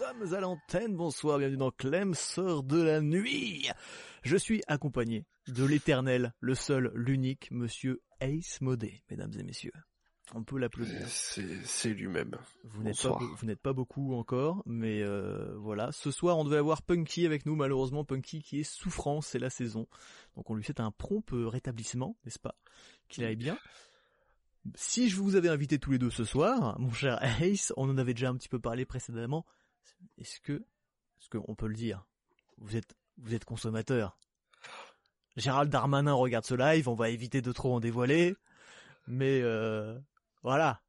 sommes à l'antenne. Bonsoir, bienvenue dans Clem, sœur de la nuit. Je suis accompagné de l'éternel, le seul, l'unique, monsieur Ace Modé, mesdames et messieurs. On peut l'applaudir. C'est lui-même. Vous n'êtes pas, vous n'êtes pas beaucoup encore, mais euh, voilà. Ce soir, on devait avoir Punky avec nous. Malheureusement, Punky qui est souffrant, c'est la saison. Donc on lui souhaite un prompt rétablissement, n'est-ce pas? Qu'il aille bien. Si je vous avais invité tous les deux ce soir, mon cher Ace, on en avait déjà un petit peu parlé précédemment. Est-ce que, est-ce qu'on peut le dire Vous êtes, vous êtes consommateur. Gérald Darmanin regarde ce live, on va éviter de trop en dévoiler, mais euh, voilà.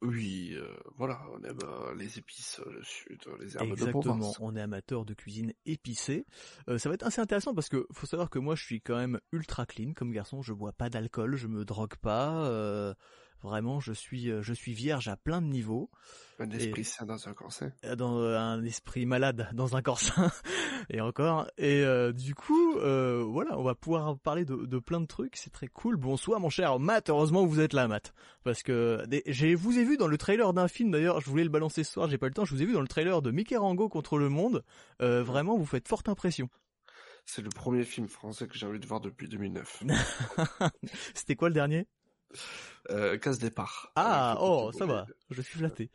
Oui, euh, voilà, on aime euh, les épices, le sud, les herbes Exactement, on est amateur de cuisine épicée. ça va être assez intéressant parce que faut savoir que moi je suis quand même ultra clean comme garçon, je bois pas d'alcool, je me drogue pas. Vraiment, je suis, euh, je suis vierge à plein de niveaux. Un esprit sain dans un corps sain. Euh, dans euh, un esprit malade dans un corps sain. et encore. Et du coup, voilà, on va pouvoir parler de, de plein de trucs. C'est très cool. Bonsoir, mon cher Matt. Heureusement que vous êtes là, Matt, parce que j'ai vous ai vu dans le trailer d'un film. D'ailleurs, je voulais le balancer ce soir. J'ai pas le temps. Je vous ai vu dans le trailer de Mickey Rango contre le monde. vraiment, vous faites forte impression. C'est le premier film français que j'ai envie de voir depuis 2009. C'était quoi le dernier? Euh, casse départ. Ah, oh, ça va, je suis flatté.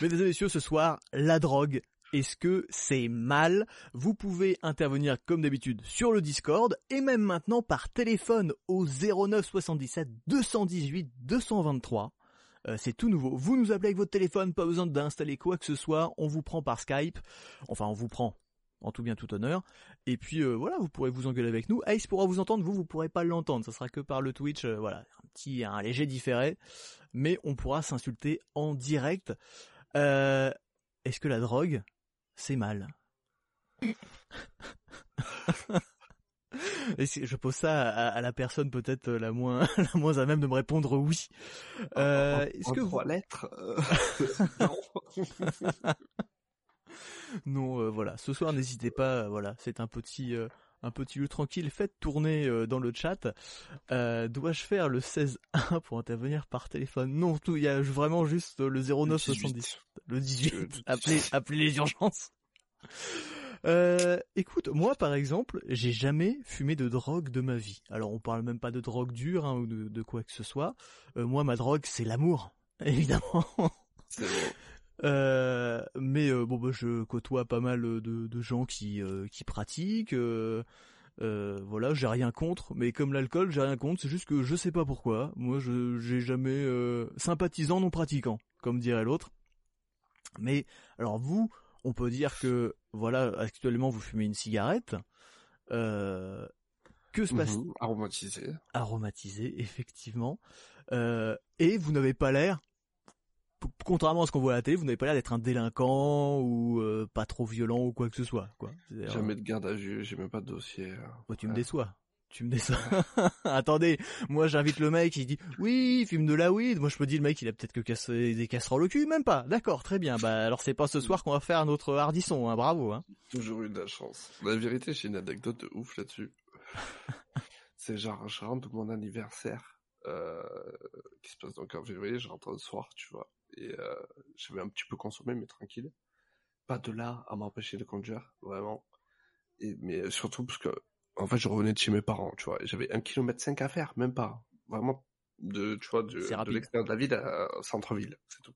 Mesdames et messieurs, ce soir, la drogue. Est-ce que c'est mal? Vous pouvez intervenir comme d'habitude sur le Discord et même maintenant par téléphone au 09 77 218 223. c'est tout nouveau. Vous nous appelez avec votre téléphone, pas besoin d'installer quoi que ce soit. On vous prend par Skype. Enfin, on vous prend en tout bien tout honneur. Et puis euh, voilà, vous pourrez vous engueuler avec nous. Ace pourra vous entendre, vous vous pourrez pas l'entendre, ça sera que par le Twitch, euh, voilà, un petit un léger différé, mais on pourra s'insulter en direct. Euh, est-ce que la drogue c'est mal Et si je pose ça à, la personne peut-être la moins la moins à même de me répondre oui. Euh, est-ce que trois lettres non, euh, voilà. Ce soir, n'hésitez pas. Euh, voilà, c'est un petit euh, un petit lieu tranquille. Faites tourner dans le chat. Dois-je faire le 16-1 pour intervenir par téléphone? Non, tout. Il y a vraiment juste le 0970, le 18. appelez appelez les urgences. écoute, moi par exemple, j'ai jamais fumé de drogue de ma vie. Alors on parle même pas de drogue dure hein, ou de, de, quoi que ce soit. moi ma drogue c'est l'amour, évidemment. Euh, mais euh, bon, bah, je côtoie pas mal de, de gens qui euh, qui pratiquent. Euh, voilà, j'ai rien contre, mais comme l'alcool, j'ai rien contre. C'est juste que je sais pas pourquoi. Moi, je j'ai jamais sympathisant non pratiquant, comme dirait l'autre. Mais alors vous, on peut dire que voilà, actuellement vous fumez une cigarette. Euh, que se passe mmh, Aromatisé. Aromatisé, effectivement. Euh, et vous n'avez pas l'air contrairement à ce qu'on voit à la télé, vous n'avez pas l'air d'être un délinquant ou euh, pas trop violent ou quoi que ce soit. Quoi. Jamais de garde à vue, j'ai même pas de dossier. Oh, tu me déçois. Tu me déçois. Attendez, moi j'invite le mec, il dit oui, il fume de la weed. Moi je me dis le mec il a peut-être que des casseroles au cul, même pas. D'accord, très bien. Bah alors c'est pas ce soir qu'on va faire notre hardisson, hein. bravo. Hein. Toujours eu de la chance. La vérité, j'ai une anecdote de ouf là-dessus. c'est genre je rentre mon anniversaire euh, qui se passe donc en février, je rentre le soir, tu vois et euh, j'avais un petit peu consommé, mais tranquille. Pas de là à m'empêcher de conduire, vraiment. Et, mais surtout parce que, en fait, je revenais de chez mes parents, tu vois, et j'avais un kilomètre cinq à faire, même pas. Vraiment, de, tu vois, de, de l'extérieur de la ville au centre-ville, c'est tout.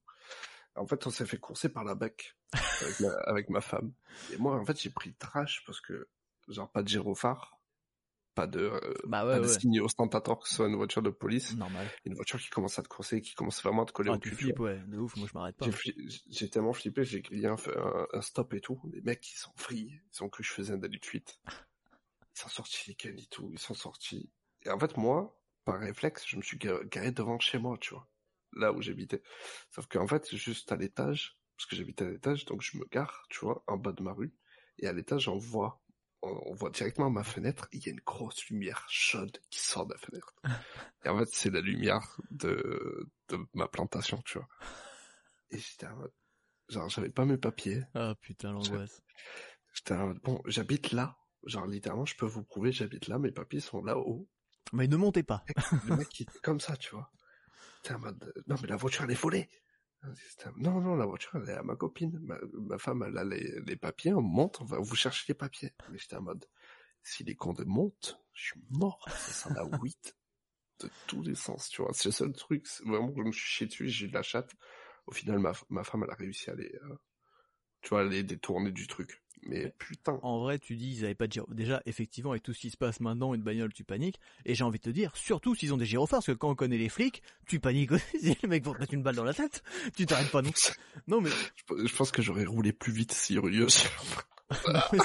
En fait, on s'est fait courser par la BAC avec, ma, avec ma femme. Et moi, en fait, j'ai pris trash parce que, genre, pas de gyrophare, pas de, euh, bah ouais, pas de signe ostentatoire que ce soit une voiture de police. Normal. Une voiture qui commence à te courser, qui commence vraiment à te coller ah, au cul. Flippes, ouais, de ouf, moi je m'arrête pas. J'ai tellement flippé, j'ai grillé un, un, stop et tout. Les mecs, ils sont frits, ils ont cru que je faisais un délit de fuite. Ils sont sortis les et tout, ils sont sortis. Et en fait, moi, par réflexe, je me suis garé devant chez moi, tu vois. Là où j'habitais. Sauf qu'en fait, juste à l'étage, parce que j'habitais à l'étage, donc je me gare, tu vois, en bas de ma rue. Et à l'étage, on voit on voit directement ma fenêtre, il y a une grosse lumière chaude qui sort de la fenêtre. Et en fait, c'est la lumière de, de ma plantation, tu vois. Et j'étais en mode, genre, j'avais pas mes papiers. Ah putain, l'angoisse. J'étais en mode, bon, j'habite là. Genre, littéralement, je peux vous prouver, j'habite là, mes papiers sont là-haut. Mais ne montez pas. Le mec, était comme ça, tu vois. T'es en mode, non, mais la voiture, elle est volée. Non, non, la voiture, elle est à ma copine. Ma, femme, elle a les, papiers, on monte, on va vous chercher les papiers. Mais j'étais en mode, si les comptes montent, je suis mort. Ça sent la huit de tous les sens, tu vois. C'est le seul truc, vraiment, je me suis chié dessus, j'ai eu de la chatte. Au final, ma, ma femme, elle a réussi à les, euh, tu vois, les détourner du truc. Mais putain. En vrai, tu dis, ils avaient pas de gyro. Déjà, effectivement, avec tout ce qui se passe maintenant, une bagnole, tu paniques. Et j'ai envie de te dire, surtout s'ils ont des gyrophares, parce que quand on connaît les flics, tu paniques aussi. les mecs vont te mettre une balle dans la tête. Tu t'arrêtes pas non. Non, mais. Je pense que j'aurais roulé plus vite aurait eu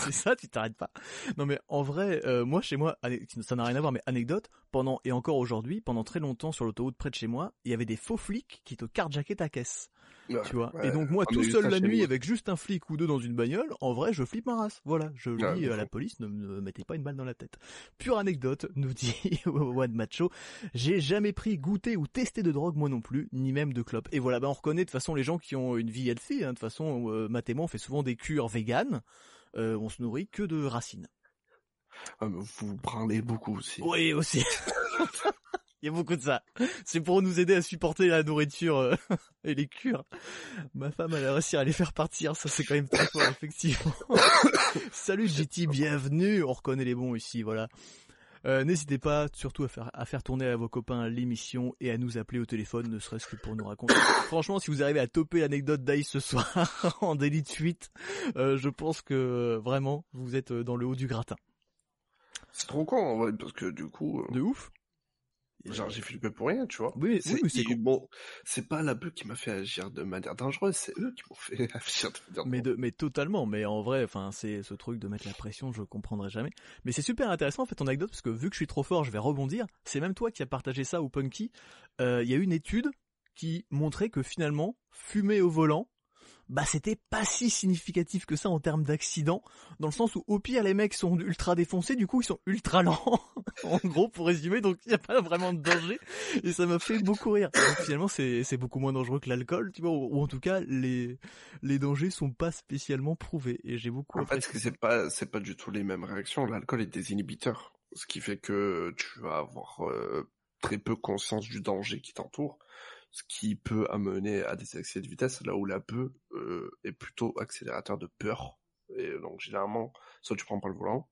c'est ça, tu t'arrêtes pas. Non mais en vrai, euh, moi chez moi, ça n'a rien à voir, mais anecdote, pendant et encore aujourd'hui, pendant très longtemps sur l'autoroute près de chez moi, il y avait des faux flics qui te carjackaient ta caisse tu vois. et donc moi tout seul la nuit avec juste un flic ou deux dans une bagnole, en vrai je flippe ma race. Voilà, je dis à la police ne me mettez pas une balle dans la tête. Pure anecdote, nous dit One Macho. J'ai jamais pris, goûté ou testé de drogue moi non plus, ni même de clope. Et voilà, ben on reconnaît de toute façon les gens qui ont une vie healthy. Hein. De toute façon, euh, on fait souvent des cures véganes. Euh, on se nourrit que de racines. Ah, vous branlez beaucoup aussi. Oui aussi. Il y a beaucoup de ça. C'est pour nous aider à supporter la nourriture euh, et les cures. Ma femme, elle a réussi à les faire partir. Ça, c'est quand même très fort, effectivement. Salut JT, bienvenue. On reconnaît les bons ici, voilà. Euh, n'hésitez pas surtout à faire, à faire tourner à vos copains l'émission et à nous appeler au téléphone, ne serait-ce que pour nous raconter. Franchement, si vous arrivez à toper l'anecdote d'Aïe ce soir en délit de fuite, euh, je pense que vraiment, vous êtes dans le haut du gratin. C'est trop con en vrai, parce que du coup... De ouf Genre j'ai flippé pour rien, tu vois. Oui, c'est oui, bon. C'est pas la bœuf qui m'a fait agir de manière dangereuse, c'est eux qui m'ont fait agir de manière mais de, mais totalement. Mais en vrai, enfin, c'est ce truc de mettre la pression, je comprendrai jamais. Mais c'est super intéressant en fait ton anecdote parce que vu que je suis trop fort, je vais rebondir. C'est même toi qui as partagé ça au Punky. Euh, il y a une étude qui montrait que finalement, fumer au volant, bah c'était pas si significatif que ça en termes d'accidents, dans le sens où au pire les mecs sont ultra défoncés, du coup ils sont ultra lents, en gros pour résumer, donc il n'y a pas vraiment de danger, et ça m'a fait beaucoup rire. Donc, finalement c'est c'est beaucoup moins dangereux que l'alcool, tu vois, ou, en tout cas les les dangers sont pas spécialement prouvés, et j'ai beaucoup. En fait c'est pas c'est pas du tout les mêmes réactions, l'alcool est des inhibiteurs, ce qui fait que tu vas avoir euh, très peu conscience du danger qui t'entoure ce qui peut amener à des excès de vitesse, là où la peur est plutôt accélérateur de peur. Et donc généralement, soit tu prends pas le volant,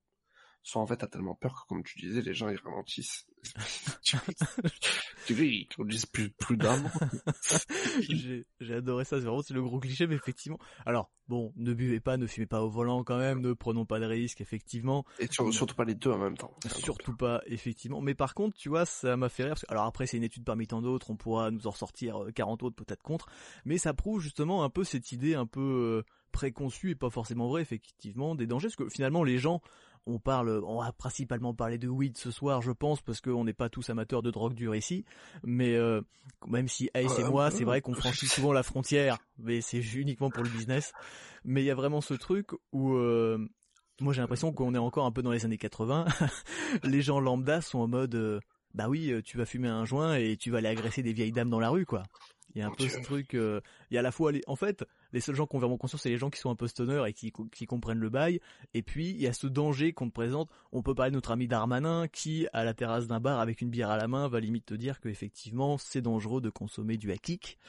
soit en fait t'as tellement peur que comme tu disais, les gens ils ralentissent. tu veux, ils conduisent plus, d'âme. j'ai, j'ai adoré ça, c'est vraiment c'est le gros cliché, mais effectivement. Alors, bon, ne buvez pas, ne fumez pas au volant quand même, ne prenons pas de risques, effectivement. Et surtout pas les deux en même temps. Surtout pas, effectivement. Mais par contre, tu vois, ça m'a fait rire. alors après, c'est une étude parmi tant d'autres, on pourra nous en sortir 40 euh, autres peut-être contre, mais ça prouve justement un peu cette idée un peu euh, préconçue et pas forcément vraie, effectivement, des dangers, parce que finalement les gens on parle, on va principalement parler de weed ce soir, je pense, parce qu'on n'est pas tous amateurs de drogue dure ici. Mais euh, même si Ace et moi, c'est vrai qu'on franchit souvent la frontière, mais c'est uniquement pour le business. Mais il y a vraiment ce truc où euh, moi j'ai l'impression qu'on est encore un peu dans les années 80. les gens lambda sont en mode, euh, bah oui, tu vas fumer un joint et tu vas aller agresser des vieilles dames dans la rue, quoi. Il y a un peu ce truc, il y a à la fois, les... en fait, les seuls gens qui ont vraiment conscience, c'est les gens qui sont un peu stoner et qui, qui comprennent le bail. Et puis, il y a ce danger qu'on te présente. On peut parler de notre ami Darmanin qui, à la terrasse d'un bar avec une bière à la main, va limite te dire qu'effectivement, c'est dangereux de consommer du hakik.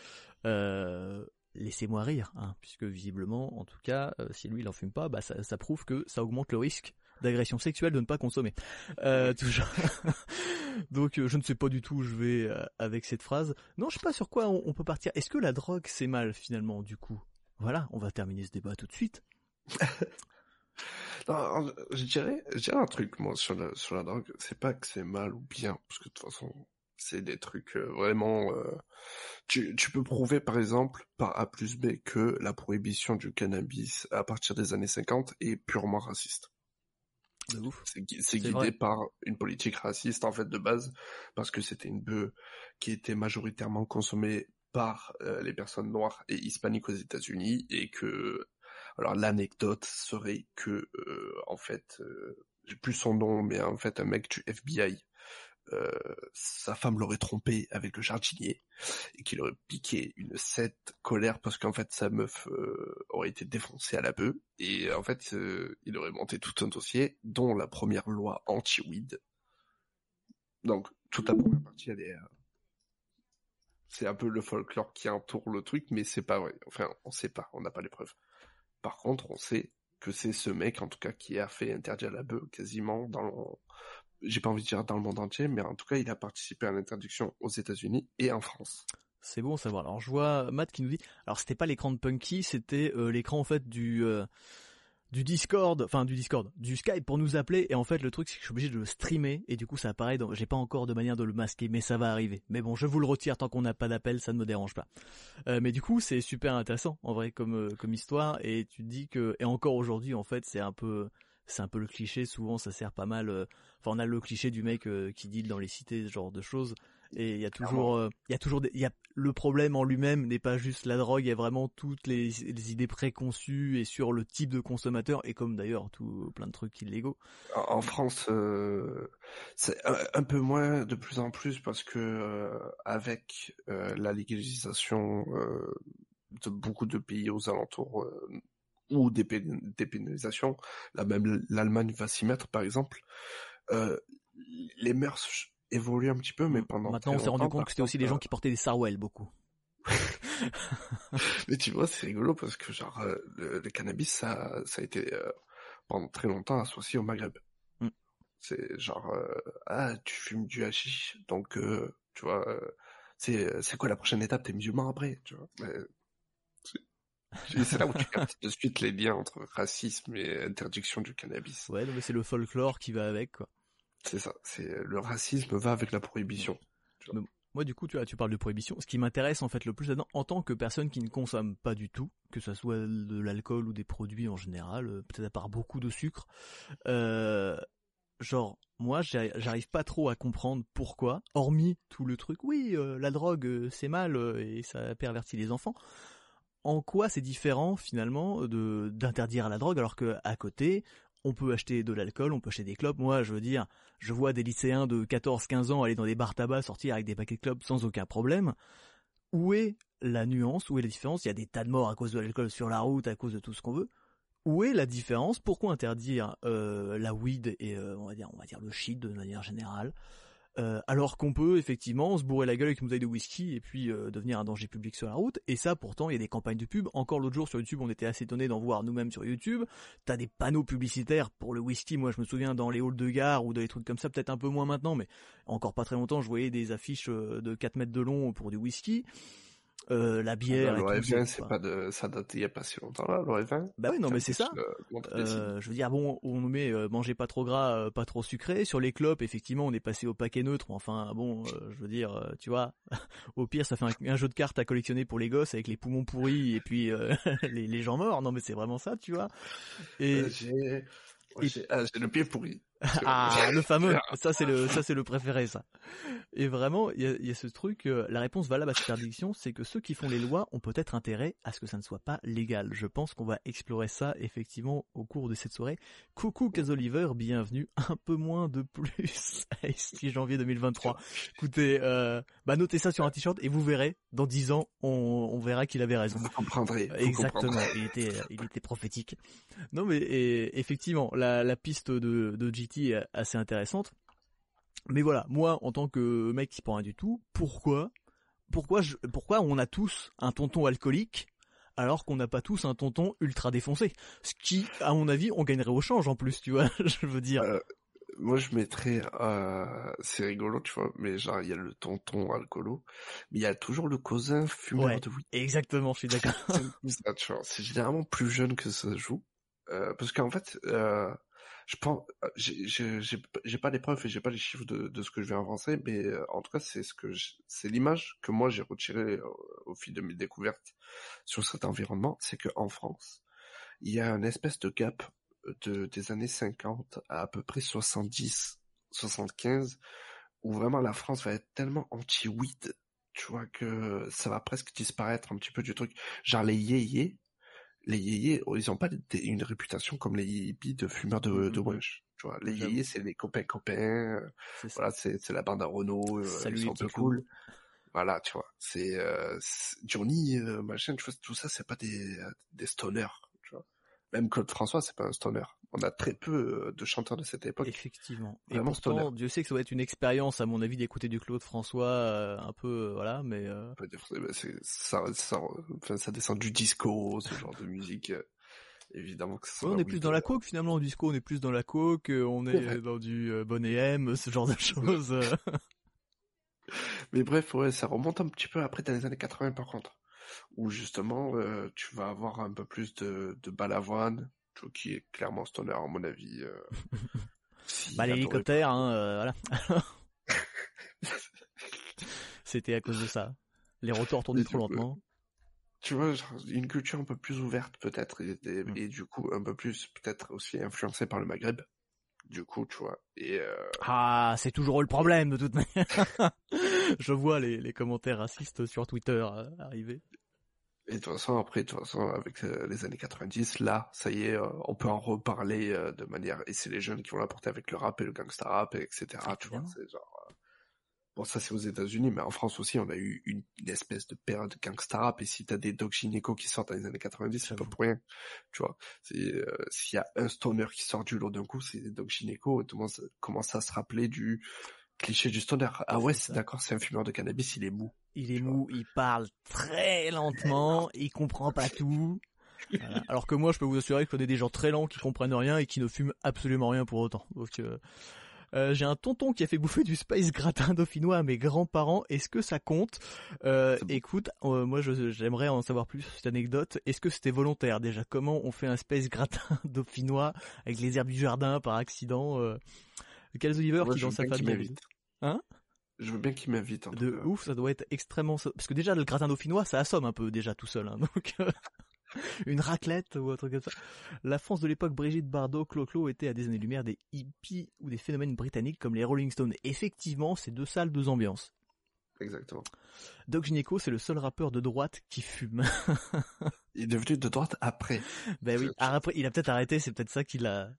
Euh, laissez-moi rire, hein, puisque visiblement, en tout cas, euh, si lui il en fume pas, bah ça, ça prouve que ça augmente le risque d'agression sexuelle de ne pas consommer. Euh, toujours. Donc euh, je ne sais pas du tout où je vais euh, avec cette phrase. Non, je sais pas sur quoi on, peut partir. Est-ce que la drogue c'est mal finalement du coup? Voilà, on va terminer ce débat tout de suite. non, je dirais, je dirais un truc moi sur la sur la drogue, c'est pas que c'est mal ou bien, parce que de toute façon c'est des trucs vraiment. Tu, tu peux prouver par exemple par A plus B que la prohibition du cannabis à partir des années 50 est purement raciste. C'est guidé par une politique raciste en fait de base, parce que c'était une bœuf qui était majoritairement consommée par euh, les personnes noires et hispaniques aux États-Unis, et que alors l'anecdote serait que euh, en fait, euh, j'ai plus son nom, mais en fait un mec du FBI sa femme l'aurait trompé avec le jardinier et qu'il aurait piqué une cette colère parce qu'en fait sa meuf euh, aurait été défoncée à la bœuf et en fait euh, il aurait monté tout un dossier dont la première loi anti-weed. Donc toute la première partie elle est C'est un peu le folklore qui entoure le truc, mais c'est pas vrai. Enfin, on sait pas, on n'a pas les preuves. Par contre, on sait que c'est ce mec, en tout cas, qui a fait interdire la bœuf quasiment dans. J'ai pas envie de dire dans le monde entier, mais en tout cas, il a participé à l'interdiction aux États-Unis et en France. C'est bon à savoir. Alors je vois Matt qui nous dit, alors c'était pas l'écran de Punky, c'était euh, l'écran en fait du euh, du Discord, enfin du Discord, du Skype pour nous appeler. Et en fait le truc c'est que je suis obligé de le streamer et du coup ça apparaît. Dans... J'ai pas encore de manière de le masquer, mais ça va arriver. Mais bon, je vous le retire tant qu'on n'a pas d'appel, ça ne me dérange pas. Euh, mais du coup c'est super intéressant en vrai comme comme histoire et tu te dis que et encore aujourd'hui en fait c'est un peu c'est un peu le cliché. Souvent ça sert pas mal. Enfin on a le cliché du mec qui deal dans les cités, ce genre de choses. Et il y a toujours, euh, il y a toujours, il y a le problème en lui-même n'est pas juste la drogue, il y a vraiment toutes les, les, idées préconçues et sur le type de consommateur et comme d'ailleurs tout plein de trucs illégaux. En France, euh, c'est un, peu moins de plus en plus parce que euh, avec euh, la légalisation de beaucoup de pays aux alentours ou pénalisations, là même l'Allemagne va s'y mettre par exemple. les mœurs évolué un petit peu, mais pendant Maintenant, on s'est rendu compte que c'était aussi des gens qui portaient des Sarwell, beaucoup. mais tu vois, c'est rigolo parce que genre euh, le, cannabis, ça, ça a été euh, pendant très longtemps associé au Maghreb. Mm. C'est genre euh, ah tu fumes du hashish, donc tu vois, c'est c'est quoi la prochaine étape? T'es musulman après, tu vois? C'est là où tu captes de suite les liens entre racisme et interdiction du cannabis. Ouais, mais c'est le folklore qui va avec, quoi. C'est ça. C'est le racisme va avec la prohibition. moi, du coup, tu vois, tu parles de prohibition. Ce qui m'intéresse en fait le plus là-dedans, en tant que personne qui ne consomme pas du tout, que ce soit de l'alcool ou des produits en général, euh, peut-être à part beaucoup de sucre, euh, genre moi, j'arrive pas trop à comprendre pourquoi, hormis tout le truc. Oui, euh, la drogue, c'est mal et ça pervertit les enfants en quoi c'est différent finalement d'interdire la drogue alors que à côté on peut acheter de l'alcool, on peut acheter des clopes. Moi, je veux dire, je vois des lycéens de 14-15 ans aller dans des bars tabac, sortir avec des paquets de clopes sans aucun problème. Où est la nuance Où est la différence? Il y a des tas de morts à cause de l'alcool sur la route, à cause de tout ce qu'on veut. Où est la différence? Pourquoi interdire euh, la weed et euh, on va dire, on va dire le shit de manière générale? Euh, alors qu'on peut effectivement se bourrer la gueule avec une bouteille de whisky et puis euh, devenir un danger public sur la route. Et ça, pourtant, il y a des campagnes de pub. Encore l'autre jour sur YouTube, on était assez étonné d'en voir nous-mêmes sur YouTube. T'as des panneaux publicitaires pour le whisky. Moi, je me souviens dans les halls de gare ou des trucs comme ça, peut-être un peu moins maintenant, mais encore pas très longtemps, je voyais des affiches euh, de 4 mètres de long pour du whisky. Euh, la bière. L'ORF20, c'est pas de, ça date il y a pas si longtemps là, l'ORF20. Bah oui, non, mais c'est ça. Euh, je veux dire, bon, on nous met euh, manger pas trop gras, euh, pas trop sucré. Sur les clopes, effectivement, on est passé au paquet neutre. Enfin, bon, je veux dire, tu vois, au pire, ça fait un, jeu de cartes à collectionner pour les gosses avec les poumons pourris et puis les, les gens morts. Non, mais c'est vraiment ça, tu vois. Et ah, j'ai le pied pourri. Ah, le fameux. Ça c'est le, ça c'est le préféré ça. Et vraiment, il y a, y a, ce truc. Euh, la réponse valable à cette interdiction, c'est que ceux qui font les lois ont peut-être intérêt à ce que ça ne soit pas légal. Je pense qu'on va explorer ça effectivement au cours de cette soirée. Coucou Kaz Oliver, bienvenue. Un peu moins de plus. 6 janvier 2023. Écoutez, euh, bah notez ça sur un t-shirt et vous verrez. Dans 10 ans, on, on verra qu'il avait raison. Vous comprendrez. Exactement. Il était, il était prophétique. Non mais et, effectivement, la, la piste de, de GT est assez intéressante. Mais voilà, moi, en tant que mec qui prend rien du tout, pourquoi, pourquoi, je, pourquoi on a tous un tonton alcoolique alors qu'on n'a pas tous un tonton ultra défoncé? Ce qui, à mon avis, on gagnerait au change en plus, tu vois, je veux dire. Euh, moi, je mettrais, euh, c'est rigolo, tu vois, mais genre, il y a le tonton alcoolo, mais il y a toujours le cousin fumeur de weed. Exactement, je suis d'accord. c'est généralement plus jeune que ça joue. Euh, parce qu'en fait, je pense, euh, j'ai pas les preuves et j'ai pas les chiffres de, de, ce que je vais avancer, mais euh, en tout cas, c'est ce que c'est l'image que moi j'ai retirée au, fil de mes découvertes sur cet environnement, c'est que en France, il y a une espèce de gap de des années 50 à à peu près 70, 75, où vraiment la France va être tellement anti-weed, tu vois, que ça va presque disparaître un petit peu du truc. Genre les yéyés, les yéyés, oh, ils ont pas une réputation comme les hippies de fumeurs de, de mmh, mmh. wesh. Tu vois, les yéyés, c'est les copains copains. Euh, voilà, c'est la bande à Renault. Euh, Salut, ils sont cool. Voilà, tu vois, c'est euh, Johnny, euh, machin, tu vois, tout ça, c'est pas des des stoners. Tu vois. Même Claude François, c'est pas un stoner. On a très peu de chanteurs de cette époque. Effectivement. Et pourtant, Dieu sait que ça doit être une expérience, à mon avis, d'écouter du Claude François, un peu, voilà, mais. Ça, ça, ça, descend du disco, ce genre de musique évidemment que on est plus dans la coke finalement au disco on est plus dans la coke euh, on est dans du euh, bonnet M ce genre de choses mais bref ouais ça remonte un petit peu après dans les années 80 par contre où justement euh, tu vas avoir un peu plus de, de balavoine qui est clairement stoner à mon avis bah l'hélicoptère hein, voilà c'était à cause de ça les rotors tournaient trop lentement tu vois, une culture un peu plus ouverte peut-être, et, mmh. et, du coup un peu plus peut-être aussi influencée par le Maghreb. Du coup, tu vois. Et euh... Ah, c'est toujours le problème de toute manière. Je vois les, les, commentaires racistes sur Twitter euh, arriver. Et de toute façon, après, de toute façon, avec euh, les années 90, là, ça y est, euh, on peut en reparler de manière. Et c'est les jeunes qui vont l'apporter avec le rap et le gangsta rap, etc. tu vois, c'est genre Bon, ça c'est aux États-Unis, mais en France aussi, on a eu une, espèce de période gangsta rap. Et si t'as des Doc Gineco qui sortent dans les années 90, c'est pas pour rien. Tu vois, euh, s'il y a un stoner qui sort du lot d'un coup, c'est Doc Gineco. Tout le monde commence à se rappeler du cliché du stoner. Ah ouais, c'est d'accord, c'est un fumeur de cannabis, il est mou. Il est mou, il parle très lentement, il comprend pas tout. Alors que moi, je peux vous assurer que je connais des gens très lents qui comprennent rien et qui ne fument absolument rien pour autant. Donc, euh, euh, j'ai un tonton qui a fait bouffer du spice gratin dauphinois à mes grands-parents. Est-ce que ça compte? Euh, Écoute, moi j'aimerais en savoir plus cette anecdote. Est-ce que c'était volontaire? Déjà Comment on fait un spice gratin dauphinois avec les herbes du jardin par accident euh, Quels Oliver qui dans sa famille Hein? Je veux bien qu'il m'invite. De ouf, ça doit être extrêmement parce que déjà le gratin dauphinois, ça assomme un peu déjà tout seul. Hein, donc une raclette ou autre comme ça. La France de l'époque, Brigitte Bardot, Clo-Clo était à des années-lumière des hippies ou des phénomènes britanniques comme les Rolling Stones. Effectivement, c'est deux salles, deux ambiances. Exactement. Doc Gineco, c'est le seul rappeur de droite qui fume. il est devenu de droite après. Ben oui, après, il a peut-être arrêté, c'est peut-être ça qu'il a...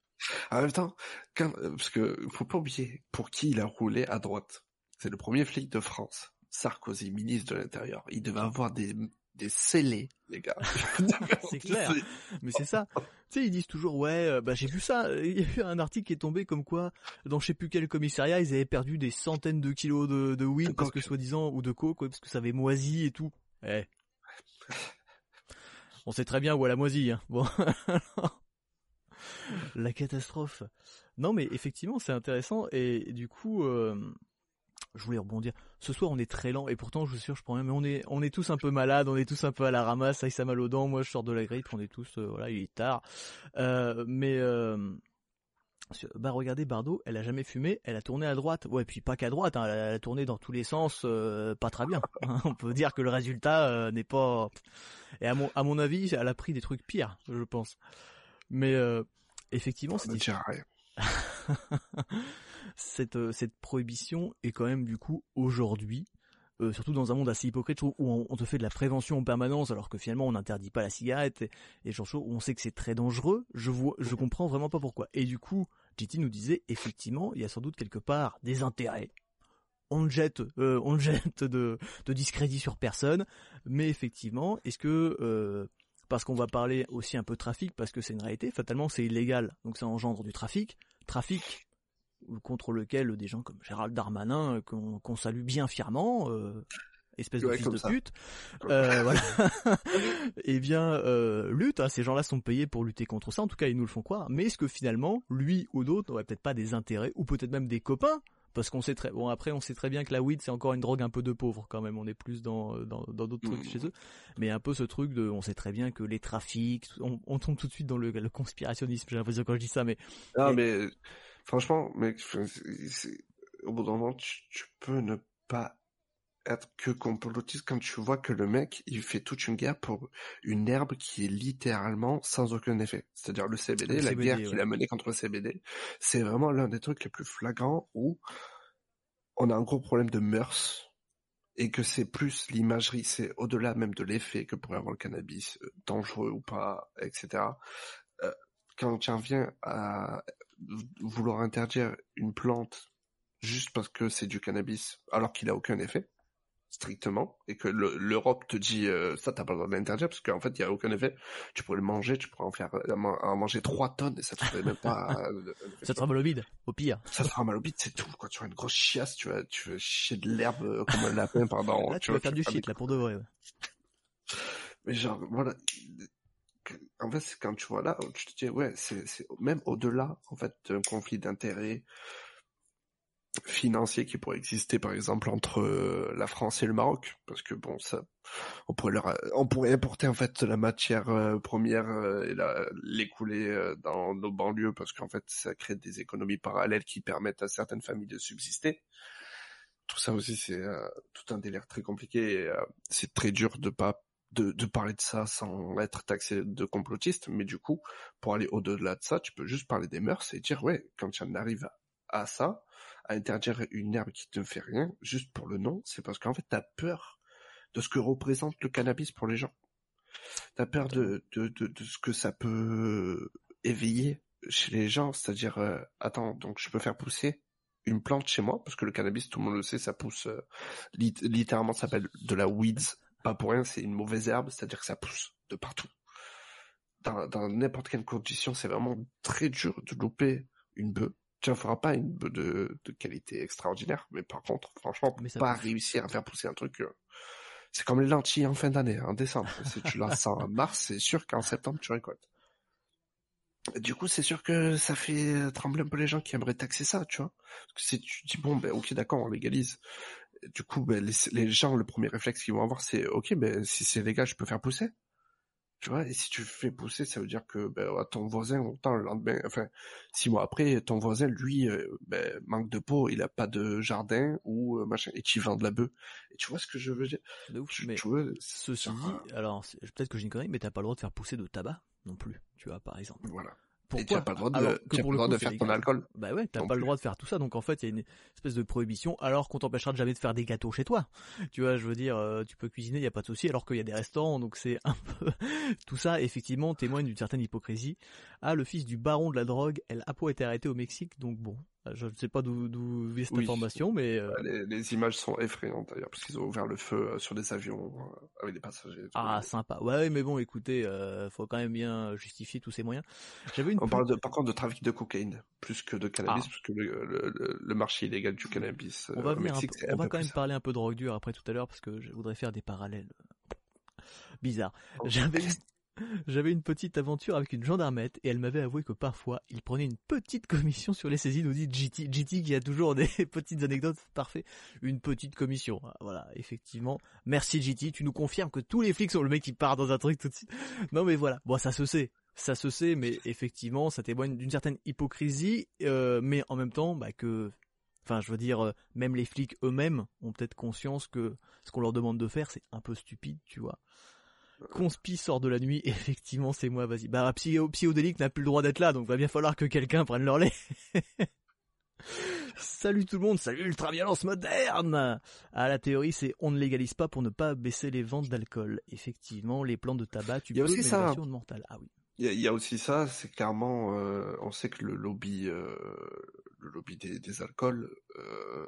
En même temps, quand, parce que faut pas oublier pour qui il a roulé à droite. C'est le premier flic de France. Sarkozy, ministre de l'Intérieur. Il devait avoir des des scellés, les gars. c'est clair. Mais c'est ça. Tu sais, ils disent toujours, ouais, euh, bah j'ai vu ça. Il y a eu un article qui est tombé comme quoi, dans je sais plus quel commissariat, ils avaient perdu des centaines de kilos de, de weed parce que soi-disant ou de coke, parce que ça avait moisi et tout. Eh. On sait très bien où elle a moisi. Hein. Bon. La catastrophe. Non, mais effectivement, c'est intéressant et du coup. Euh je voulais rebondir. Ce soir, on est très lent et pourtant, je vous assure, je prends rien. Mais on est, on est tous un peu malades, on est tous un peu à la ramasse. Ça, ça mal aux dents. Moi, je sors de la grippe. On est tous, euh, voilà, il est tard. Euh, mais euh, bah regardez Bardot, elle a jamais fumé, elle a tourné à droite. Ouais, puis pas qu'à droite, hein, elle, a, tourné dans tous les sens, pas très bien. on peut dire que le résultat n'est pas. Et à mon, à mon avis, elle a pris des trucs pires, je pense. Mais effectivement, c'est cette, euh, cette prohibition est quand même du coup aujourd'hui, euh, surtout dans un monde assez hypocrite où on, te fait de la prévention en permanence alors que finalement on n'interdit pas la cigarette et, et genre on sait que c'est très dangereux, je vois, je comprends vraiment pas pourquoi. Et du coup, JT nous disait effectivement, il y a sans doute quelque part des intérêts. On jette, euh, on jette de, de discrédit sur personne, mais effectivement, est-ce que parce qu'on va parler aussi un peu trafic, parce que c'est une réalité, fatalement c'est illégal, donc ça engendre du trafic. Trafic, contre lequel des gens comme Gérald Darmanin, euh, qu'on salue bien fièrement, euh, espèce de fils de pute, euh, voilà, eh bien, euh, lutte. Hein, ces gens-là sont payés pour lutter contre ça. En tout cas, ils nous le font croire. Mais est-ce que finalement, lui ou d'autres n'auraient peut-être pas des intérêts, ou peut-être même des copains? Parce qu'on sait très bon après on sait très bien que la weed c'est encore une drogue un peu de pauvre quand même. On est plus dans dans d'autres trucs chez eux. Mais un peu ce truc de on sait très bien que les trafics on, tombe tout de suite dans le, conspirationnisme. J'ai l'impression quand je dis ça mais non mais Franchement, mec, au bout d'un moment, tu, peux ne pas être que complotiste quand tu vois que le mec, il fait toute une guerre pour une herbe qui est littéralement sans aucun effet. C'est-à-dire le CBD, la guerre qu'il a menée contre le CBD, c'est vraiment l'un des trucs les plus flagrants où on a un gros problème de mœurs et que c'est plus l'imagerie, c'est au-delà même de l'effet que pourrait avoir le cannabis, euh, dangereux ou pas, etc. Euh, quand tu en viens à vouloir interdire une plante juste parce que c'est du cannabis alors qu'il a aucun effet, strictement et que l'Europe te dit euh, ça t'as pas le droit de l'interdire parce qu'en fait il y a aucun effet. Tu pourrais le manger tu pourrais en faire en manger trois tonnes et ça te ferait même pas euh, ça te fera mal au bide au pire. Ça te fera mal au bide c'est tout quoi. Tu vois une grosse chiasse tu vas tu vas chier de l'herbe euh, comme un lapin pendant là, tu, vas faire du shit là pour de vrai mais genre voilà en fait quand tu vois là tu te dis ouais c'est même au-delà en fait d'un conflit d'intérêts financier qui pourrait exister par exemple entre euh, la France et le Maroc parce que bon ça on pourrait leur on pourrait importer en fait la matière euh, première euh, et l'écouler dans nos banlieues parce qu'en fait ça crée des économies parallèles qui permettent à certaines familles de subsister. Tout ça aussi c'est tout un délire très compliqué et c'est très dur de pas de, de parler de ça sans être taxé de complotiste mais du coup pour aller au-delà de ça tu peux juste parler des mœurs et dire ouais quand tu en arrives à ça à interdire une herbe qui te fait rien, juste pour le nom, c'est parce qu'en fait, t'as peur de ce que représente le cannabis pour les gens. T'as peur de, de, de, ce que ça peut éveiller chez les gens, c'est-à-dire, euh, attends, donc je peux faire pousser une plante chez moi, parce que le cannabis, tout le monde le sait, ça pousse, euh, littéralement, ça s'appelle de la weeds, pas pour rien, c'est une mauvaise herbe, c'est-à-dire que ça pousse de partout. Dans n'importe quelle condition, c'est vraiment très dur de louper une bœuf tu ne feras pas une de, de qualité extraordinaire, mais par contre, franchement, pas réussir à faire pousser un truc, euh, c'est comme les lentilles en fin d'année, en décembre. si tu lances ça en mars, c'est sûr qu'en septembre, tu récoltes. Du coup, c'est sûr que ça fait trembler un peu les gens qui aimeraient taxer ça, tu vois. Parce que si tu dis, bon, ben, ok, d'accord, on légalise. Du coup, ben, les, les gens, le premier réflexe qu'ils vont avoir, c'est, ok, ben, si c'est légal, je peux faire pousser. Tu vois, et si tu fais pousser, ça veut dire que ben, ton voisin, autant le lendemain, enfin, six mois après, ton voisin, lui, euh, ben, manque de peau, il a pas de jardin ou euh, machin, et tu vends de la bœuf. Et tu vois ce que je veux dire? Tu, mais vois, ceci dit, alors peut-être que j'ai une connerie, mais t'as pas le droit de faire pousser de tabac non plus, tu vois, par exemple. Voilà. Pourquoi et tu n'as pas le droit de, tu le droit de faire ton alcool. Bah ouais, t'as pas le droit de faire tout ça. Donc en fait, il y a une espèce de prohibition. Alors qu'on t'empêchera de jamais de faire des gâteaux chez toi. Tu vois, je veux dire, euh, tu peux cuisiner, il y a pas de souci. Alors qu'il y a des restaurants, donc c'est un peu tout ça. Effectivement, témoigne d'une certaine hypocrisie. Ah, le fils du baron de la drogue, El Apo a été arrêté au Mexique, donc bon, je ne sais pas d'où vient cette information, mais euh, les, images sont effrayantes d'ailleurs parce qu'ils ont ouvert le feu euh, sur des avions euh, avec des passagers. Ah sympa. Ouais, mais bon, écoutez, euh, faut quand même bien justifier tous ces moyens. J'avais une. On parle de, par contre de trafic de cocaïne plus que de cannabis, ah. parce que le, marché illégal du cannabis. On va, on va quand même parler un peu de drogue dure après tout à l'heure parce que je voudrais faire des parallèles bizarres. Oh. J'avais j'avais une petite aventure avec une gendarmette et elle m'avait avoué que parfois il prenait une petite commission sur les saisies, nous dit GT, GT qui a toujours des petites anecdotes, parfait, une petite commission. Ah, voilà, effectivement. Merci GT, tu nous confirmes que tous les flics sont le mec qui part dans un truc tout de suite. Non mais voilà, bon ça se sait, ça se sait, mais effectivement ça témoigne d'une certaine hypocrisie, euh, mais en même temps bah, que Enfin, je veux dire, euh, même les flics eux-mêmes ont peut-être conscience que ce qu'on leur demande de faire, c'est un peu stupide, tu vois. Conspi sort de la nuit, effectivement c'est moi, vas-y. Bah Psyodélique n'a plus le droit d'être là, donc va bien falloir que quelqu'un prenne leur lait. salut tout le monde, salut ultra-violence moderne Ah la théorie c'est on ne légalise pas pour ne pas baisser les ventes d'alcool. Effectivement, les plans de tabac, tu peux aussi ça. mortale. Ah oui. Il y, a aussi ça, c'est clairement, euh, on sait que le lobby, euh, le lobby des, des alcools euh,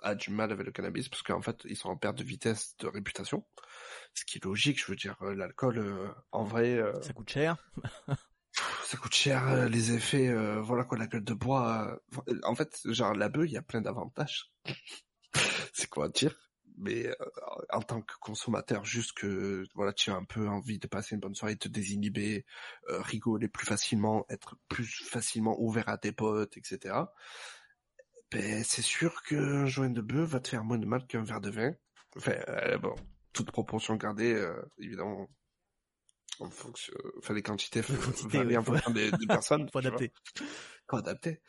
a du mal avec le cannabis parce qu'en fait ils sont en perte de vitesse de réputation ce qui est logique, je veux dire, euh, l'alcool, euh, en vrai... Euh, ça coûte cher ça coûte cher, les effets, voilà quoi, la gueule de bois... en fait, genre, la bœuf, il y a plein d'avantages. c'est quoi dire? Mais en tant que consommateur, juste que voilà, tu as un peu envie de passer une bonne soirée, te désinhiber, rigoler plus facilement, être plus facilement ouvert à tes potes, etc. Ben c'est sûr qu'un joint de bœuf va te faire moins de mal qu'un verre de vin. Enfin bon, toute proportion gardée, euh, évidemment, en fonction, enfin les quantités, varient en fonction des, personnes. Faut adapter. Faut adapter.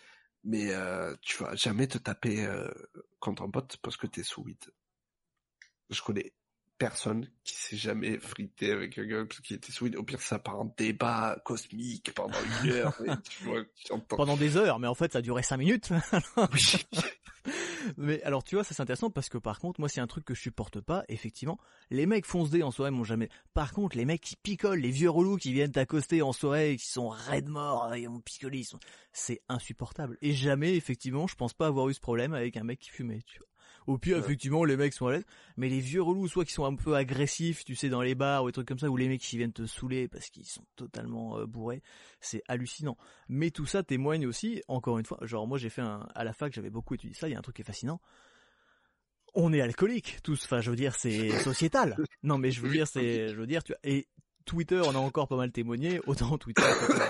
Mais euh, tu vas jamais te taper euh, contre un pote parce que t'es sous 8. Je connais personne qui s'est jamais frité avec un gars parce qu'il était sous Au pire, ça part en débat cosmique pendant une heure. pendant des heures, mais en fait, ça a duré 5 minutes. oui. Mais alors tu vois, ça c'est intéressant parce que par contre, moi c'est un truc que je supporte pas. Effectivement, les mecs foncés en soirée m'ont jamais. Par contre, les mecs qui picolent, les vieux relous qui viennent t'accoster en soirée, et qui sont raides morts, ils ont picolé, sont... c'est insupportable. Et jamais, effectivement, je pense pas avoir eu ce problème avec un mec qui fumait. Tu vois. Au pire, Ouais. effectivement, les mecs sont à l'aise. Mais les vieux relous, soit qui sont un peu agressifs, tu sais, dans les bars ou des trucs comme ça, ou les mecs qui viennent te saouler parce qu'ils sont totalement euh, bourrés, c'est hallucinant. Mais tout ça témoigne aussi, encore une fois, genre moi j'ai fait un, à la fac, j'avais beaucoup étudié ça, il y a un truc qui est fascinant. On est alcooliques tous, enfin je veux dire c'est sociétal. Non mais je veux dire c'est, je veux dire tu vois, et Twitter on a encore pas mal témoigné, autant Twitter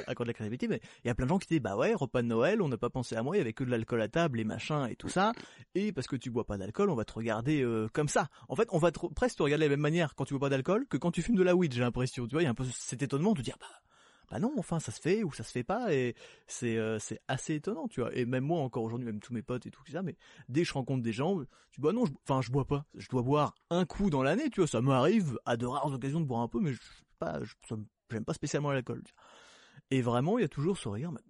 accorde- la créativité, mais il y a plein de gens qui disent bah ouais repas de Noël, on n'a pas pensé à moi, il y avait que de l'alcool à table, les machins et tout ça, et parce que tu bois pas d'alcool, on va te regarder euh, comme ça. En fait, on va presque te regarder de la même manière quand tu bois pas d'alcool que quand tu fumes de la weed, j'ai l'impression. Tu vois, il y a un peu cet étonnement de dire bah bah non, enfin ça se fait ou ça se fait pas et c'est euh, c'est assez étonnant, tu vois. Et même moi encore aujourd'hui, même tous mes potes et tout ça, mais dès que je rencontre des gens, tu vois non, je- enfin je bois pas, je dois boire un coup dans l'année, tu vois, ça m'arrive à de rares occasions de boire un peu, mais je pas, j'aime pas spécialement l'alcool. Et vraiment, il y a toujours ce regard, bah,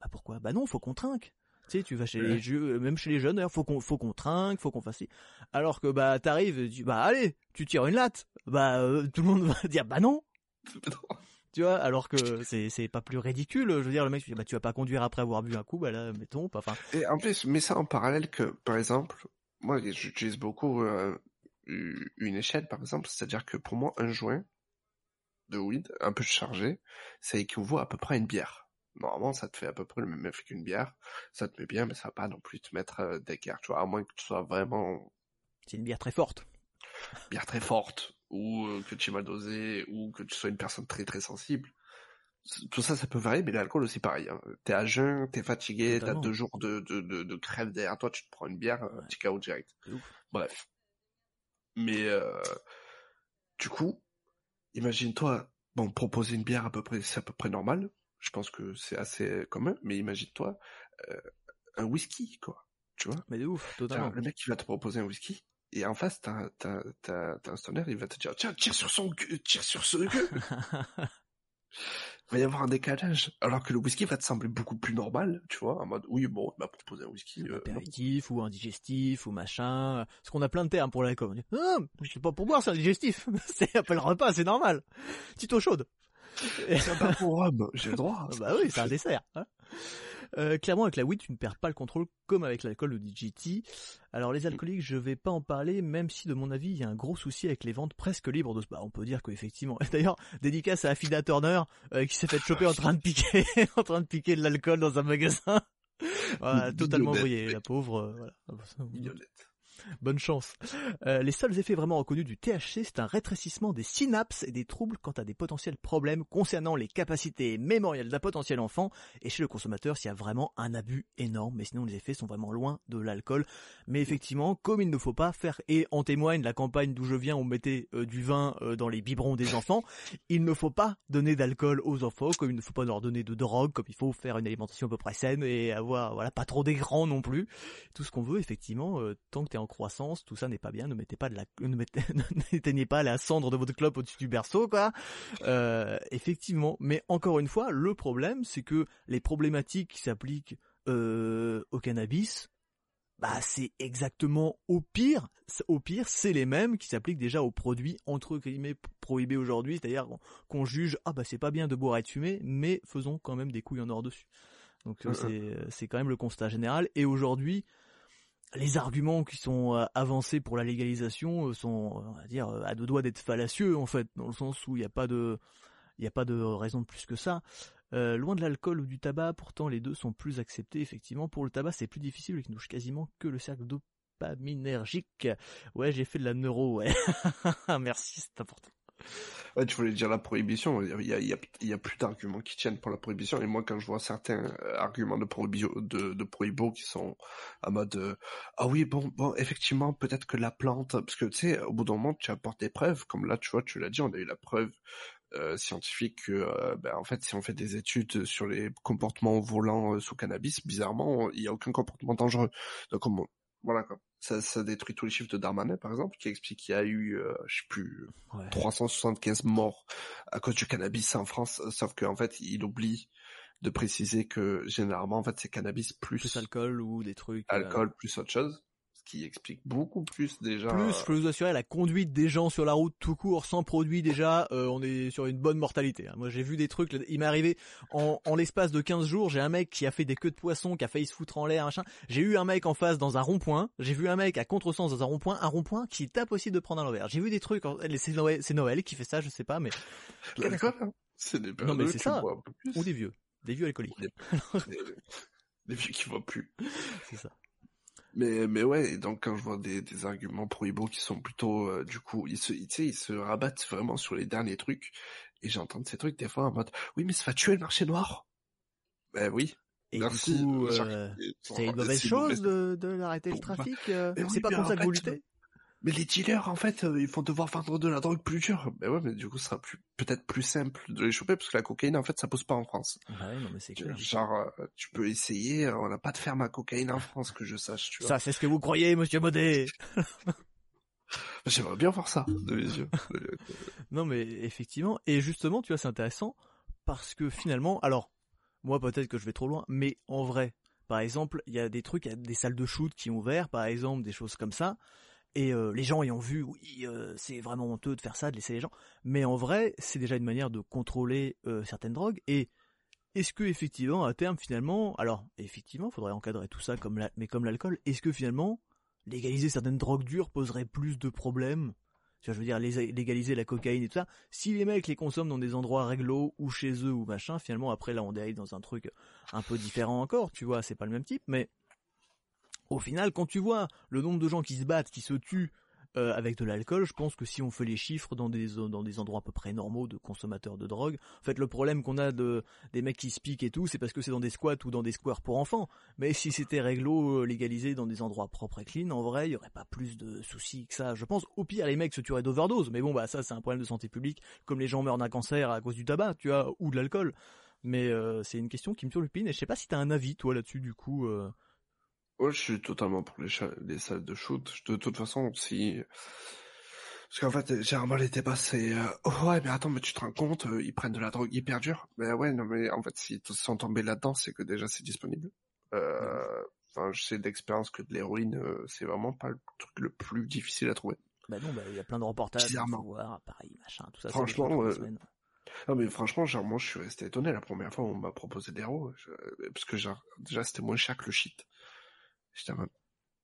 bah pourquoi? Bah non, faut qu'on trinque. Tu sais, tu vas chez Ouais. les jeux, même chez les jeunes, faut qu'on, faut qu'on trinque, faut qu'on fasse. Alors que bah t'arrives, tu bah allez, tu tires une latte, bah euh, tout le monde va dire bah non, tu vois. Alors que c'est c'est pas plus ridicule. Je veux dire, le mec, tu dis, bah tu vas pas conduire après avoir bu un coup, bah là mettons, pas. Enfin, Et en plus, mets ça en parallèle que, par exemple, moi, j'utilise beaucoup euh, une échelle, par exemple, c'est-à-dire que pour moi, un joint de weed, un peu chargé, ça équivaut à peu près à une bière. Normalement, ça te fait à peu près le même effet qu'une bière. Ça te met bien, mais ça va pas non plus te mettre euh, d'écart, tu vois, à moins que tu sois vraiment c'est une bière très forte. bière très forte, ou euh, que tu es mal dosé, ou que tu sois une personne très très sensible. Tout ça, ça peut varier, mais l'alcool aussi pareil. Hein. T'es à jeun, t'es fatigué, t'as deux jours de, de, de, de crève derrière toi, tu te prends une bière, Ouais. un petit KO direct. Bref. Mais euh, du coup, imagine-toi, bon, proposer une bière à peu près, c'est à peu près normal. Je pense que c'est assez commun, mais imagine-toi euh, un whisky, quoi. Tu vois? Mais de ouf, Tiens, totalement. le mec qui va te proposer un whisky, et en face, t'as, t'as, t'as, t'as un stoner, il va te dire, tiens, tire sur son gueux, tire sur ce gueux. Il va y avoir un décalage. Alors que le whisky va te sembler beaucoup plus normal, tu vois, en mode, oui, bon, il m'a proposé un whisky. un euh, apéritif ou un digestif ou machin. Parce qu'on a plein de termes pour l'alcool. On dit, ah, c'est pas pour boire, c'est un digestif. c'est un peu le repas, c'est normal. Petite eau chaude. C'est un bar pour rhum, j'ai le droit. Ah bah oui, c'est un dessert. hein. Euh, clairement, avec la weed, tu ne perds pas le contrôle comme avec l'alcool ou DGT. Alors, les alcooliques, je vais pas en parler, même si, de mon avis, il y a un gros souci avec les ventes presque libres de ce. Bah, on peut dire qu'effectivement. D'ailleurs, dédicace à Afida Turner, euh, qui s'est fait choper en train de piquer, en train de piquer de l'alcool dans un magasin. Voilà, totalement mignonnette, brillé, oui. la pauvre. euh, voilà. Bonne chance. Euh, les seuls effets vraiment reconnus du THC, c'est un rétrécissement des synapses et des troubles quant à des potentiels problèmes concernant les capacités mémorielles d'un potentiel enfant. Et chez le consommateur, s'il y a vraiment un abus énorme, mais sinon les effets sont vraiment loin de l'alcool. Mais effectivement, comme il ne faut pas faire, et en témoigne la campagne d'où je viens, on mettait euh, du vin euh, dans les biberons des enfants, il ne faut pas donner d'alcool aux enfants, comme il ne faut pas leur donner de drogue, comme il faut faire une alimentation à peu près saine et avoir voilà pas trop d'écran non plus tout ce qu'on veut, effectivement, tant que t'es en croissance, tout ça n'est pas bien, ne mettez pas de la, ne mettez- n'éteignez pas la cendre de votre clope au-dessus du berceau, quoi. Euh, effectivement. Mais encore une fois, le problème, c'est que les problématiques qui s'appliquent, euh, au cannabis, bah, c'est exactement au pire, au pire, c'est les mêmes qui s'appliquent déjà aux produits entre guillemets prohibés aujourd'hui, c'est-à-dire qu'on- juge, ah bah c'est pas bien de boire et de fumer, mais faisons quand même des couilles en or dessus. Donc euh, c'est c'est quand même le constat général. Et aujourd'hui, les arguments qui sont euh, avancés pour la légalisation euh, sont, euh, à deux doigts d'être fallacieux en fait, dans le sens où il n'y a pas de, raison de plus que ça. Loin de l'alcool ou du tabac, pourtant les deux sont plus acceptés effectivement. Pour le tabac, c'est plus difficile, il ne touche quasiment que le cercle dopaminergique. Ouais, j'ai fait de la neuro, ouais. Merci, c'est important. Ouais, tu voulais dire la prohibition. Il y a, plus d'arguments qui tiennent pour la prohibition. Et moi, quand je vois certains euh, arguments de prohibio, de, prohibo qui sont en mode euh, ah oui bon bon effectivement peut-être que la plante parce que tu sais au bout d'un moment tu apportes des preuves comme là tu vois tu l'as dit on a eu la preuve euh, scientifique que ben, en fait si on fait des études sur les comportements volants sous cannabis bizarrement il y a aucun comportement dangereux donc on- voilà quoi ça, ça détruit tous les chiffres de Darmanin par exemple qui explique qu'il y a eu euh, je sais plus Ouais. 375 morts à cause du cannabis en France, sauf qu'en fait, il oublie de préciser que généralement, en fait, c'est cannabis plus, Plus alcool ou des trucs. euh, alcool plus autre chose. Ce qui explique beaucoup plus déjà. Plus, je peux vous assurer, la conduite des gens sur la route tout court, sans produit déjà, euh, on est sur une bonne mortalité. hein. Moi j'ai vu des trucs, il m'est arrivé en, en l'espace de 15 jours, j'ai un mec qui a fait des queues de poisson, qui a failli se foutre en l'air, machin. J'ai eu un mec en face dans un rond-point, j'ai vu un mec à contresens dans un rond-point, un rond-point qui est impossible de prendre à l'envers. J'ai vu des trucs, en- c'est Noël, qui fait ça, je sais pas, mais... Là C'est des Non, mais c'est ça. Ou des vieux, des vieux alcooliques, Des, des vieux qui voient plus. c'est ça. Mais, mais ouais, et donc quand je vois des, des arguments pro Ibo qui sont plutôt, euh, du coup, ils se, sais, ils se rabattent vraiment sur les derniers trucs, et j'entends ces trucs des fois en mode, oui, mais ça va tuer le marché noir. Ben oui. Et Merci. du coup, euh, ils sont- c'est une mauvaise chose de, de l'arrêter le bah, trafic euh, oui, C'est pas comme ça que vous luttez Mais les dealers, en fait, euh, ils vont devoir vendre de la drogue plus dure. Ben ouais, mais du coup, ce sera plus, peut-être plus simple de les choper, parce que la cocaïne, en fait, ça pose pas en France. Bah ouais, non mais c'est clair. Genre, euh, tu peux essayer, euh, on n'a pas de ferme à cocaïne en France, que je sache, tu vois. Ça, c'est ce que vous croyez, monsieur Baudet J'aimerais bien voir ça, de mes yeux. Non mais effectivement, et justement, tu vois, c'est intéressant, parce que finalement, alors, moi peut-être que je vais trop loin, mais en vrai, par exemple, il y a des trucs, il y a des salles de shoot qui ont ouvert, par exemple, des choses comme ça, et euh, les gens y ont vu, oui, euh, c'est vraiment honteux de faire ça, de laisser les gens, mais en vrai, c'est déjà une manière de contrôler euh, certaines drogues, et est-ce que effectivement, à terme, finalement, alors, effectivement, faudrait encadrer tout ça, comme mais comme l'alcool, est-ce que finalement, légaliser certaines drogues dures poserait plus de problèmes? Je veux dire, légaliser la cocaïne et tout ça. Si les mecs les consomment dans des endroits réglo ou chez eux ou machin, finalement, après là, on dérive dans un truc un peu différent encore, tu vois, c'est pas le même type, mais au final, quand tu vois le nombre de gens qui se battent, qui se tuent euh, avec de l'alcool, je pense que si on fait les chiffres dans des endroits à peu près normaux de consommateurs de drogue, en fait, le problème qu'on a de des mecs qui se piquent et tout, c'est parce que c'est dans des squats ou dans des squares pour enfants. Mais si c'était réglo euh, légalisé dans des endroits propres et clean, en vrai, il y aurait pas plus de soucis que ça. Je pense, au pire, les mecs se tueraient d'overdose. Mais bon, bah ça, c'est un problème de santé publique, comme les gens meurent d'un cancer à cause du tabac, tu vois, ou de l'alcool. Mais euh, c'est une question qui me turlupine et je sais pas si t'as un avis toi là-dessus du coup. Ouais, je suis totalement pour les, salles de shoot. De toute façon, si... Parce qu'en fait, généralement, les débats, c'est... euh, Oh ouais, mais attends, mais tu te rends compte, euh, ils prennent de la drogue hyper dure. Mais ouais, non, mais en fait, s'ils te sont tombés là-dedans, c'est que déjà, c'est disponible. Euh, Enfin, je sais d'expérience que de l'héroïne, c'est vraiment pas le truc le plus difficile à trouver. Bah non, bah il y a plein de reportages, Bizarrement. voir, pareil, machin, tout ça. Franchement. Non, mais franchement, genre, moi, je suis resté étonné la première fois où on m'a proposé des héros. je- Parce que, genre, déjà, c'était moins cher que le shit. J'étais.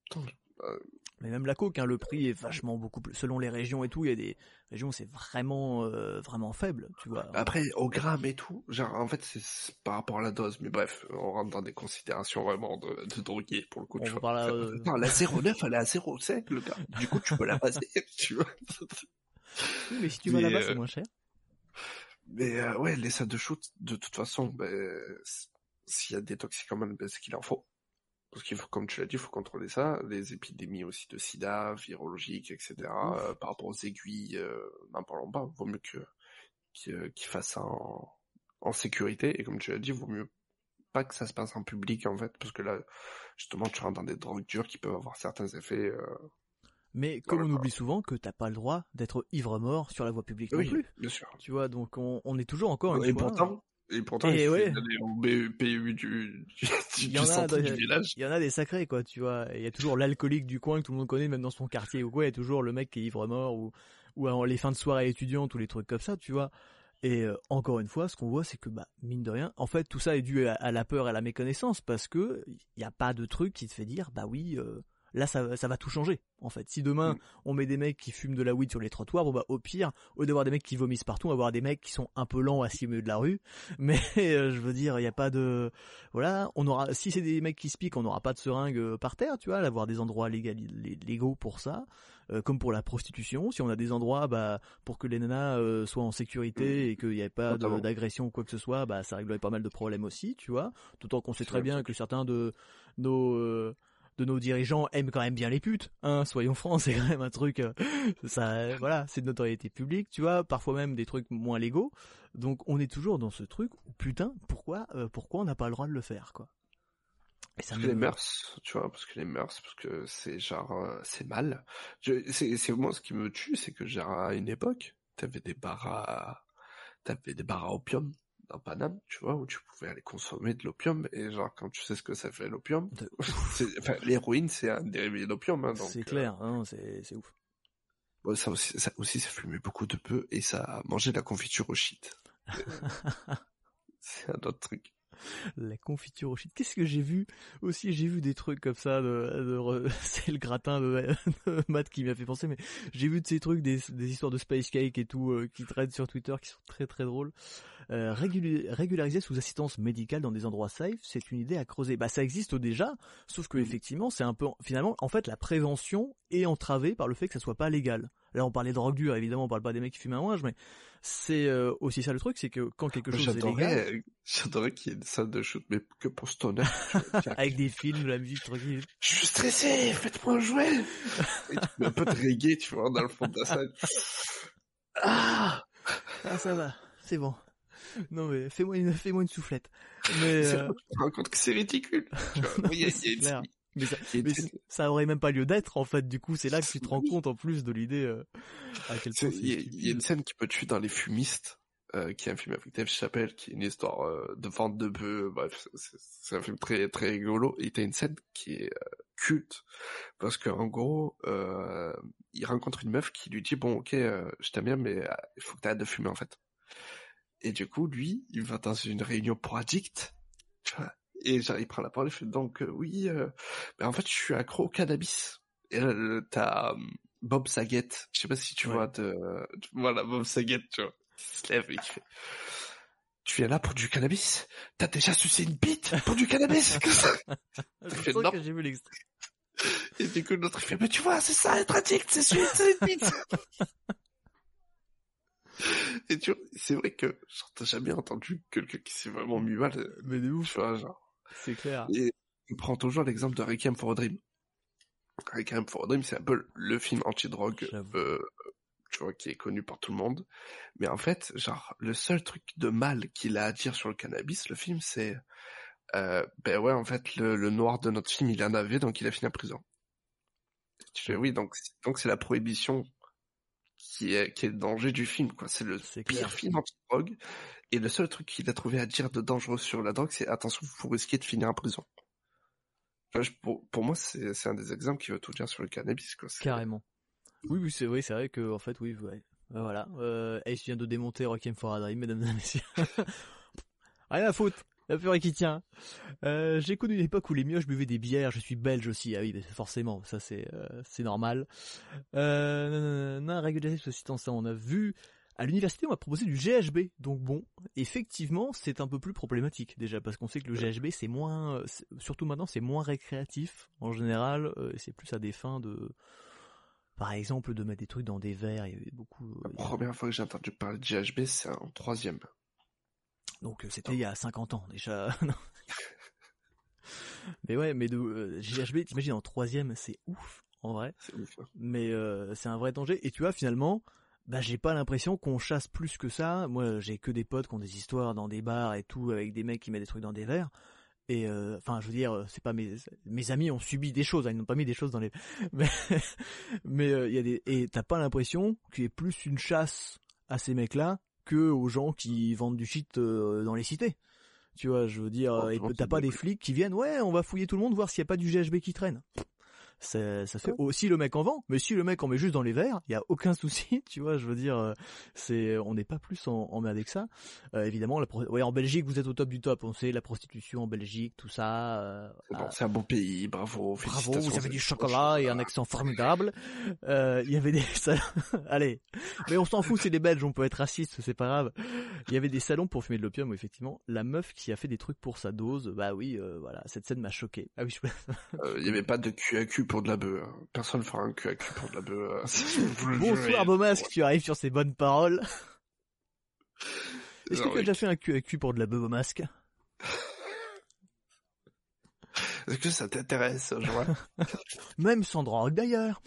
Attends, Mais même la coke, hein, le prix est vachement beaucoup plus. Selon les régions et tout, il y a des régions où c'est vraiment, euh, vraiment faible, tu vois. Après, au gramme et tout, genre, en fait, c'est- par rapport à la dose, mais bref, on rentre dans des considérations vraiment de, de droguer, pour le coup, On tu vois. là, euh, Attends, la 0,9, elle est à 0,5, le gars. Du coup, tu peux la passer, tu vois. Oui, mais si tu vas là-bas, euh, c'est moins cher. Mais, euh, ouais, les salles de shoot, de toute façon, ben, s'il y a des toxicomanes, ben, c'est qu'il en faut. Parce qu'il faut, comme tu l'as dit, il faut contrôler ça. Les épidémies aussi de sida, virologiques, etc. euh, par rapport aux aiguilles, euh, n'en parlons pas. Vaut mieux que, qu'ils fassent ça en, en sécurité. Et comme tu l'as dit, vaut mieux pas que ça se passe en public, en fait. Parce que là, justement, tu rentres dans des drogues dures qui peuvent avoir certains effets, euh, Mais comme on oublie souvent que t'as pas le droit d'être ivre-mort sur la voie publique non plus. bien sûr. Tu vois, donc on, on est toujours encore une Et fois. pourtant, et pourtant, Et il ouais. du, y en a du village. Il y en a des sacrés, quoi, tu vois. Il y a toujours l'alcoolique du coin que tout le monde connaît, même dans son quartier ou quoi. Il y a toujours le mec qui est ivre-mort ou, ou alors les fins de soirée étudiantes ou les trucs comme ça, tu vois. Et euh, encore une fois, ce qu'on voit, c'est que, bah, mine de rien, en fait, tout ça est dû à, à la peur et à la méconnaissance parce que il n'y a pas de truc qui te fait dire, bah oui, euh, là, ça, ça va tout changer. En fait, si demain Mm. on met des mecs qui fument de la weed sur les trottoirs, bon bah au pire, au lieu d'avoir des mecs qui vomissent partout, on va avoir des mecs qui sont un peu lents assis au milieu de la rue. Mais euh, je veux dire, il n'y a pas de, voilà, on aura, si c'est des mecs qui se piquent, on n'aura pas de seringues euh, par terre, tu vois, avoir des endroits légaux pour ça, euh, comme pour la prostitution. Si on a des endroits, bah, pour que les nanas euh, soient en sécurité et qu'il n'y ait pas d'agression ou quoi que ce soit, bah, ça réglerait pas mal de problèmes aussi, tu vois. D'autant qu'on sait très bien que certains de nos euh, de nos dirigeants aiment quand même bien les putes, hein, soyons francs, c'est quand même un truc, euh, ça, euh, voilà, c'est de notoriété publique, tu vois, parfois même des trucs moins légaux, donc on est toujours dans ce truc où putain, pourquoi, euh, pourquoi on n'a pas le droit de le faire, quoi. Et ça Parce que les mœurs, tu vois, parce que les mœurs, parce que c'est genre, euh, c'est mal. C'est, c'est moi ce qui me tue, c'est que genre à une époque, t'avais des bars à, t'avais des bars à opium, dans Paname, tu vois, où tu pouvais aller consommer de l'opium, et genre, quand tu sais ce que ça fait l'opium, enfin, l'héroïne, c'est un dérivé de l'opium, hein, C'est clair, hein, c'est ouf. Bon, ça aussi, ça aussi, ça fumait beaucoup de peu, et ça mangeait de la confiture au shit. c'est un autre truc la confiture au shit. Qu'est-ce que j'ai vu aussi? J'ai vu des trucs comme ça. De, c'est le gratin de, Matt qui m'a fait penser, mais j'ai vu de ces trucs, des, histoires de space cake et tout euh, qui traînent sur Twitter, qui sont très très drôles. Euh, régulariser sous assistance médicale dans des endroits safe, c'est une idée à creuser. Bah ça existe déjà, sauf que effectivement, c'est un peu finalement, en fait, la prévention est entravée par le fait que ça soit pas légal. Là, on parlait de drogue dure, évidemment, on parle pas des mecs qui fument un ouinge, mais c'est euh, aussi ça le truc, c'est que quand quelque chose est légal... J'adorais qu'il y ait une salle de shoot, mais que pour stoner. Avec des films, de la musique tranquille. Je suis stressé, faites-moi un jouet Un peu de reggae, tu vois, dans le fond de la salle. Ah, ah ça va, c'est bon. Non mais fais-moi une, fais-moi une soufflette. Mais euh... je me rends compte que c'est ridicule. A mais, ça, mais ça, aurait même pas lieu d'être en fait. Du coup, c'est là que tu te rends compte en plus de l'idée euh, à quel point. Il y, a une scène qui peut tuer dans les fumistes, euh, qui est un film avec Dave Chappelle, qui est une histoire euh, de vente de bœufs. Bref, c'est un film très très rigolo. Et t'as une scène qui est euh, culte parce que en gros, il rencontre une meuf qui lui dit bon ok, je t'aime bien, mais il faut que t'arrêtes de fumer en fait. Et du coup, lui, il va dans une réunion pour. Tu vois, et genre, il prend la parole, il fait donc euh, oui, euh, ben, en fait je suis accro au cannabis. Et là, t'as euh, Bob Saget, je sais pas si tu vois de, voilà Bob Saget, tu vois, il se lève et il fait. Tu viens là pour du cannabis? T'as déjà sucé une bite pour du cannabis? C'est ça que j'ai vu l'extrait. Et du coup l'autre il fait mais tu vois c'est ça être addict, c'est sucer une bite. Et tu vois, c'est vrai que t'as jamais entendu quelqu'un qui s'est vraiment mis mal. Mais de ouf. Tu vois, genre. C'est clair. Et on prend toujours l'exemple de Requiem for a Dream. Requiem for a Dream, c'est un peu le film anti-drogue, euh, tu vois, qui est connu par tout le monde. Mais en fait, genre, le seul truc de mal qu'il a à dire sur le cannabis, le film, c'est, euh, ben ouais, en fait, le, le, noir de notre film, il en avait, donc il a fini en prison. Tu fais, oui, donc, donc c'est la prohibition qui est, qui est le danger du film, quoi. C'est le pire film anti-drogue. Et le seul truc qu'il a trouvé à dire de dangereux sur la drogue, c'est attention, vous risquez de finir en prison. pour, pour moi, c'est un des exemples qui veut tout dire sur le cannabis, quoi. Carrément. Oui, oui, c'est vrai, que, en fait, oui, ouais. Euh, voilà. Euh, Ace vient de démonter Requiem for a Dream, mesdames et messieurs. Rien à foutre. La purée qui tient. Euh, j'ai connu une époque où les mioches buvaient des bières. Je suis belge aussi. Ah oui, forcément, ça c'est euh, c'est normal. Euh, non, assistance, ça on a vu. À l'université, on m'a proposé du GHB. Donc bon, effectivement, c'est un peu plus problématique déjà parce qu'on sait que le GHB c'est moins, surtout maintenant, c'est moins récréatif en général. Euh, c'est plus à des fins de par exemple, de mettre des trucs dans des verres, il y avait beaucoup... La première fois que j'ai entendu parler de GHB, c'est en troisième. Donc euh, c'était il y a 50 ans déjà. mais ouais, mais de euh, GHB, t'imagines en troisième, c'est ouf en vrai. Ouf, hein. Mais euh, c'est un vrai danger. Et tu vois finalement, bah j'ai pas l'impression qu'on chasse plus que ça. Moi j'ai que des potes qui ont des histoires dans des bars et tout avec des mecs qui mettent des trucs dans des verres. Et enfin, je veux dire, c'est pas mes mes amis ont subi des choses, hein, ils n'ont pas mis des choses dans les. Mais mais il y a des et t'as pas l'impression qu'il y ait plus une chasse à ces mecs-là que aux gens qui vendent du shit euh, dans les cités. Tu vois, je veux dire, oh, t'as pas des flics qui viennent, ouais, on va fouiller tout le monde, voir s'il y a pas du GHB qui traîne ça, ça fait aussi le mec en vend, mais si le mec en met juste dans les verres, il y a aucun souci, tu vois, je veux dire, euh, c'est, on n'est pas plus en, emmerdé que ça. Euh, évidemment, la, ouais, en Belgique, vous êtes au top du top, on sait la prostitution en Belgique, tout ça. Euh, c'est un bon pays, bravo. Bravo, vous avez du chocolat et un accent formidable. Euh, il y avait des, allez, mais on s'en fout, c'est des Belges, on peut être raciste, c'est pas grave. Il y avait des salons pour fumer de l'opium, effectivement. La meuf qui a fait des trucs pour sa dose, bah oui, voilà, cette scène m'a choqué. Ah oui, je... il y avait pas de QAQ pour de la bœuf. Hein. Personne fera un QAQ pour de la bœuf. Hein. Bonsoir Beaumasque, tu arrives sur ces bonnes paroles. Est-ce que tu as déjà fait un QAQ pour de la bœuf Beaumasque Est-ce que ça t'intéresse, je vois? Même sans drogue d'ailleurs.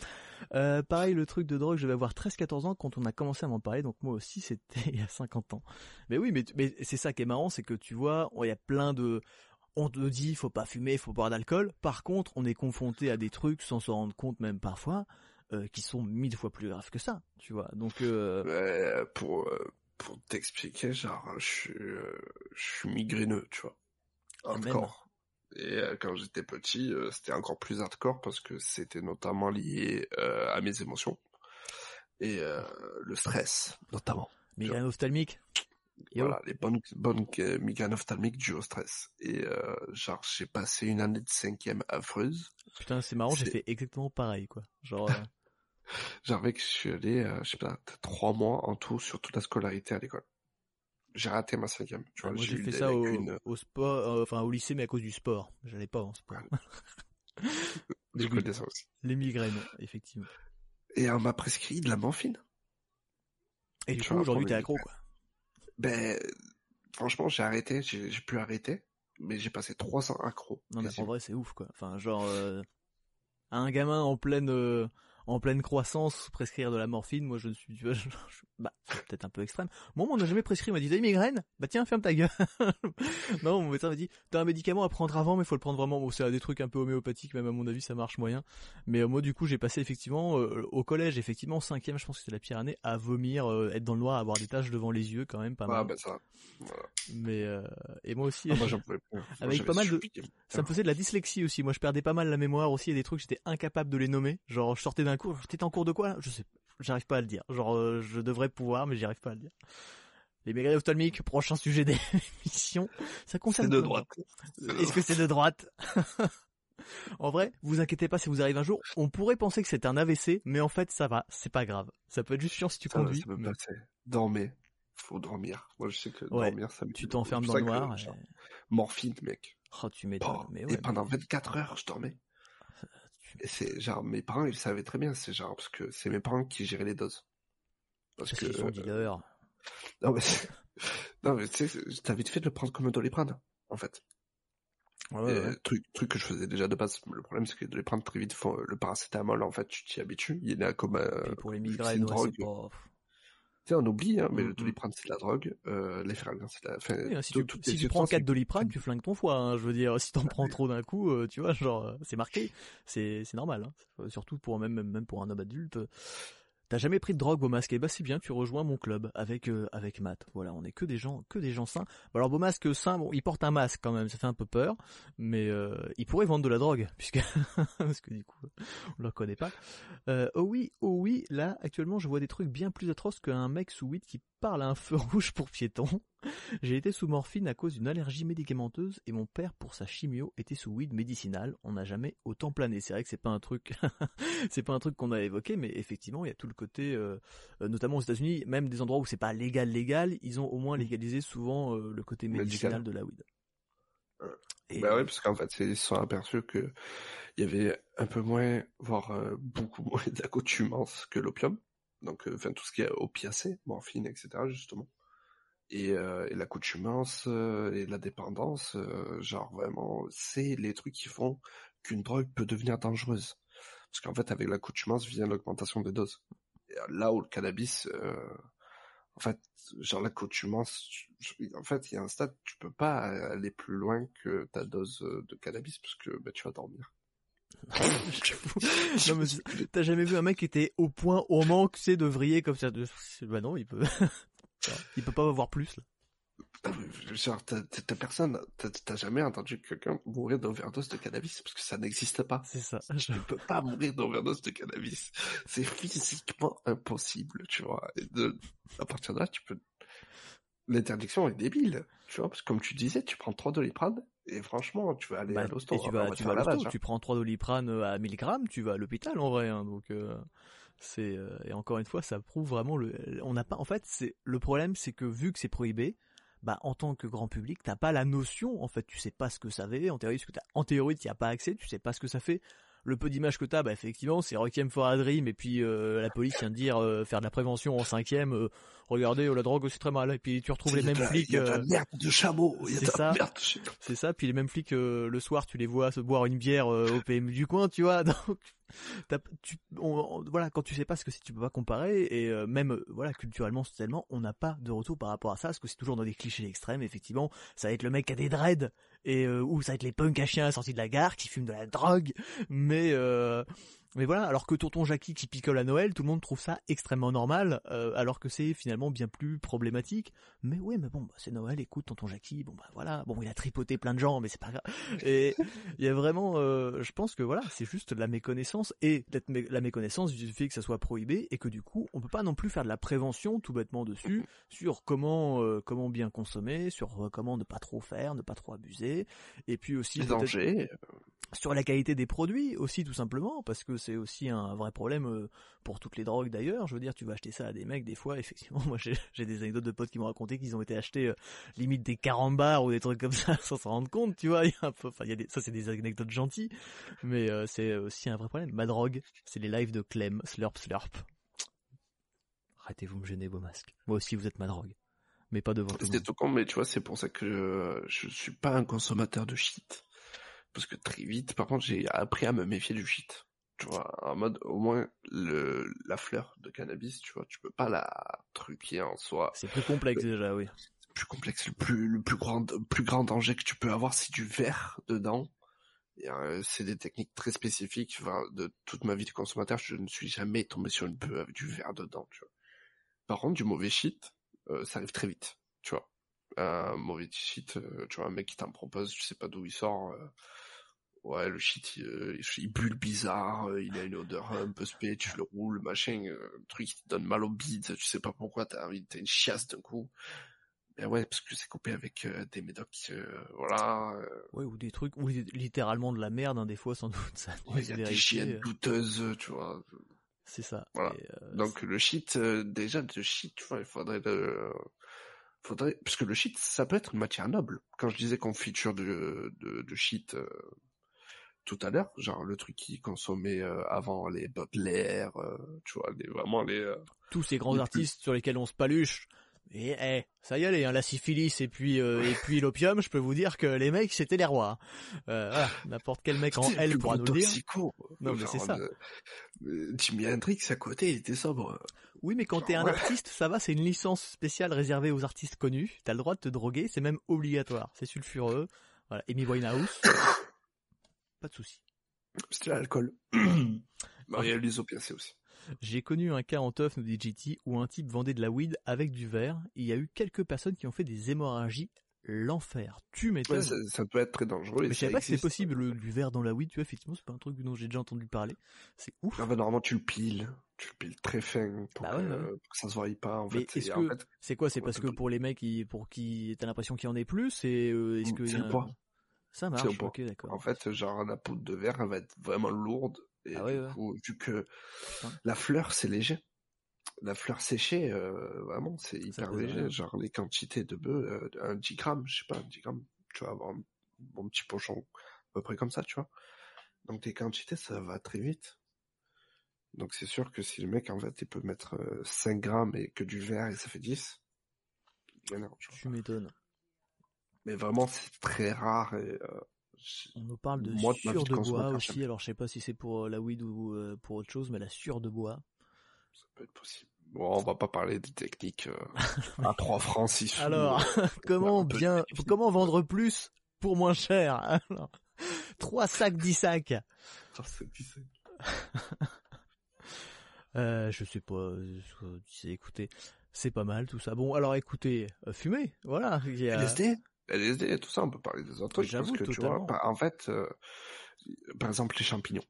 Euh, pareil, le truc de drogue, je vais avoir 13-14 ans quand on a commencé à m'en parler, donc moi aussi c'était il y a 50 ans. Mais oui, mais, mais c'est ça qui est marrant, c'est que tu vois, il y a plein de on te dit faut pas fumer, faut boire d'alcool. Par contre, on est confronté à des trucs sans s'en rendre compte même parfois, euh, qui sont mille fois plus graves que ça, tu vois. Donc euh... pour euh, pour t'expliquer, genre, je suis, je suis migraineux, tu vois. Hardcore. Et quand j'étais petit, c'était encore plus hardcore parce que c'était notamment lié à mes émotions et le stress, notamment. Migraine ophtalmique. Voilà, les bonnes, bonnes migraines ophtalmiques dues au stress. Et genre, j'ai passé une année de cinquième affreuse. Putain, c'est marrant, j'ai fait exactement pareil, quoi. Genre. Genre, mec, je suis allé, euh, je sais pas, trois mois en tout sur toute la scolarité à l'école. J'ai raté ma cinquième. Tu vois, moi, j'ai fait ça au, sport, euh, enfin au lycée, mais à cause du sport. J'allais pas en sport. je connais ça aussi. Les migraines, effectivement. Et on m'a prescrit de la morphine. Et du coup, aujourd'hui, t'es accro, quoi. Ben, franchement, j'ai arrêté, j'ai pu arrêter, mais j'ai passé trois ans accro. Non, mais en vrai, c'est ouf, quoi. Enfin, genre, euh, un gamin en pleine, en pleine croissance prescrire de la morphine, moi je ne suis, tu vois, bah, peut-être un peu extrême. Moi, on m'a jamais prescrit, il m'a dit, t'as une migraine? Bah tiens, ferme ta gueule. non, mon médecin m'a dit, t'as un médicament à prendre avant, mais faut le prendre vraiment. Bon, c'est des trucs un peu homéopathiques, même à mon avis, ça marche moyen. Mais euh, moi, du coup, j'ai passé effectivement, euh, au collège, effectivement, cinquième, je pense que c'est la pire année, à vomir, euh, être dans le noir, avoir des taches devant les yeux, quand même, pas mal. bah ça. Mais, et moi aussi. Ah, moi, j'en pouvais plus. Avec pas mal de, ça me faisait de la dyslexie aussi. Moi, je perdais pas mal la mémoire aussi, et des trucs, j'étais incapable de les nommer. Genre, je sortais d'un cours, j'étais en cours de quoi? Je sais j'arrive pas à le dire. Genre, euh, je devrais pouvoir, mais j'y arrive pas à le dire. Les migraines ophtalmiques, prochain sujet d'émission. Ça concerne. C'est de droite. Est-ce que c'est de droite? En vrai, vous inquiétez pas si vous arrivez un jour. On pourrait penser que c'est un AVC, mais en fait, ça va. C'est pas grave. Ça peut être juste chiant si tu conduis. ça peut passer. Dormez. Faut dormir. Moi, je sais que dormir, ça me Tu t'enfermes dans le noir. Morphine, mec. Oh, tu m'étonnes. Mais Et pendant 24 heures, je dormais c'est genre mes parents ils savaient très bien c'est genre parce que c'est mes parents qui géraient les doses. Parce, que qu'ils sont dealers non mais non mais tu sais t'as vite fait de le prendre comme un doliprane en fait. Truc truc que je faisais déjà de base le problème c'est que de les prendre très vite le paracétamol en fait tu t'y habitues il est comme euh, pour les migraines drogue sais, on oublie, hein, mais le mm, mm. doliprane c'est de la drogue, euh, c'est la. Enfin, hein, si, tu, si tu prends 4 doliprane, tu flingues ton foie. Hein, je veux dire, si t'en prends trop d'un coup, euh, tu vois, genre, euh, c'est marqué, c'est c'est normal. Hein, surtout pour même même pour un homme adulte. T'as jamais pris de drogue, Beaumasque Eh bah c'est bien, tu rejoins mon club avec euh, avec Matt. Voilà, on est que des gens que des gens sains. Alors Beaumasque sain, bon, il porte un masque quand même, ça fait un peu peur, mais euh, il pourrait vendre de la drogue puisque parce que du coup on le connaît pas. Euh, oh oui, oh oui, là actuellement je vois des trucs bien plus atroces qu'un mec sous weed qui parle à un feu rouge pour piéton. J'ai été sous morphine à cause d'une allergie médicamenteuse et mon père pour sa chimio était sous weed médicinal. On n'a jamais autant plané. C'est vrai que c'est pas un truc, c'est pas un truc qu'on a évoqué, mais effectivement il y a tout le côté, euh, euh, notamment aux États-Unis, même des endroits où c'est pas légal légal, ils ont au moins légalisé souvent euh, le côté médicinal de la weed. Et... Bah oui, parce qu'en fait, ils se sont aperçus que il y avait un peu moins, voire beaucoup moins d'accoutumance que l'opium. Donc, enfin, tout ce qui est opiacé, morphine, etc., justement et, euh, et l'accoutumance euh, et la dépendance, euh, genre vraiment, c'est les trucs qui font qu'une drogue peut devenir dangereuse. Parce qu'en fait, avec l'accoutumance vient l'augmentation des doses. Là où le cannabis, en fait, genre l'accoutumance, en fait, il y a un stade, tu peux pas aller plus loin que ta dose de cannabis parce que bah, tu vas dormir. t'as jamais vu un mec qui était au point, au manque, c'est de vriller comme ça. De... Bah non, il peut. Il peut pas avoir plus, là. Genre, t'as personne, t'as jamais entendu quelqu'un mourir d'overdose de cannabis parce que ça n'existe pas. C'est ça. Je ne peux pas mourir d'overdose de cannabis. C'est physiquement impossible, tu vois. Et de, à partir de là, tu peux. L'interdiction est débile, tu vois, parce que comme tu disais, tu prends 3 doliprane et franchement, tu vas aller bah, à l'hosto. Tu vas, tu vas à l'hosto, tu prends 3 doliprane à 1000 grammes, tu vas à l'hôpital en vrai, hein, donc. Euh... C'est euh, et encore une fois, ça prouve vraiment le. On n'a pas. En fait, c'est le problème, c'est que vu que c'est prohibé, bah en tant que grand public, t'as pas la notion. En fait, tu sais pas ce que ça fait. En théorie, que en théorie, t'y as pas accès. Tu sais pas ce que ça fait. Le peu d'images que t'as, bah effectivement, c'est Requiem for a Dream et puis euh, la police vient de dire euh, faire de la prévention en cinquième. regardez, la drogue c'est très mal. Et puis tu retrouves les mêmes flics. Merde de chameau. C'est ça. C'est ça. Puis les mêmes flics le soir, tu les vois se boire une bière au PMU du coin, tu vois. Donc voilà, quand tu sais pas ce que c'est, tu peux pas comparer et euh, même euh, voilà culturellement, socialement, on n'a pas de retour par rapport à ça parce que c'est toujours dans des clichés extrêmes. Effectivement, ça va être le mec qui a des dreads euh, ou ça va être les punks à chiens sortis de la gare qui fument de la drogue, mais Mais voilà, alors que tonton Jackie qui picole à Noël, tout le monde trouve ça extrêmement normal, euh, alors que c'est finalement bien plus problématique. Mais oui, mais bon, bah, c'est Noël, écoute, tonton Jackie, bon bah voilà, bon il a tripoté plein de gens, mais c'est pas grave. Et il y a vraiment, euh, je pense que voilà, c'est juste la méconnaissance et la méconnaissance du fait que ça soit prohibé et que du coup, on peut pas non plus faire de la prévention tout bêtement dessus sur comment euh, comment bien consommer, sur comment ne pas trop faire, ne pas trop abuser, et puis aussi les dangers sur la qualité des produits aussi tout simplement parce que c'est aussi un vrai problème euh, pour toutes les drogues d'ailleurs. Je veux dire tu vas acheter ça à des mecs des fois effectivement moi j'ai des anecdotes de potes qui m'ont raconté qu'ils ont été achetés euh, limite des carambars ou des trucs comme ça sans s'en rendre compte tu vois. Il y a un peu enfin il y a des, ça c'est des anecdotes gentilles mais euh, c'est aussi un vrai problème. Ma drogue c'est les lives de Clem slurp slurp. Arrêtez vous me gêner vos masques. Moi aussi vous êtes ma drogue. Mais pas devant tout con mais tu vois c'est pour ça que je, je suis pas un consommateur de shit. Parce que très vite, par contre, j'ai appris à me méfier du shit. Tu vois, en mode, au moins, le, la fleur de cannabis, tu vois, tu peux pas la truquer en soi. C'est plus complexe déjà, oui. C'est plus complexe, le plus, le plus grand, plus grand danger que tu peux avoir, c'est du verre dedans. Euh, c'est des techniques très spécifiques. Enfin, de toute ma vie de consommateur, je ne suis jamais tombé sur une bœuf avec du verre dedans, tu vois. Par contre, du mauvais shit, euh, ça arrive très vite, tu vois. Un mauvais shit, euh, tu vois, un mec qui t'en propose, je sais pas d'où il sort, ouais, le shit, il, euh, il, bulle bizarre, euh, il a une odeur un peu spé, tu le roules, machin, euh, le truc qui te donne mal au bide, tu sais pas pourquoi, t'as envie, t'as une chiasse d'un coup. Ben ouais, parce que c'est coupé avec des médocs, voilà. Ouais, ou des trucs, ou littéralement de la merde, hein, des fois, sans doute. Ça ouais, il y a des chiennes douteuses, tu vois. C'est ça. Voilà. Donc le shit, déjà, le shit, tu vois, il faudrait le faudrait parce que le shit ça peut être une matière noble quand je disais qu'on feature de, de, de shit tout à l'heure, genre le truc qui consommait euh, avant les Baudelaire, euh, tu vois, les, vraiment les... Euh, Tous ces grands artistes sur lesquels on se paluche. Et eh, ça y est, hein, la syphilis et puis et puis l'opium, je peux vous dire que les mecs c'était les rois. voilà, n'importe quel mec en L pourra nous le dire. Non mais c'est ça. Jimi Hendrix à côté, il était sobre. Oui, mais quand t'es un artiste, ça va, c'est une licence spéciale réservée aux artistes connus. T'as le droit de te droguer, c'est même obligatoire. C'est sulfureux. Voilà, Amy Winehouse pas de souci. C'était l'alcool. bah, il y a les opiacés aussi. J'ai connu un cas en teuf, nous dit GT, où un type vendait de la weed avec du verre. Il y a eu quelques personnes qui ont fait des hémorragies. L'enfer. Tu m'étonnes. Ouais, ça, peut être très dangereux. Mais je savais pas que c'est possible du verre dans la weed. Tu vois, effectivement, c'est pas un truc dont j'ai déjà entendu parler. C'est ouf. Non, bah, normalement, tu le piles. Tu le piles très fin pour, bah que, ça se voie pas. En fait. c'est quoi? C'est parce que pour les mecs pour qui t'as l'impression qu'il y en ait plus? Et est-ce que c'est le poids. Ça marche, ok, d'accord. En fait, genre la poudre de verre, elle va être vraiment lourde. Et ah du coup, vu que la fleur, c'est léger. La fleur séchée, euh, vraiment, c'est hyper léger. Genre les quantités de bœuf, euh, un 10 grammes, je sais pas, un 10 grammes, tu vas avoir un bon petit pochon, à peu près comme ça, tu vois. Donc tes quantités, ça va très vite. Donc c'est sûr que si le mec, en fait, il peut mettre 5 euh, grammes et que du verre et ça fait 10, tu m'étonnes. Mais vraiment, c'est très rare. Et, euh, on nous parle de sueur de, bois aussi. Alors, je sais pas si c'est pour euh, la weed ou euh, pour autre chose, mais la sueur de bois. Ça peut être possible. Bon, on va pas parler des techniques à 3 francs 6 Alors, comment bien, comment vendre plus pour moins cher? Alors, 3 sacs 10 sacs. 3 sacs 10 sacs. euh, je sais pas, écoutez, c'est pas mal tout ça. Bon, alors écoutez, fumez, voilà. Il y a... LSD LSD et tout ça, on peut parler des autres trucs. Parce que tu vois, en fait, euh, par exemple, les champignons.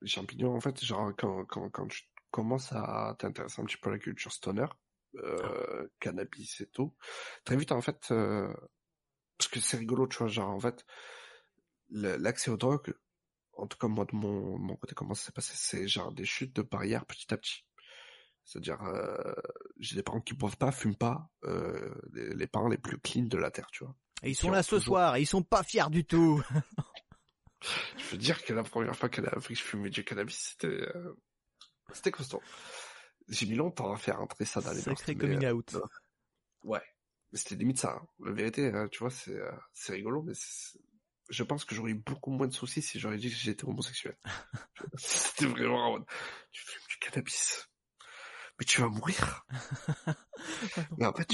Les champignons, en fait, genre, quand, quand, quand tu commences à t'intéresser un petit peu à la culture stoner, euh, cannabis et tout, très vite, en fait, euh, parce que c'est rigolo, tu vois, genre, en fait, l'accès aux drogues, en tout cas, moi, de mon, mon côté, comment ça s'est passé, c'est genre des chutes de barrières petit à petit. C'est-à-dire, euh, j'ai des parents qui boivent pas, fument pas, euh, les, parents les plus clean de la terre, tu vois. Et ils sont là ce soir, et ils sont pas fiers du tout. je veux dire que la première fois qu'elle a appris que je fumais du cannabis, c'était, euh, c'était costaud. J'ai mis longtemps à faire entrer ça dans les Sacré coming out. ouais. Mais c'était limite ça. Hein. La vérité, hein, tu vois, c'est, c'est rigolo, mais je pense que j'aurais eu beaucoup moins de soucis si j'aurais dit que j'étais homosexuel. c'était vraiment, tu fumes du cannabis mais tu vas mourir. mais en fait,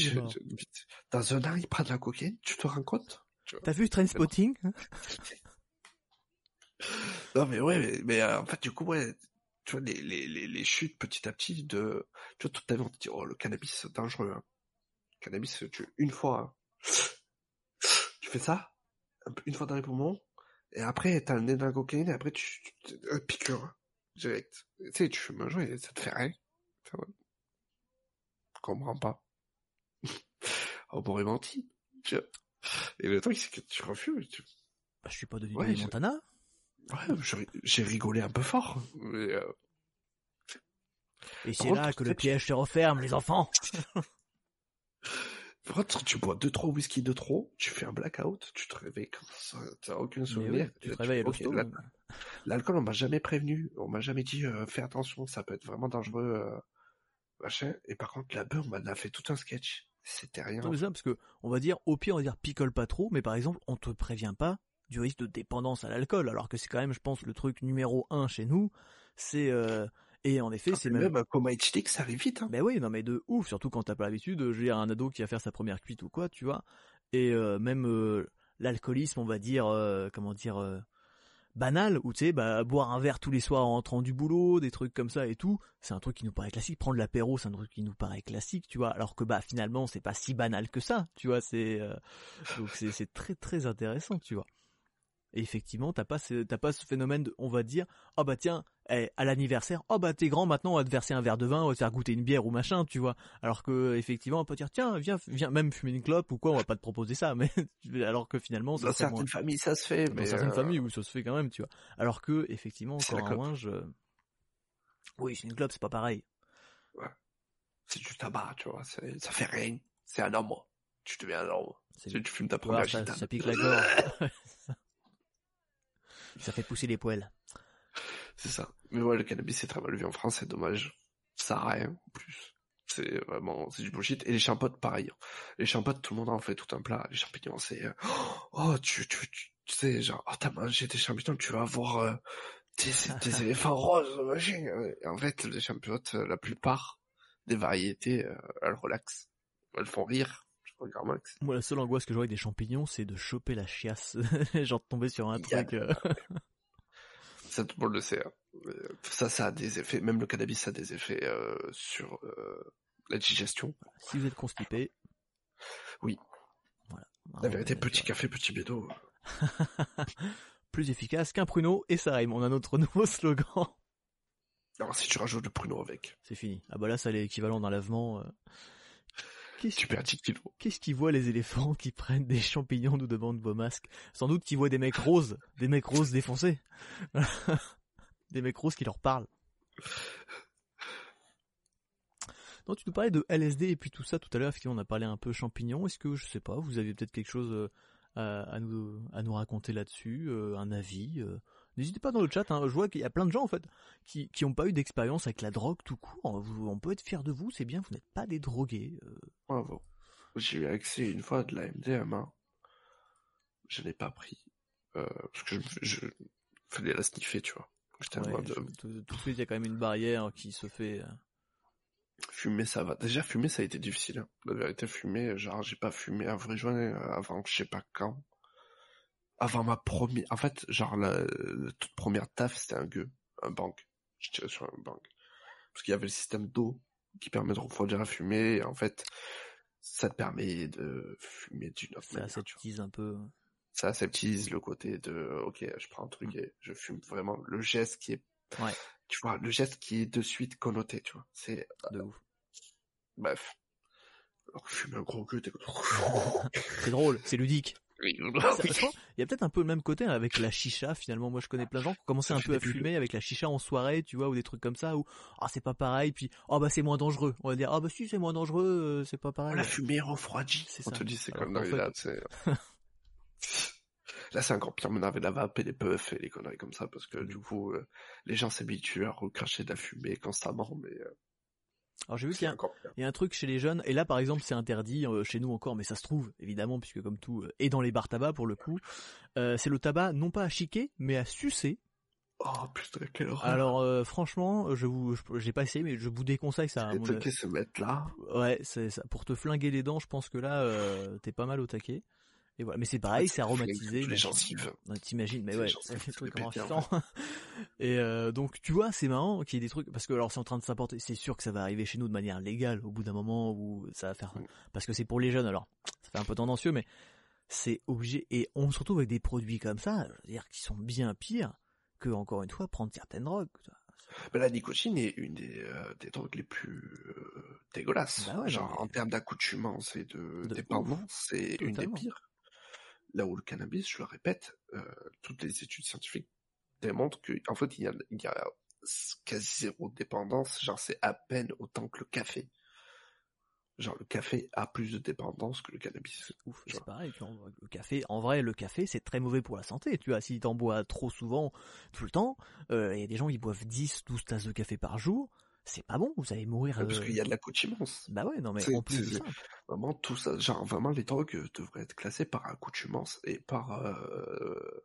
dans un an, il prend de la cocaïne, tu te rends compte? T'as vu Trainspotting non mais ouais, mais, mais, euh, en fait du coup ouais, tu vois les, les, les, les chutes petit à petit de, tu vois toute ta vie on te dit oh le cannabis c'est dangereux, hein. Le cannabis tu une fois, hein. tu fais ça, une fois dans les poumons, et après t'as le nez dans la cocaïne, et après tu, tu euh, piqûre hein, direct. Tu sais tu fumes un joint et ça te fait rien. Enfin, ouais. Je comprends pas. on m'aurait menti. Tu vois. Et le truc c'est que tu refumes, tu Bah, je suis pas de Ouais, Montana. Ouais, j'ai rigolé un peu fort. Mais euh, Et c'est là que le piège se referme, les enfants. par contre, tu bois deux trois whisky de trop, tu fais un blackout, tu te réveilles comme ça, t'as aucun Mais souvenir. oui, tu te réveilles à ok, l'hosto. la- L'alcool, on m'a jamais prévenu, on m'a jamais dit euh, fais attention, ça peut être vraiment dangereux, euh, machin. Et par contre, la beurre, on a fait tout un sketch. C'était rien. Non mais ça parce que on va dire au pire on va dire picole pas trop, mais par exemple on te prévient pas du risque de dépendance à l'alcool, alors que c'est quand même je pense le truc numéro un chez nous, c'est euh, et en effet Ah, c'est même même un coma éthylique, ça arrive vite. Hein. Ben oui, non mais de ouf, surtout quand t'as pas l'habitude, je veux dire un ado qui va faire sa première cuite ou quoi, tu vois. Et euh, même euh, l'alcoolisme, on va dire, comment dire, banal, ou tu sais, bah, boire un verre tous les soirs en rentrant du boulot, des trucs comme ça et tout, c'est un truc qui nous paraît classique. Prendre l'apéro, c'est un truc qui nous paraît classique, tu vois. Alors que bah finalement, c'est pas si banal que ça, tu vois. C'est euh, donc c'est très très intéressant, tu vois. Et effectivement, t'as pas t'as pas ce phénomène de, on va dire, oh bah tiens, eh, à l'anniversaire, oh bah t'es grand maintenant, on va te verser un verre de vin, on va te faire goûter une bière ou machin, tu vois. Alors que effectivement, on peut dire tiens, viens, viens même fumer une clope ou quoi, on va pas te proposer ça, mais alors que finalement, ça Dans moins- certaines familles, ça se fait, dans mais certaines euh, familles où ça se fait quand même, tu vois. Alors que effectivement, la un je... oui, c'est une clope, c'est pas pareil. c'est du tabac, tu vois. Ça fait rien. C'est un homme. Tu deviens un homme. C'est Tu, tu fumes ta Ouais, première ça, ça pique la gorge. ça fait pousser les poils. C'est ça. Mais ouais, le cannabis c'est très mal vu en France, c'est dommage. Ça a rien, en plus. C'est vraiment, c'est du bullshit. Et les champottes, pareil. Les champottes, tout le monde en fait tout un plat. Les champignons, c'est, euh, oh, tu, tu, tu, tu sais, genre, oh, t'as mangé des champignons, tu vas avoir euh, des, des éléphants roses, machin. En fait, les champiottes, euh, la plupart des variétés, euh, elles relaxent. Elles font rire. Max. Moi, la seule angoisse que j'aurais avec des champignons, c'est de choper la chiasse. Genre de tomber sur un a- truc. Ça, tout le monde le sait. hein. Euh, Ça, ça a des effets, même le cannabis ça a des effets euh, sur euh, la digestion. Si vous êtes constipé. Oui. Voilà. La vérité, petit café, petit bédo. Plus efficace qu'un pruneau et ça rime. On a notre nouveau slogan. Alors, si tu rajoutes le pruneau avec, C'est fini. Ah bah là, ça l'équivalent d'un lavement. euh. Qu'est-ce tu perds 10 kilos. Qu'est-ce qu'ils voient les éléphants qui prennent des champignons, nous demandent vos masques Sans doute qu'ils voient des mecs roses, des mecs roses défoncés. des mecs roses qui leur parlent. Non, tu nous parlais de LSD et puis tout ça tout à l'heure, effectivement on a parlé un peu champignons. Est-ce que, je sais pas, vous aviez peut-être quelque chose euh, à, à nous, à nous raconter là-dessus, euh, un avis euh. N'hésitez pas dans le chat, hein. je vois qu'il y a plein de gens en fait qui qui ont pas eu d'expérience avec la drogue tout court. Vous- on peut être fier de vous, c'est bien, vous n'êtes pas des drogués. euh. Bravo. J'ai eu accès une fois à de la MDMA. Je l'ai pas pris. Euh, parce que je, je fallait la sniffer, tu vois. J'étais Ouais, euh, tout, tout de suite, il y a quand même une barrière qui se fait. fumer, ça va. Déjà, fumer, ça a été difficile. hein. La vérité, fumer, genre, j'ai pas fumé vrai avant je sais pas quand. Avant ma première... En fait, genre, la, la toute première taf, c'était un gueux, un banc. Je tirais sur un banc. Parce qu'il y avait le système d'eau qui permet de refroidir la fumée, et en fait, ça te permet de fumer d'une autre Ça aseptise un peu. Ça aseptise le côté de, ok, je prends un truc et je fume vraiment le geste qui est, Ouais. tu vois, le geste qui est de suite connoté, tu vois. C'est, De ouf. bref. Alors que fumer un gros gueux, t'es. C'est drôle, c'est ludique. Il y a peut-être un peu le même côté avec la chicha finalement. Moi je connais plein de gens qui ont commencé un peu à fumer avec la chicha en soirée, tu vois, ou des trucs comme ça, où ah c'est pas pareil, puis ah bah c'est moins dangereux. On va dire ah bah si c'est moins dangereux, euh, c'est pas pareil. la fumée refroidit. C'est On ça. te dit, c'est Alors comme fait- là, c'est... Là, c'est encore pire, mais on avait la vape et les puffs et les conneries comme ça, parce que du coup, euh, les gens s'habituent à recracher de la fumée constamment, mais euh, Alors j'ai vu qu'il y a, y un truc chez les jeunes, et là par exemple c'est interdit euh, chez nous encore, mais ça se trouve évidemment puisque comme tout euh, et dans les bars tabac pour le coup, euh, c'est le tabac non pas à chiquer mais à sucer. Oh putain, quelle horreur. Alors euh, franchement, je vous, j'ai pas essayé, mais je vous déconseille ça. les se mettent là. Ouais, c'est ça. Pour te flinguer les dents, je pense que là, euh, t'es pas mal au taquet. Et voilà, mais c'est pareil, c'est aromatisé. Les gencives. T'imagines, mais ouais, c'est des trucs en Et euh, donc, tu vois, c'est marrant qu'il y ait des trucs, parce que alors c'est en train de s'importer, c'est sûr que ça va arriver chez nous de manière légale au bout d'un moment où ça va faire, mm. parce que c'est pour les jeunes, alors ça fait un peu tendancieux, mais c'est obligé, et on se retrouve avec des produits comme ça, je veux dire, qui sont bien pires que, encore une fois, prendre certaines drogues. La nicotine est une des, euh, des drogues les plus euh, dégueulasses. Bah Genre, en termes d'accoutumance et de, dépendance, c'est une des pires. Là où le cannabis, je le répète, euh, toutes les études scientifiques démontrent qu'en fait, il y a, il y a quasi zéro dépendance, genre c'est à peine autant que le café. Genre le café a plus de dépendance que le cannabis. Ouf, c'est pareil. Le café, en vrai, le café c'est très mauvais pour la santé. Tu vois, si t'en bois trop souvent, tout le temps, euh, il y a des gens qui boivent 10, 12 tasses de café par jour c'est pas bon, vous allez mourir. Parce qu'il y a de l'accoutumance. Bah ouais, non mais en plus ça. Vraiment tout ça, genre vraiment les drogues euh, devraient être classées par accoutumance et par euh,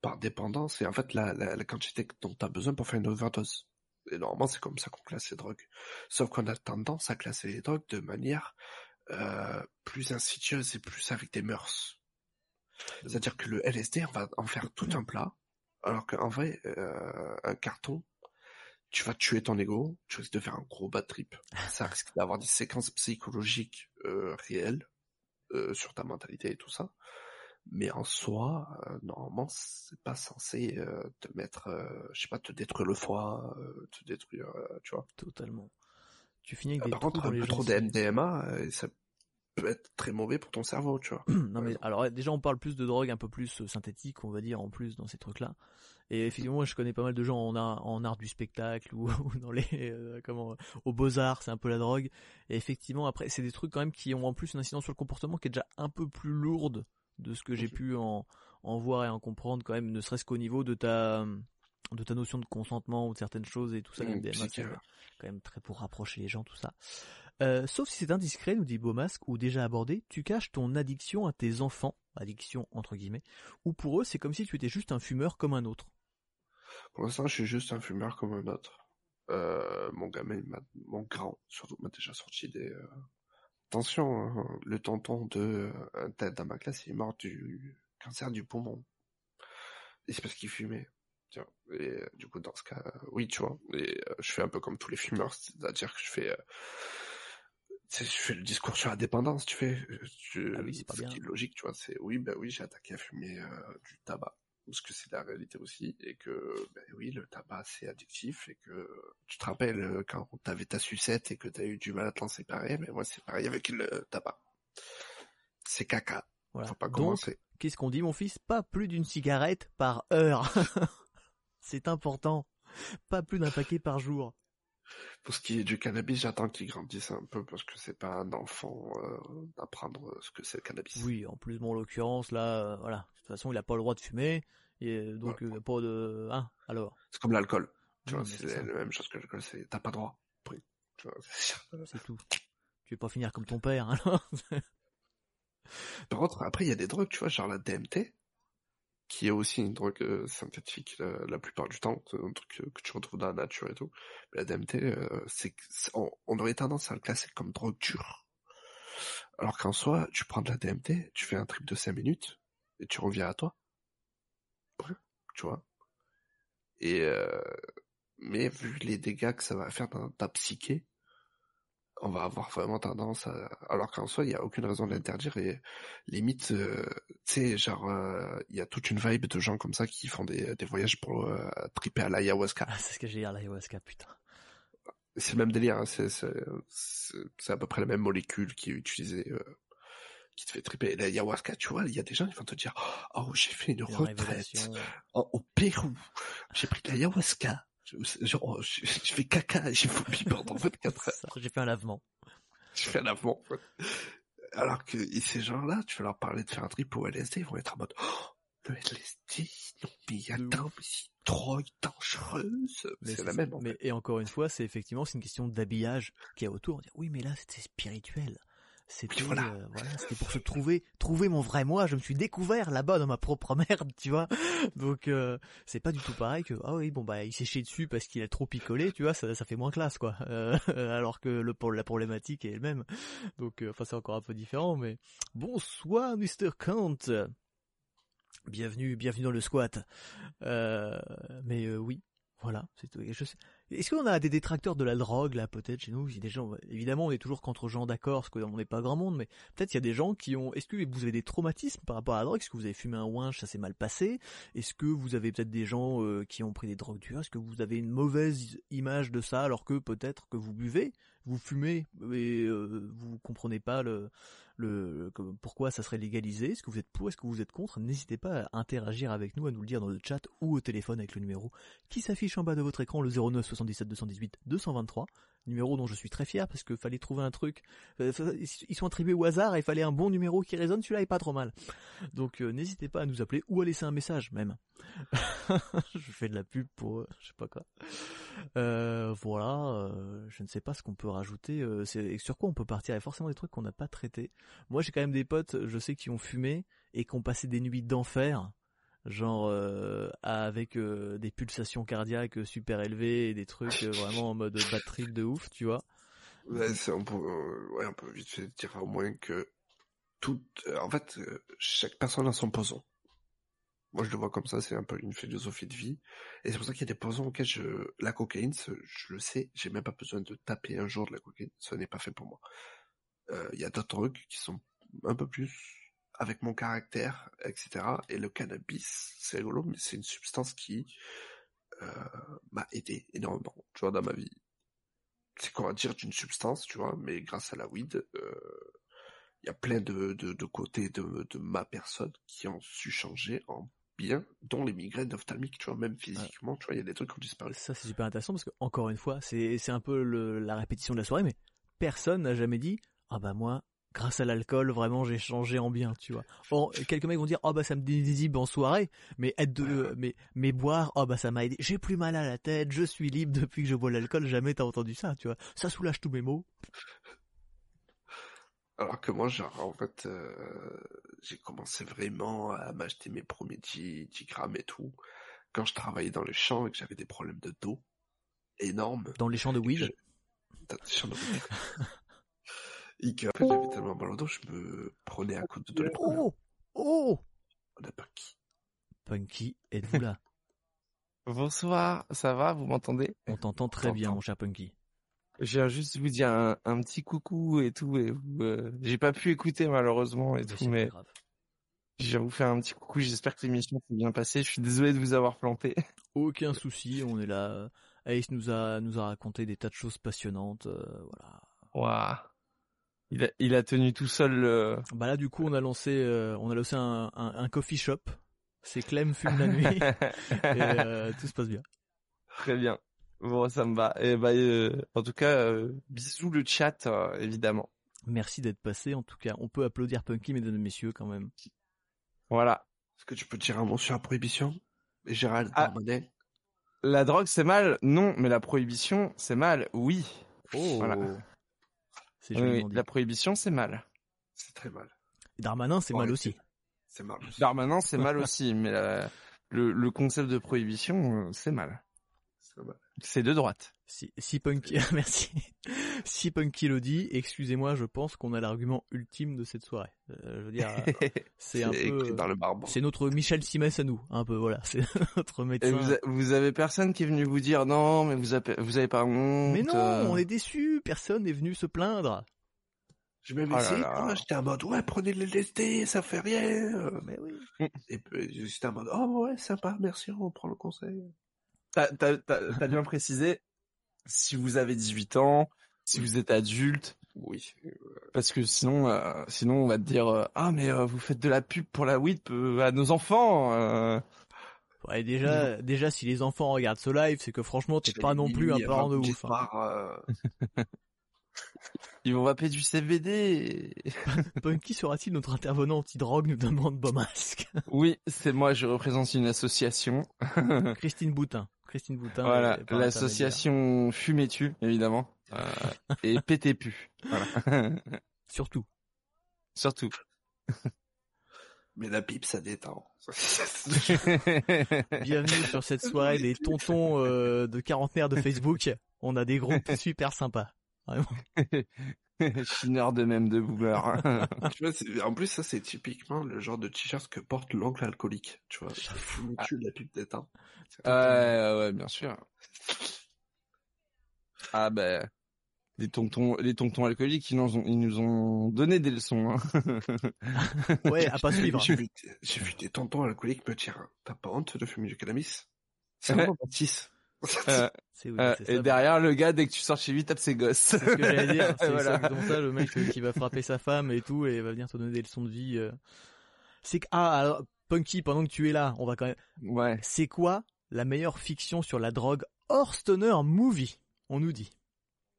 par dépendance et en fait la, la, quantité dont tu as besoin pour faire une overdose. Et normalement c'est comme ça qu'on classe les drogues. Sauf qu'on a tendance à classer les drogues de manière euh, plus insidieuse et plus avec des mœurs. C'est-à-dire que le LSD, on va en faire tout un plat, alors qu'en vrai, un carton, tu vas tuer ton ego, tu risques de faire un gros bad trip. Ça risque d'avoir des séquences psychologiques euh, réelles euh, sur ta mentalité et tout ça. Mais en soi, euh, normalement, c'est pas censé te mettre, je sais pas, te détruire le foie, te détruire, tu vois. Totalement. Tu finis avec des Par contre, un peu trop de MDMA, ça peut être très mauvais pour ton cerveau, tu vois. non mais alors déjà on parle plus de drogue un peu plus euh, synthétique, on va dire en plus dans ces trucs-là. Et effectivement, moi, je connais pas mal de gens en art, en art du spectacle ou, dans les euh, comment aux beaux arts, c'est un peu la drogue. Et effectivement, après, c'est des trucs quand même qui ont en plus une incidence sur le comportement qui est déjà un peu plus lourde de ce que j'ai pu en, en voir et en comprendre quand même, ne serait-ce qu'au niveau de ta de ta notion de consentement ou de certaines choses et tout ça. Mmh, c'est quand même très pour rapprocher les gens, tout ça. Euh, sauf si c'est indiscret, nous dit Beaumasque, ou déjà abordé, tu caches ton addiction à tes enfants, addiction entre guillemets, ou pour eux c'est comme si tu étais juste un fumeur comme un autre. Pour l'instant, je suis juste un fumeur comme un autre. Euh, mon gamin, mon grand, surtout, m'a déjà sorti des... Euh... Attention, hein, le tonton de un tête dans ma classe, il est mort du cancer du poumon. Et c'est parce qu'il fumait. Et du coup, dans ce cas, oui, tu vois. Et je fais un peu comme tous les fumeurs, c'est-à-dire que je fais je fais le discours sur la dépendance, tu fais. Tu, ah oui, c'est pas bien. logique, tu vois. C'est oui, ben oui, j'ai attaqué à fumer euh, du tabac, parce que c'est la réalité aussi, et que ben oui, le tabac c'est addictif, et que tu te rappelles euh, quand t'avais ta sucette et que t'as eu du mal à t'en séparer, mais moi c'est pareil avec le tabac. C'est caca. Voilà. Faut pas commencer. Qu'est-ce qu'on dit, mon fils? Pas plus d'une cigarette par heure. c'est important. Pas plus d'un paquet par jour. Pour ce qui est du cannabis, j'attends qu'il grandisse un peu parce que c'est pas un enfant euh, d'apprendre ce que c'est le cannabis. Oui, en plus, bon, en l'occurrence, là, euh, voilà, de toute façon, il a pas le droit de fumer, et donc il a pas de, hein, alors. C'est comme l'alcool. Tu vois, c'est la même chose que l'alcool, c'est t'as pas droit. c'est tout. Tu veux pas finir comme ton père, alors. Par contre, après, il y a des drogues, tu vois, genre la DMT qui est aussi une drogue euh, synthétique la, plupart du temps, un truc que, tu retrouves dans la nature et tout. Mais la DMT, euh, on, aurait tendance à le classer comme drogue dure. Alors qu'en soi, tu prends de la DMT, tu fais un trip de 5 minutes, et tu reviens à toi. Tu vois Et euh, mais vu les dégâts que ça va faire dans ta psyché, on va avoir vraiment tendance à... Alors qu'en soi, il n'y a aucune raison de l'interdire et limite, euh, tu sais, genre, euh, il y a toute une vibe de gens comme ça qui font des, des voyages pour euh, triper à l'ayahuasca. Ah, c'est ce que j'ai dit à l'ayahuasca, putain. C'est le même délire, hein, c'est, c'est, à peu près la même molécule qui est utilisée, euh, qui te fait triper. L'ayahuasca, tu vois, il y a des gens qui vont te dire, oh, j'ai fait une, retraite au Pérou, j'ai pris de l'ayahuasca genre, je, fais caca, j'ai vomi pendant 24 heures. J'ai fait un lavement. J'ai fait un lavement. Alors que ces gens-là, tu vas leur parler de faire un trip au LSD, ils vont être en mode, oh, le LSD, non mais attends, mais c'est trop dangereuse. C'est la même. En mais et encore une fois, c'est effectivement c'est une question d'habillage qui est autour. oui, mais là c'était spirituel. C'était voilà. euh, voilà, c'était pour se trouver trouver mon vrai moi. Je me suis découvert là-bas dans ma propre merde, tu vois. Donc euh, c'est pas du tout pareil que ah oui bon bah il s'est chié dessus parce qu'il a trop picolé, tu vois. Ça, ça fait moins classe quoi. Euh, alors que le la problématique est elle-même. Donc euh, enfin c'est encore un peu différent. Mais bonsoir Mr Kant. Bienvenue bienvenue dans le squat. Mais oui voilà, c'est tout. Et je sais- Est-ce qu'on a des détracteurs de la drogue là peut-être chez nous? Des gens, évidemment, on est toujours contre gens d'accord, parce qu'on n'est pas grand monde, mais peut-être il y a des gens qui ont. Est-ce que vous avez des traumatismes par rapport à la drogue? Est-ce que vous avez fumé un winch, ça s'est mal passé? Est-ce que vous avez peut-être des gens euh, qui ont pris des drogues dures? Est-ce que vous avez une mauvaise image de ça alors que peut-être que vous buvez, vous fumez, et euh, vous comprenez pas le, pourquoi ça serait légalisé Est-ce que vous êtes pour Est-ce que vous êtes contre N'hésitez pas à interagir avec nous, à nous le dire dans le chat ou au téléphone avec le numéro qui s'affiche en bas de votre écran, le 09 77 218 223, numéro dont je suis très fier parce que fallait trouver un truc. Euh, Ils sont attribués au hasard et il fallait un bon numéro qui résonne, celui-là est pas trop mal. Donc euh, n'hésitez pas à nous appeler ou à laisser un message même. je fais de la pub pour je sais pas quoi. Euh, voilà, je ne sais pas ce qu'on peut rajouter. c'est sur quoi on peut partir Il y a forcément des trucs qu'on n'a pas traités. Moi j'ai quand même des potes, je sais qui ont fumé et qui ont passé des nuits d'enfer genre euh, avec euh, des pulsations cardiaques super élevées et des trucs euh, vraiment en mode bad trip de ouf, tu vois. On peut, euh, vite fait dire au moins que tout, euh, en fait, euh, chaque personne a son poison. Moi, je le vois comme ça, c'est un peu une philosophie de vie. Et c'est pour ça qu'il y a des poisons auxquels je, la cocaïne, je le sais, j'ai même pas besoin de taper un jour de la cocaïne, ce n'est pas fait pour moi. Euh, Il y a d'autres trucs qui sont un peu plus avec mon caractère, etc. Et le cannabis, c'est rigolo, mais c'est une substance qui euh, m'a aidé énormément, tu vois, dans ma vie. C'est qu'on va dire d'une substance, tu vois, mais grâce à la weed, euh, il y a plein de, de, de côtés de, de ma personne qui ont su changer en bien, dont les migraines ophtalmiques, tu vois, même physiquement, tu vois, il y a des trucs qui ont disparu. Ça c'est super intéressant parce que encore une fois, c'est c'est un peu le- la répétition de la soirée, mais personne n'a jamais dit ah bah moi grâce à l'alcool vraiment j'ai changé en bien, tu vois. Or quelques mecs vont dire ah bah ça me désinhibe en soirée, mais être de mais mais boire ah bah ça m'a aidé, j'ai plus mal à la tête, je suis libre depuis que je bois l'alcool, jamais t'as entendu ça, tu vois. Ça soulage tous mes maux. Alors que moi, genre, en fait, euh, j'ai commencé vraiment à m'acheter mes premiers 10, 10 grammes et tout, quand je travaillais dans les champs et que j'avais des problèmes de dos énormes. Dans les champs de weed. je- Dans les champs de weed. et fait, j'avais tellement mal au dos, je me prenais à coups de dos les premiers. Oh oh On a qui. Punky, êtes-vous là? Bonsoir, ça va, vous m'entendez? On t'entend très bien, mon cher Punky. Je viens juste vous dire un, un petit coucou et tout. Et vous, euh, j'ai pas pu écouter malheureusement et Mais c'est tout, mais grave. je viens vous faire un petit coucou. J'espère que l'émission s'est bien passée. Je suis désolé de vous avoir planté. Aucun souci, on est là. Ace nous a nous a raconté des tas de choses passionnantes. euh, voilà. Waouh. Il a, il a tenu tout seul. euh, Bah là, du coup, on a lancé euh, on a lancé un, un, un coffee shop. C'est Clem fume la nuit et euh, tout se passe bien. Très bien. Bon, ça me va. Et bah, euh, en tout cas, euh, bisous le chat, euh, évidemment. Merci d'être passé. En tout cas, on peut applaudir Punky, mesdames et messieurs, quand même. Voilà. Est-ce que tu peux dire un mot sur la prohibition? Et Gérald Ah. Darmanin La drogue, c'est mal? Non, mais la prohibition, c'est mal. Oui. Oh, Voilà. C'est Oui, la prohibition, c'est mal. C'est très mal. Darmanin, c'est Faut mal aussi. C'est mal aussi. Darmanin, c'est mal aussi, mais la- le, le concept de prohibition, euh, c'est mal. C'est de droite. Si, si Punky, merci. Si Punky le dit, excusez-moi, je pense qu'on a l'argument ultime de cette soirée. Euh, je veux dire, c'est un peu, écrit dans le marbre. c'est notre Michel Simès à nous, un peu, voilà. C'est notre Et médecin. vous, a- vous avez personne qui est venu vous dire non, mais vous avez, vous avez pas honte. Mais non, euh. on est déçus. Personne n'est venu se plaindre. J'ai même Oh essayé de m'acheter en mode, ouais, prenez le LSD, ça fait rien. Mais oui. Et puis, j'étais en mode, oh ouais, sympa, merci, on prend le conseil. T'as, t'as, t'as, t'as bien précisé. Si vous avez 18 ans, si vous êtes adulte, Oui. parce que sinon, euh, sinon on va te dire euh, ah mais euh, vous faites de la pub pour la weed euh, à nos enfants. euh. Ouais, déjà, déjà, si les enfants regardent ce live, c'est que franchement, t'es pas non plus un parent de ouf. hein. euh, Ils vont vaper du CBD. Punky sera-t-il notre intervenant anti-drogue nous demande Bomasque. oui, c'est moi. Je représente une association. Christine Boutin. Christine Boutin. Voilà, l'association Fumez-tu, évidemment, euh, et PTPU. Voilà. intermédiaire. Surtout. Surtout. Mais la pipe, ça détend. Bienvenue sur cette soirée des tontons euh, de quarantenaire de Facebook. On a des groupes super sympas. Vraiment. Chineur de même de boomer. tu vois, en plus, ça, c'est typiquement le genre de t-shirt que porte l'oncle alcoolique. Tu vois, ça fout le cul de la pipe détend. C'est ouais, ouais, bien sûr. Ah ben, les tontons, les tontons alcooliques, ils nous ont, ils nous ont donné des leçons. Hein. Ouais, à pas suivre. J'ai vu, des tontons alcooliques me dire, t'as pas honte de fumer du cannabis? C'est Ouais. vraiment Baptiste. Euh, oui, euh, ça. et derrière, le gars, dès que tu sors chez lui, tape ses gosses. C'est ce que j'allais dire. C'est Voilà. exactement ça, le mec euh, qui va frapper sa femme et tout et va venir te donner des leçons de vie. C'est que ah alors, Punky, pendant que tu es là, on va quand même. Ouais. C'est quoi la meilleure fiction sur la drogue hors stoner movie? On nous dit.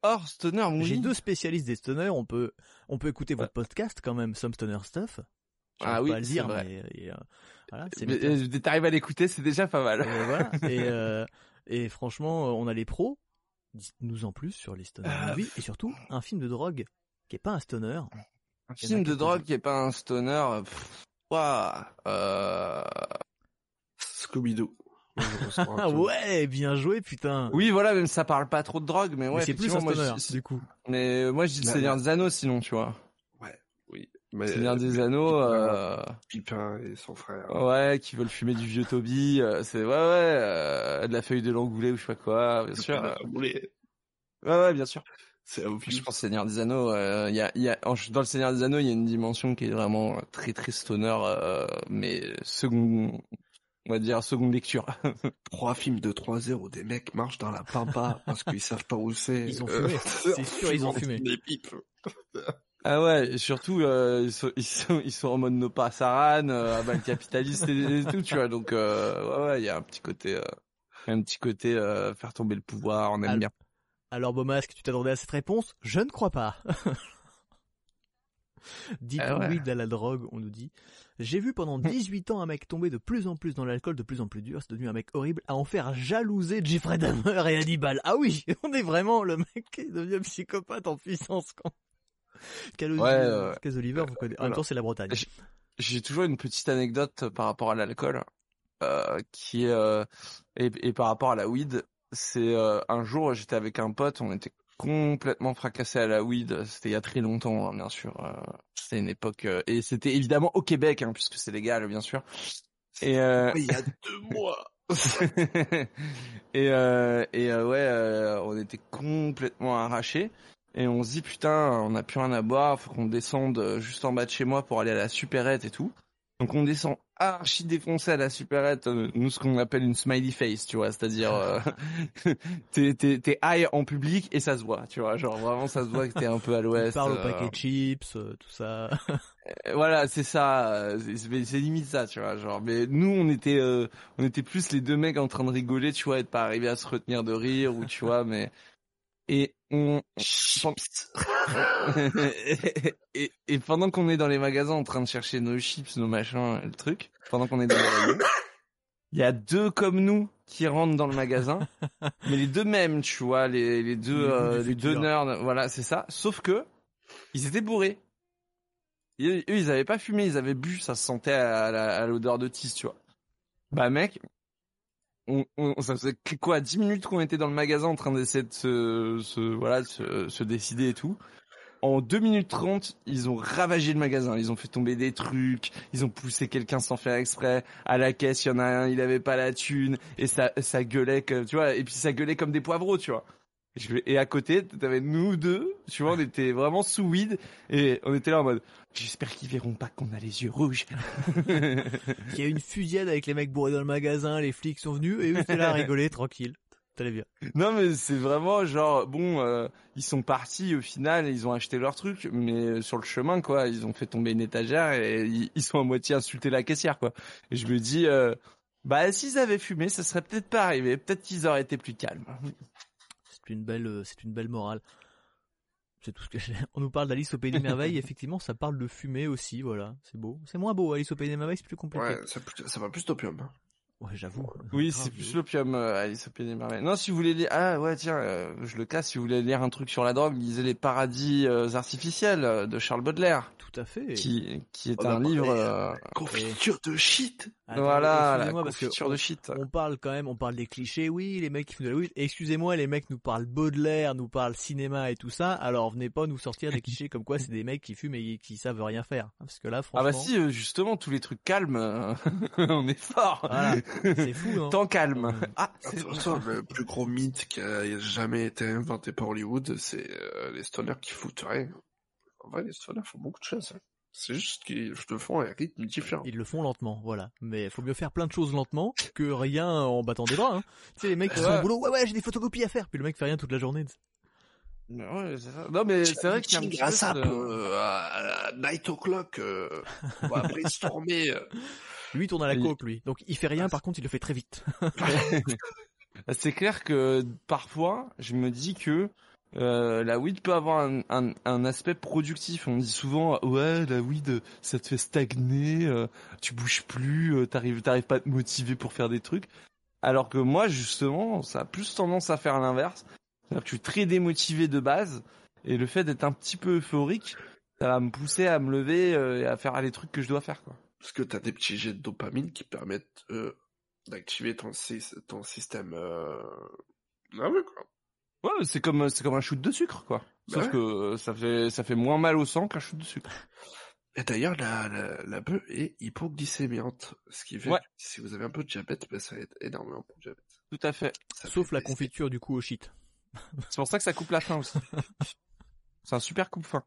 Or, Stoner, oui. J'ai deux spécialistes des stoners. On peut on peut écouter votre podcast quand même, Some Stoner Stuff. Ah oui, pas le dire, vrai. mais euh, voilà, bien. euh, que t'arrives à l'écouter, c'est déjà pas mal. Et voilà. Et, euh, et franchement, euh, on a les pros. Dites-nous en plus sur les stoner Euh, movies et surtout un film de drogue qui est pas un stoner. Un film de drogue qui est pas un stoner. ouah, euh... Scooby-Doo. Moi, Ah ouais, bien joué putain. Oui, voilà, même ça parle pas trop de drogue, mais ouais. c'est plus un moi, stoner je- du coup. Mais moi, je dis le Là, Seigneur là. des Anneaux, sinon, tu vois. Seigneur des Anneaux, euh... Pipin et son frère. ouais, qui veulent fumer du vieux Toby, euh, c'est ouais, ouais, euh, de la feuille de l'angoulet ou je sais pas quoi, bien sûr. euh, Ouais, ouais, bien sûr. C'est. Je pense Seigneur des Anneaux, euh, il y a, il y a, dans le Seigneur des Anneaux, il y a une dimension qui est vraiment très très stoner, euh, mais second, on va dire seconde lecture. Trois films de 3 heures où des mecs marchent dans la pampa parce qu'ils savent pas où c'est. Ils ont Euh, fumé. C'est sûr, ils ont fumé. Des pipes. Ah ouais, et surtout euh, ils, sont, ils sont ils sont en mode no pas Saran, euh, balle capitaliste et, et tout, tu vois. Donc euh, ouais ouais, il y a un petit côté, euh, un petit côté euh, faire tomber le pouvoir, on aime Al- bien. Alors Beaumasque, tu t'attendais à cette réponse? Je ne crois pas. Dites Ah ouais. oui à la drogue, on nous dit. J'ai vu pendant 18 ans un mec tomber de plus en plus dans l'alcool, de plus en plus dur, c'est devenu un mec horrible, à en faire jalouser Jeffrey Dahmer et Hannibal. Ah oui, on est vraiment le mec qui devient psychopathe en puissance quand... Cal Ouais, Oliver, ouais. Cal Oliver, vous connaissez. En même Voilà. temps, c'est la Bretagne. J'ai toujours une petite anecdote par rapport à l'alcool, euh, qui est euh, et, et par rapport à la weed. C'est euh, un jour j'étais avec un pote, on était complètement fracassé à la weed. C'était il y a très longtemps, hein, bien sûr. euh, c'était une époque euh, et c'était évidemment au Québec, hein, puisque c'est légal, bien sûr. Et euh, Il y a deux mois. et euh, et euh, ouais, euh, on était complètement arrachés. Et on se dit putain, on a plus rien à boire, faut qu'on descende euh, juste en bas de chez moi pour aller à la supérette et tout. Donc on descend archi défoncé à la supérette, euh, nous ce qu'on appelle une smiley face, tu vois, c'est-à-dire euh, t'es t'es t'es high en public et ça se voit, tu vois, genre vraiment ça se voit que t'es un peu à l'ouest. parle au euh, paquet de chips, euh, tout ça. Voilà, c'est ça, c'est- limite ça, tu vois, genre. Mais nous, on était, euh, on était plus les deux mecs en train de rigoler, tu vois, et de pas arriver à se retenir de rire ou tu vois, mais et et, et pendant qu'on est dans les magasins en train de chercher nos chips, nos machins, le truc, pendant qu'on est dans les il y a deux comme nous qui rentrent dans le magasin, mais les deux mêmes, tu vois, les, les deux, euh, les deux nerds, voilà, c'est ça. Sauf que ils étaient bourrés. Et eux, ils avaient pas fumé, ils avaient bu, ça se sentait à, à l'odeur de tisse, tu vois. Bah mec, on, on, ça faisait que- quoi, 10 minutes qu'on était dans le magasin en train d'essayer de se, voilà, se, décider et tout. En 2 minutes 30, ils ont ravagé le magasin, ils ont fait tomber des trucs, ils ont poussé quelqu'un sans faire exprès. À la caisse, il y en a un, il avait pas la thune, et ça, ça gueulait comme, tu vois, et puis ça gueulait comme des poivreaux, tu vois. Et à côté, t'avais nous deux, tu vois, on était vraiment sous weed, et on était là en mode, j'espère qu'ils verront pas qu'on a les yeux rouges. Il y a eu une fusillade avec les mecs bourrés dans le magasin, les flics sont venus et eux étaient là à rigoler, tranquille. T'allais bien. Non mais c'est vraiment genre bon euh, ils sont partis au final ils ont acheté leur truc mais sur le chemin quoi ils ont fait tomber une étagère et ils, sont à moitié insulté la caissière quoi et je me dis euh, bah s'ils avaient fumé ça serait peut-être pas arrivé peut-être qu'ils auraient été plus calmes C'est une belle, euh, c'est une belle morale. C'est tout ce que j'ai. On nous parle d'Alice au Pays des Merveilles. Effectivement, ça parle de fumée aussi, voilà. C'est beau. C'est moins beau, Alice au Pays des Merveilles, c'est plus compliqué. Ouais, ça, ça va plus d'opium. Ouais, j'avoue. Oui, c'est plus l'opium, euh, Alice au Pays des merveilles. Non, si vous voulez lire, ah ouais, tiens, euh, je le casse. Si vous voulez lire un truc sur la drogue, lisez Les Paradis euh, artificiels euh, de Charles Baudelaire, Tout à fait. qui qui est a un livre. parlé, euh, Confiture de shit Attends, voilà, la excusez-moi, parce que confiture on- de shit. On parle quand même, on parle des clichés, oui, les mecs qui font de la weed. Excusez-moi, les mecs nous parlent Baudelaire, nous parlent cinéma et tout ça. Alors venez pas nous sortir des clichés comme quoi c'est des mecs qui fument et qui savent rien faire. Parce que là, Ah franchement, bah si, euh, justement, tous les trucs calmes, euh, on est fort. Voilà. C'est fou. Hein. Tant calme. Ouais. Ah, c'est le plus gros mythe qui a jamais été inventé par Hollywood, c'est euh, les stoners qui foutent rien. En vrai, les stoners font beaucoup de choses. hein. C'est juste qu'ils le font à un rythme différent. Ils le font lentement, voilà. Mais faut mieux faire plein de choses lentement que rien en battant des bras. Hein. Tu sais, les mecs qui sont Ouais. au boulot, ouais ouais, j'ai des photocopies à faire. Puis le mec fait rien toute la journée. Mais ouais, c'est ça. Non, mais c'est vrai qu'il y a un petit peu grâce à, ce- euh, à, à Night O'Clock, euh, on va brainstormer. Lui il tourne à la coke, lui. Donc il fait rien, par contre il le fait très vite. C'est clair que parfois, je me dis que euh, la weed peut avoir un, un, un aspect productif. On dit souvent, ouais, la weed, ça te fait stagner, euh, tu bouges plus, euh, t'arrives, t'arrives pas à te motiver pour faire des trucs. Alors que moi, justement, ça a plus tendance à faire l'inverse. C'est-à-dire que je suis très démotivé de base, et le fait d'être un petit peu euphorique, ça va me pousser à me lever euh, et à faire les trucs que je dois faire, quoi. Parce que t'as des petits jets de dopamine qui permettent euh, d'activer ton, sy- ton système euh, nerveux, quoi. Ouais, c'est comme, c'est comme un shoot de sucre, quoi. Bah Sauf ouais. que euh, ça fait, ça fait moins mal au sang qu'un shoot de sucre. Et d'ailleurs, la, la, la bœuf est hypoglycémiante. Ce qui fait Ouais. que si vous avez un peu de diabète, ben, ça aide énormément pour le diabète. Tout à fait. Ça Sauf fait la confiture du coup au shit. C'est pour ça que ça coupe la faim aussi. c'est un super coupe faim.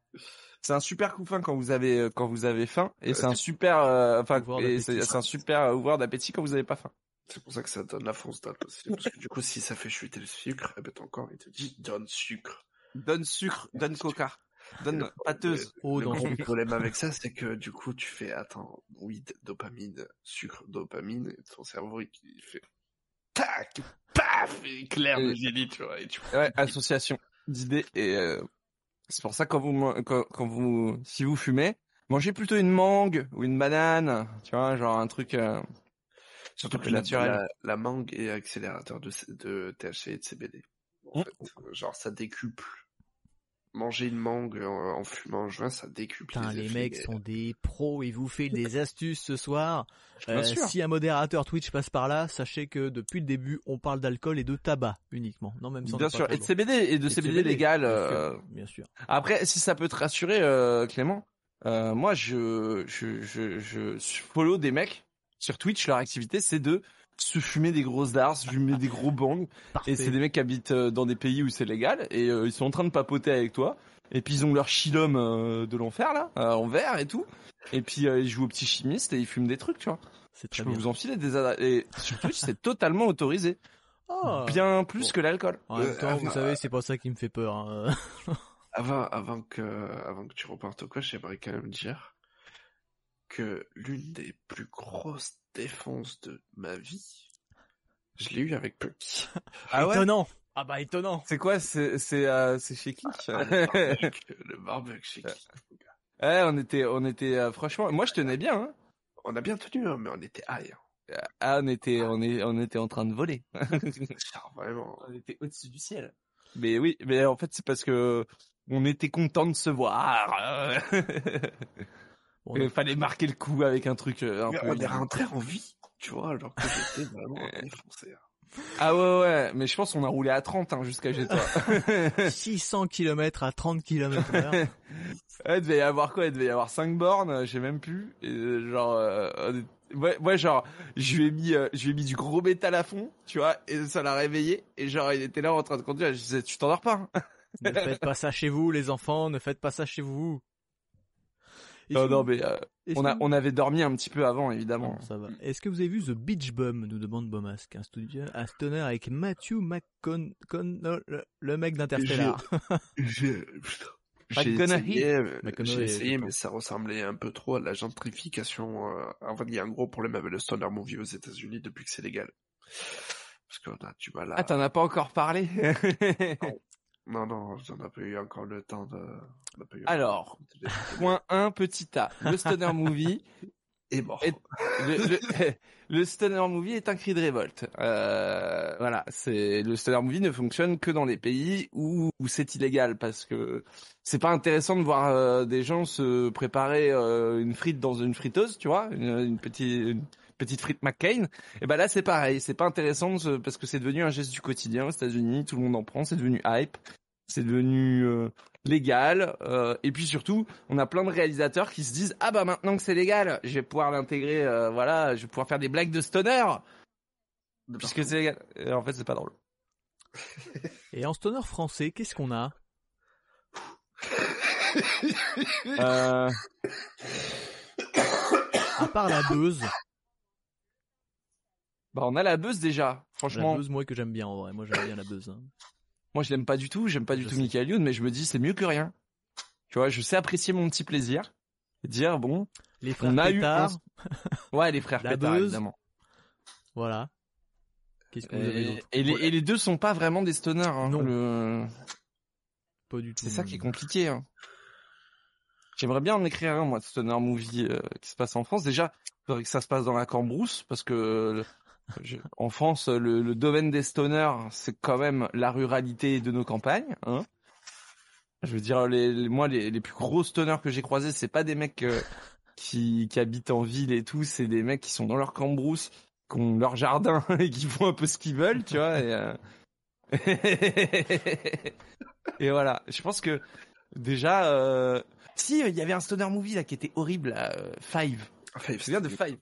C'est un super coupe faim quand vous avez euh, quand vous avez faim et Euh, c'est un super euh, enfin c'est un super ouvreur d'appétit quand vous avez pas faim. C'est pour ça que ça donne la fonce date aussi. Parce que du coup, si ça fait chuter le sucre, eh ben ton corps, il te dit, donne sucre. Donne sucre, donne coca, donne pâteuse. Oh, le problème avec ça, c'est que du coup, tu fais, attends, weed, dopamine, sucre, dopamine, et ton cerveau, il, il fait, tac, paf, il éclaire le génie, tu vois, et tu Ouais, association d'idées et euh, c'est pour ça quand vous quand, quand vous si vous fumez, mangez plutôt une mangue ou une banane, tu vois, genre un truc euh, Surtout que naturel. la, la mangue est accélérateur de, de THC et de CBD. En Mm. fait, genre ça décuple. Manger une mangue en, en fumant un joint, ça décuple. Putain, les effets, mecs sont des pros, ils vous filent des astuces ce soir. Euh, si un modérateur Twitch passe par là, sachez que depuis le début, on parle d'alcool et de tabac uniquement. Non, même sans bien sûr et de CBD et de CBD, légal. euh, Bien sûr. Après, si ça peut te rassurer, euh, Clément, moi, je, je, je, je follow des mecs sur Twitch. Leur activité, c'est de se fumer des grosses darts, fumer des gros bangs. Parfait. Et c'est des mecs qui habitent euh, dans des pays où c'est légal. Et euh, ils sont en train de papoter avec toi. Et puis ils ont leur chilum euh, de l'enfer là, euh, en verre et tout. Et puis euh, ils jouent au petit chimiste et ils fument des trucs, tu vois. C'est Je très peux bien. vous enfiler des adresses. Et sur Twitch, c'est totalement autorisé. Ah. Bien plus Bon. que l'alcool. En même Euh, temps, vous ah, savez, c'est pas ça qui me fait peur. hein. Avant, avant que, avant que tu repartes au quoi, j'aimerais quand même dire que l'une des plus grosses défenses de ma vie, je l'ai eu avec Punky. Ah ouais étonnant. Ah bah étonnant. C'est quoi C'est c'est euh, c'est chez qui Ah, le barbecue, le barbecue chez qui Ouais, on était, on était, euh, franchement, moi je tenais bien. Hein. On a bien tenu, hein, mais on était high. hein. Ah, on était, on est, on était en train de voler. Genre, vraiment. on était au-dessus du ciel. Mais oui, mais en fait c'est parce que on était content de se voir. Bon, Il fallait marquer le coup avec un truc euh, un Mais peu. on est rentré en vie, tu vois, alors que j'étais vraiment défoncé. hein. Ah ouais ouais, mais je pense qu'on a roulé à 30 hein, jusqu'à chez toi. 600 km à 30 km heure. Ouais, il devait y avoir quoi? Il devait y avoir 5 bornes, euh, je sais même plus. Et, euh, genre, euh, ouais, ouais, genre, je lui ai mis, euh, je lui ai mis du gros métal à fond, tu vois, et ça l'a réveillé. Et genre, il était là en train de conduire. Je disais, tu t'endors pas hein ne faites pas ça chez vous, les enfants. Ne faites pas ça chez vous. Non, non, mais euh, on a, on avait dormi un petit peu avant, évidemment. Non, ça va. Est-ce que vous avez vu The Beach Bum nous demande Bomasque, un studio, un stoner avec Matthew McConnell, le, le mec d'Interstellar. J'ai putain. J'ai McConaughey. essayé, mais- McConaughey, j'ai essayé, mais ça ressemblait un peu trop à la gentrification. euh, En fait, il y a un gros problème avec le stoner movie aux États-Unis depuis que c'est légal. Parce qu'on a du mal à... Ah, t'en as pas encore parlé? Non, non, j'en ai pas eu encore le temps de... on n'a pas eu Alors, encore le temps de- Point 1, petit A. Le stoner movie est mort. Le, le, le stoner movie est un cri de révolte. Euh, voilà, c'est le stoner movie ne fonctionne que dans les pays où, où c'est illégal parce que c'est pas intéressant de voir euh, des gens se préparer euh, une frite dans une friteuse, tu vois, une, une petite une petite frite McCain. Et ben là c'est pareil, c'est pas intéressant parce que c'est devenu un geste du quotidien aux États-Unis, tout le monde en prend, c'est devenu hype, c'est devenu euh, légal. Euh, et puis surtout on a plein de réalisateurs qui se disent ah bah maintenant que c'est légal je vais pouvoir l'intégrer euh, voilà je vais pouvoir faire des blagues de stoner puisque c'est légal. Et en fait c'est pas drôle. Et en stoner français, qu'est-ce qu'on a? Euh, À part la buzz, bah on a la buzz déjà la franchement buzz moi que j'aime bien en vrai, moi j'aime bien la buzz. hein. moi je l'aime pas du tout j'aime pas du Je tout sais. Michael Youn mais je me dis c'est mieux que rien tu vois je sais apprécier mon petit plaisir dire bon Les frères on a eu un- ouais les frères La Pétard buzz. évidemment voilà. Qu'est-ce qu'on avait et, les, et les deux sont pas vraiment des stoners hein. Non. Le- Pas du tout. C'est ça qui est compliqué. Hein. J'aimerais bien en écrire un, moi, de stoner movie euh, qui se passe en France. Déjà, il faudrait que ça se passe dans la Cambrousse, parce que je- en France, le, le domaine des stoners, c'est quand même la ruralité de nos campagnes. Hein. Je veux dire, les, les- moi, les, les plus gros stoners que j'ai croisés, c'est pas des mecs euh, qui, qui habitent en ville et tout, c'est des mecs qui sont dans leur Cambrousse, qui ont leur jardin et qui font un peu ce qu'ils veulent, tu vois. Et, euh, et voilà, je pense que déjà, euh... si il y avait un stoner movie là qui était horrible, là, euh, Five. Enfin, Je viens de Five?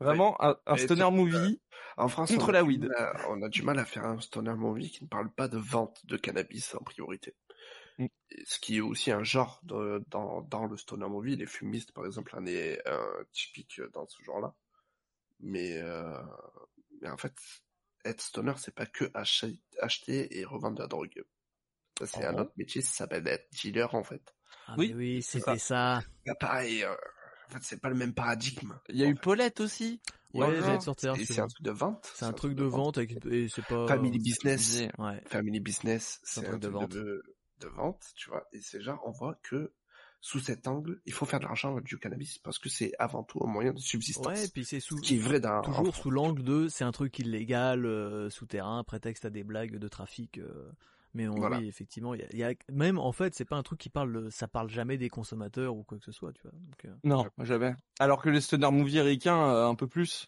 Vraiment un, un stoner tu- movie. En France, Contre on a la du weed. mal à- on a du mal à faire un stoner movie qui ne parle pas de vente de cannabis en priorité. Mm. Ce qui est aussi un genre de- dans, dans le stoner movie. Les fumistes, par exemple, en est un typique dans ce genre-là. Mais, euh, mais en fait, être stoner, c'est pas que acheter, acheter et revendre de la drogue. C'est Ah un autre métier, ça s'appelle être dealer, en fait. Ah, Oui, oui, c'était ça. Pareil, euh, en fait, c'est pas le même paradigme. Il y a eu fait, Paulette aussi. Ouais, j'allais sortir. c'est un truc de vente. C'est un truc de vente avec et c'est pas. Family business. Ouais. Family business, C'est un truc un de vente. de, de vente, tu vois. Et c'est genre, on voit que sous cet angle, il faut faire de l'argent avec du cannabis parce que c'est avant tout un moyen de subsistance. Ouais, et puis c'est sous Ce qui est vrai d'un toujours sous l'angle de c'est un truc illégal euh, souterrain prétexte à des blagues de trafic euh, mais on, Voilà. oui effectivement il y a, il y a- même en fait c'est pas un truc qui parle ça parle jamais des consommateurs ou quoi que ce soit tu vois donc, euh, Non, jamais. Alors que les stoner movie ricains, euh, un peu plus.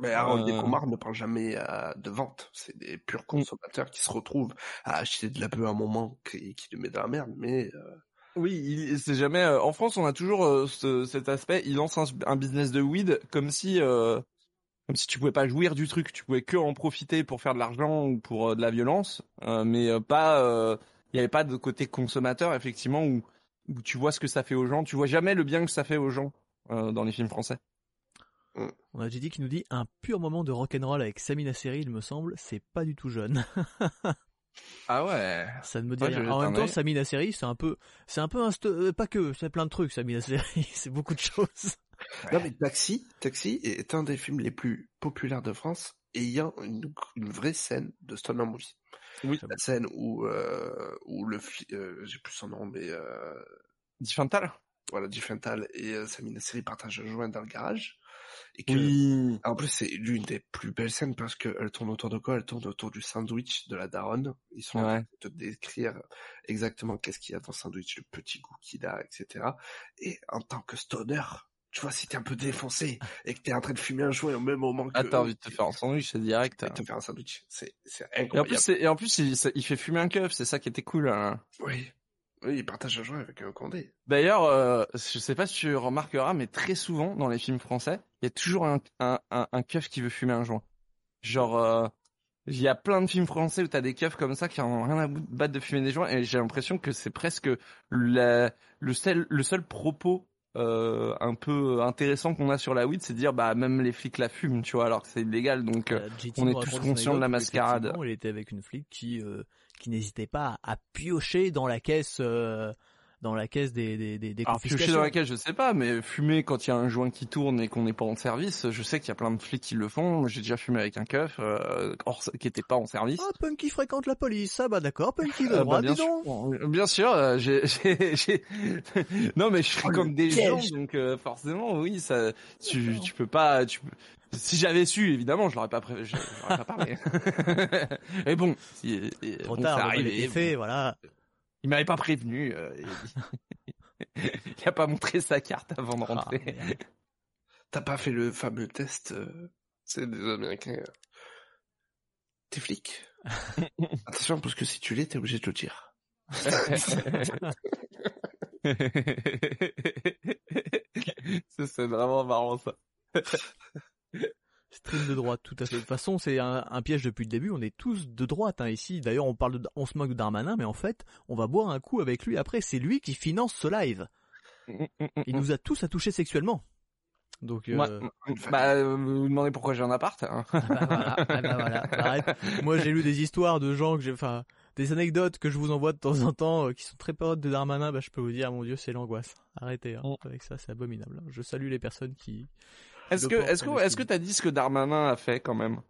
Mais Harold Euh. et Comar ne parlent jamais euh, de vente. C'est des purs consommateurs qui se retrouvent à acheter de la bœuf à un moment qui, qui le met dans la merde. Mais euh, Oui, il- c'est jamais. euh, en France, on a toujours euh, ce- cet aspect. Ils lancent un, un business de weed comme si, euh, comme si tu pouvais pas jouir du truc. Tu pouvais que en profiter pour faire de l'argent ou pour euh, de la violence, euh, mais euh, pas. euh, Il y avait pas de côté consommateur effectivement où où tu vois ce que ça fait aux gens. Tu vois jamais le bien que ça fait aux gens euh, dans les films français. on a JD qui nous dit un pur moment de rock'n'roll avec Samina Seri il me semble c'est pas du tout jeune Ah ouais. ça ne me dit Ouais, rien en même temps. Samina Seri c'est un peu c'est un peu un pas que c'est plein de trucs Samina Seri c'est beaucoup de choses non, mais Taxi, Taxi est un des films les plus populaires de France ayant une, une vraie scène de stoner movie. Oui. La scène où où, où le euh, j'ai plus son nom mais euh, Diffental. voilà Diffental et euh, Samina Seri partagent un joint dans le garage et que Oui. En plus, c'est l'une des plus belles scènes parce qu'elle tourne autour de quoi? Elle tourne autour du sandwich de la daronne. Ils sont en train Ouais. de te décrire exactement qu'est-ce qu'il y a dans le sandwich, le petit goût qu'il a, etc. Et en tant que stoner, tu vois, si t'es un peu défoncé et que t'es en train de fumer un joint au même moment que... Ah, t'as envie de te faire un sandwich, c'est direct. de te faire un sandwich. C'est, c'est Et en incroyable. plus, et en plus, il, ça- il fait fumer un keuf. C'est ça qui était cool. hein. Oui. Oui, il partage un joint avec un condé. D'ailleurs, euh, je sais pas si tu remarqueras, mais très souvent dans les films français, il y a toujours un, un, un, un keuf qui veut fumer un joint. Genre, euh, il y a plein de films français où t'as des keufs comme ça qui en ont rien à bout- battre de fumer des joints, et j'ai l'impression que c'est presque la- le seul, le seul propos euh, un peu intéressant qu'on a sur la weed, c'est de dire bah même les flics la fument, tu vois, alors que c'est illégal. Donc, euh, Euh, on est tous conscients de la mascarade. Il était avec une flic qui euh, qui n'hésitait pas à piocher dans la caisse dans la caisse des des des, des Alors piocher dans la cage, je sais pas, mais fumer quand il y a un joint qui tourne et qu'on n'est pas en service, je sais qu'il y a plein de flics qui le font. J'ai déjà fumé avec un keuf euh, hors- qui était pas en service. Ah, Punky fréquente la police. Ah bah d'accord, Punky de Euh, droit, bah, bien dis donc. sûr, bien sûr, euh, j'ai, j'ai, j'ai- non mais je fréquente des gens, donc euh, forcément, oui, ça, tu, tu peux pas, tu, peux- si j'avais su, évidemment, je l'aurais pas, pré... je, je l'aurais pas parlé. Et bon, si, et- Trop bon, tard, arrivé, était fait, bon. voilà. Il m'avait pas prévenu, euh, il... a pas montré sa carte avant de Ah, rentrer. T'as pas fait le fameux test, euh, c'est des Américains. euh, T'es flic Attention, parce que si tu l'es, t'es obligé de le dire. c'est vraiment marrant ça. Stream de droite, tout à fait. De toute façon, c'est un, un piège depuis le début. On est tous de droite hein, ici. D'ailleurs, on parle, de, on se moque de Darmanin, mais en fait, on va boire un coup avec lui après. C'est lui qui finance ce live. Il nous a tous à toucher sexuellement. Donc, euh, Moi, bah, euh, vous vous demandez pourquoi j'ai un appart hein. ah bah voilà, ah bah voilà. Arrête. Moi, j'ai lu des histoires de gens que j'ai, enfin, des anecdotes que je vous envoie de temps en temps, euh, qui sont très potes de Darmanin. Bah, je peux vous dire, mon Dieu, c'est l'angoisse. Arrêtez hein, Mm. avec ça, c'est abominable. Je salue les personnes qui. Est-ce que, est-ce que, est-ce que t'as dit ce que Darmanin a fait quand même?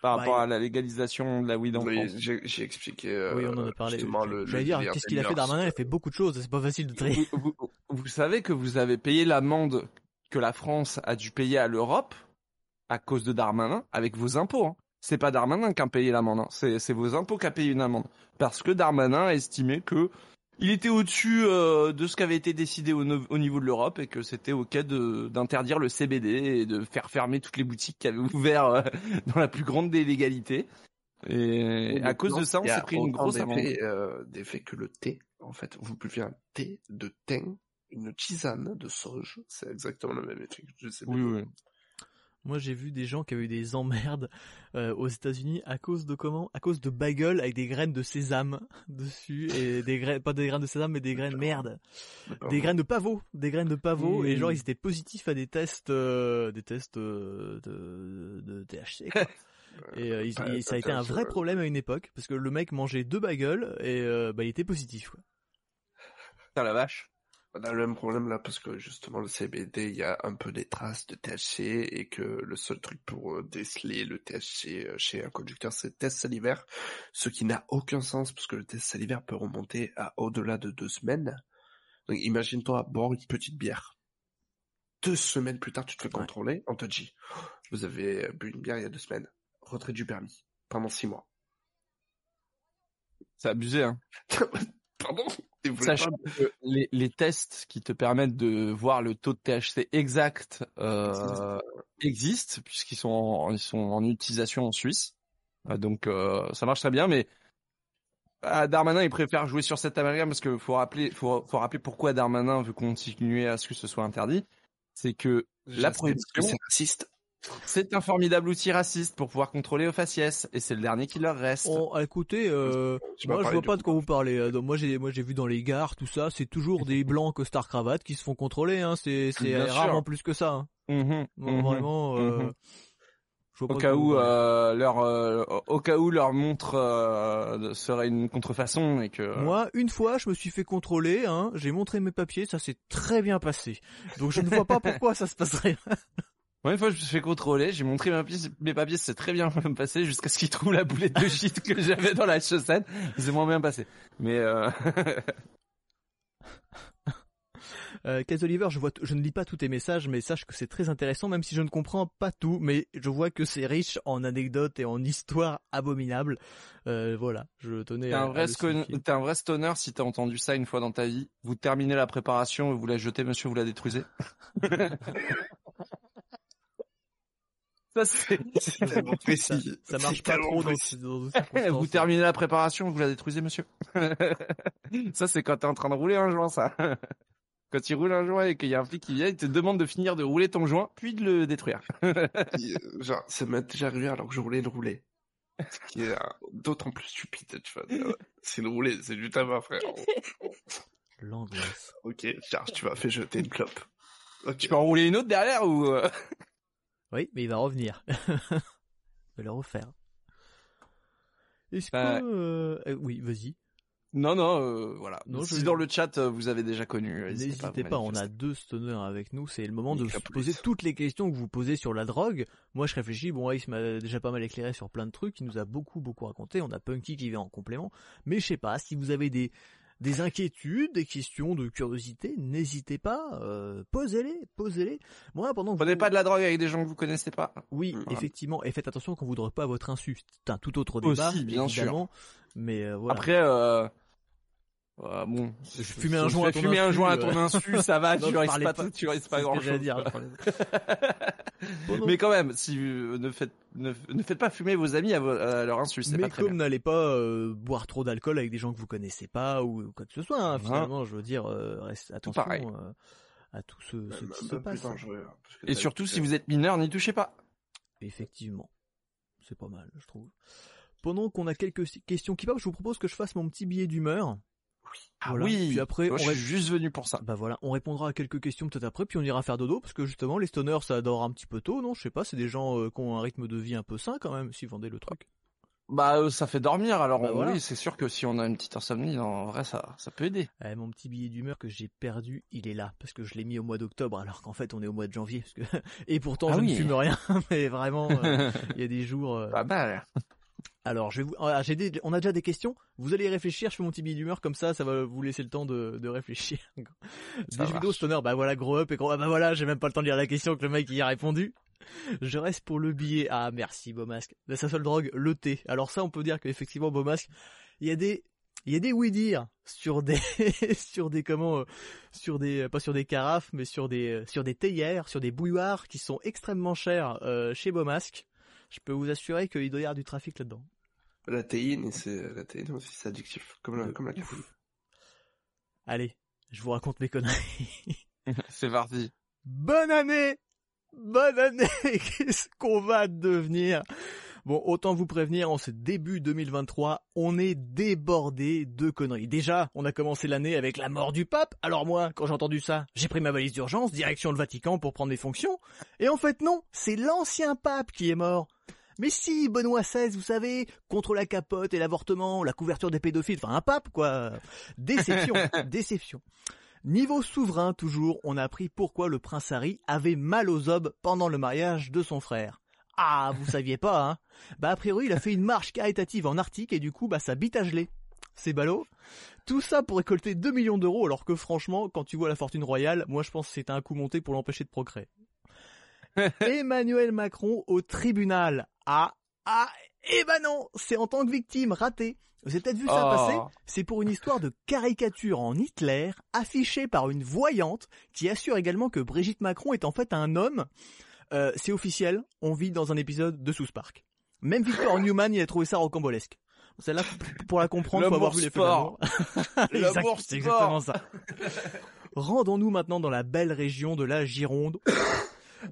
Par Bah, rapport il- à la légalisation de la weed en Oui, France j'ai j'ai expliqué. euh, oui, on en a parlé. Justement, le, J'allais dire, qu'est-ce qu'il a fait. Darmanin? Il a fait beaucoup de choses. C'est pas facile de trier. vous, vous- vous savez que vous avez payé l'amende que la France a dû payer à l'Europe à cause de Darmanin avec vos impôts. Hein. C'est pas Darmanin qui a payé l'amende, hein. c'est c'est vos impôts qui a payé une amende parce que Darmanin a estimé que il était au-dessus euh, de ce qui avait été décidé au, no- au niveau de l'Europe et que c'était ok de d'interdire le CBD et de faire fermer toutes les boutiques qui avaient ouvert euh, dans la plus grande des légalités. Et à cause de ça, on s'est pris une grosse amende. d'effets, euh, d'effets que le thé. En fait, vous buvez un thé de thym, une tisane de sauge, c'est exactement le même effet. Je sais Oui, oui. Moi, j'ai vu des gens qui avaient eu des emmerdes euh, aux États-Unis à cause de comment? À cause de bagels avec des graines de sésame dessus et des graines, pas des graines de sésame, mais des graines merde, des graines de pavot, des graines de pavot. Et Mmh. genre, ils étaient positifs à des tests, euh, des tests euh, de, de THC. Quoi. Et euh, Ouais, ça a été un vrai problème à une époque parce que le mec mangeait deux bagels et euh, bah, il était positif. Quoi. Putain, la vache. On a le même problème là parce que justement le CBD, il y a un peu des traces de THC et que le seul truc pour euh, déceler le THC euh, chez un conducteur, c'est le test salivaire, ce qui n'a aucun sens parce que le test salivaire peut remonter à au-delà de deux semaines. Donc imagine-toi boire une petite bière. Deux semaines plus tard, tu te fais Ouais. contrôler, on te dit, vous avez bu une bière il y a deux semaines, retrait du permis pendant six mois. C'est abusé, hein. Pardon? Sachant pas- que les, les tests qui te permettent de voir le taux de THC exact euh, existent puisqu'ils sont en, ils sont en utilisation en Suisse. Euh, donc euh, ça marche très bien, mais ah, Darmanin il préfère jouer sur cet amalgame parce que faut rappeler, faut, faut rappeler pourquoi Darmanin veut continuer à ce que ce soit interdit. C'est que la prohibition, c'est raciste. C'est un formidable outil raciste pour pouvoir contrôler aux faciès et c'est le dernier qui leur reste. Oh, écoutez, euh, moi je vois pas de quoi vous parlez. Euh, donc, moi j'ai moi j'ai vu dans les gares tout ça, c'est toujours des blancs costard cravate qui se font contrôler. Hein. C'est c'est sûr. rarement plus que ça. Hein. Mhm, Non, mhm. Vraiment. Euh, mhm. je vois Au cas où euh, leur euh, au cas où leur montre euh, serait une contrefaçon et que Moi, une fois, je me suis fait contrôler. Hein. J'ai montré mes papiers, ça s'est très bien passé. Donc je ne vois pas pourquoi ça se passerait. Une fois je me suis fait contrôler, j'ai montré mes papiers, c'est très bien passé jusqu'à ce qu'ils trouvent la boulette de shit que j'avais dans la chaussette, c'est moins bien passé. Mais euh... Euh, Kaz Oliver, je vois, je ne lis pas tous tes messages, mais sache que c'est très intéressant, même si je ne comprends pas tout, mais je vois que c'est riche en anecdotes et en histoires abominables. Euh, voilà, je tenais t'es à, un à vrai signifier. t'es un vrai stoner si t'as entendu ça une fois dans ta vie. Vous terminez la préparation et vous la jetez, monsieur, vous la détruisez. ça c'est tellement précis. Ça marche pas trop dans, circonstances. Vous terminez la préparation, vous la détruisez, monsieur. ça, c'est quand t'es en train de rouler un joint, ça. Quand tu roules un joint et qu'il y a un flic qui vient, il te demande de finir de rouler ton joint, puis de le détruire. Euh, Genre, ça m'est déjà arrivé alors que je roulais le roulé. Ce qui est euh, d'autant plus stupide, tu vois. Euh, C'est le roulé, c'est du tabac, frère. L'angoisse. Ok, Charles, tu vas fait jeter une clope. Tu peux en rouler une autre derrière ou euh, Oui, mais il va revenir. il va le refaire. Est-ce Bah, que... euh, euh, oui, vas-y. Non, non, euh, voilà. Non, si je- dans le chat euh, vous avez déjà connu, N'hésitez pas, on a deux stoners avec nous, c'est le moment de se poser toutes les questions que vous posez sur la drogue. Moi je réfléchis, bon Ace m'a déjà pas mal éclairé sur plein de trucs, il nous a beaucoup beaucoup raconté, on a Punky qui vient en complément, mais je sais pas, si vous avez des des inquiétudes, des questions de curiosité, n'hésitez pas, euh, posez-les, posez-les. Moi pendant que Prenez vous- pas de la drogue avec des gens que vous connaissez pas. Oui, Voilà. effectivement, et faites attention qu'on vous pas à votre insu. C'est un tout autre débat, Aussi, bien sûr. évidemment, mais euh, voilà. Après, euh... euh, bon, fumer un joint à ton fumer un insu, joint à euh. ton insu, ça va, Non, tu je risques pas, pas- tu risques pas grand chose. dire, je Bon, Mais quand même, si euh, ne faites ne, ne faites pas fumer vos amis à, à leur insu, c'est Mais pas très comme n'allez pas euh, boire trop d'alcool avec des gens que vous connaissez pas ou quoi que ce soit, hein, Hein. finalement, je veux dire, euh, reste attention pareil. euh, à tout ce, ce Même- qui se même plus passe. dangereux, hein, Et surtout, si vous êtes mineur, n'y touchez pas. Effectivement, c'est pas mal, je trouve. Pendant qu'on a quelques questions qui passent, je vous propose que je fasse mon petit billet d'humeur. Ah Voilà. oui. Puis après, Moi, on je suis juste venu pour ça. Bah voilà, on répondra à quelques questions peut-être après, puis on ira faire dodo, parce que justement, les stoners, ça dort un petit peu tôt, non? Je sais pas, c'est des gens euh, qui ont un rythme de vie un peu sain quand même, s'ils vendaient le truc. Bah, euh, ça fait dormir. Alors Bah, voilà. oui, c'est sûr que si on a une petite insomnie, en vrai, ça, ça peut aider. Eh, mon petit billet d'humeur que j'ai perdu, il est là, parce que je l'ai mis au mois d'octobre, alors qu'en fait on est au mois de janvier. Parce que... Et pourtant Ah je ne fume rien, mais vraiment, euh, il y a des jours... Pas mal. Alors, je vais vous... ah, j'ai des- on a déjà des questions, vous allez y réfléchir, je fais mon petit billet d'humeur, comme ça, ça va vous laisser le temps de, de réfléchir. des jeux vidéo stoner, bah voilà, grow up, et gros, ah bah voilà, j'ai même pas le temps de lire la question que le mec y a répondu. Je reste pour le billet. Ah, merci, Beaumasque. Là, sa seule drogue, le thé. Alors ça, on peut dire qu'effectivement, Beaumasque, il y a des, il y a des oui-dire sur des, sur des, comment, euh, sur des, pas sur des carafes, mais sur des, euh, sur des théières, sur des bouilloires qui sont extrêmement chers, euh, chez Beaumasque. Je peux vous assurer qu'il doit y avoir du trafic là-dedans. La théine, c'est la théine aussi, c'est addictif, comme la, comme la caféine. Allez, je vous raconte mes conneries. c'est parti. Bonne année Bonne année Qu'est-ce qu'on va devenir? Bon, autant vous prévenir, en ce début 2023, on est débordé de conneries. Déjà, on a commencé l'année avec la mort du pape. Alors moi, quand j'ai entendu ça, j'ai pris ma valise d'urgence, direction le Vatican pour prendre mes fonctions. Et en fait non, c'est l'ancien pape qui est mort. Mais si, Benoît XVI, vous savez, contre la capote et l'avortement, la couverture des pédophiles, enfin un pape quoi. Déception, déception. Niveau souverain toujours, on a appris pourquoi le prince Harry avait mal aux obes pendant le mariage de son frère. Ah, vous saviez pas, hein Bah a priori, il a fait une marche caritative en Arctique et du coup, bah ça bite à. C'est ballot. Tout ça pour récolter 2 millions d'euros alors que franchement, quand tu vois la fortune royale, moi je pense que c'était un coup monté pour l'empêcher de procréer. Emmanuel Macron au tribunal. Ah, ah, eh ben non, c'est en tant que victime ratée. Vous avez peut-être vu ça Oh. passer C'est pour une histoire de caricature en Hitler affichée par une voyante qui assure également que Brigitte Macron est en fait un homme. Euh, c'est officiel, on vit dans un épisode de South Park. Même Victor Newman, il a trouvé ça rocambolesque. Celle-là, pour la comprendre, faut avoir vu les sport. L'amour c'est exactement ça. Rendons-nous maintenant dans la belle région de la Gironde.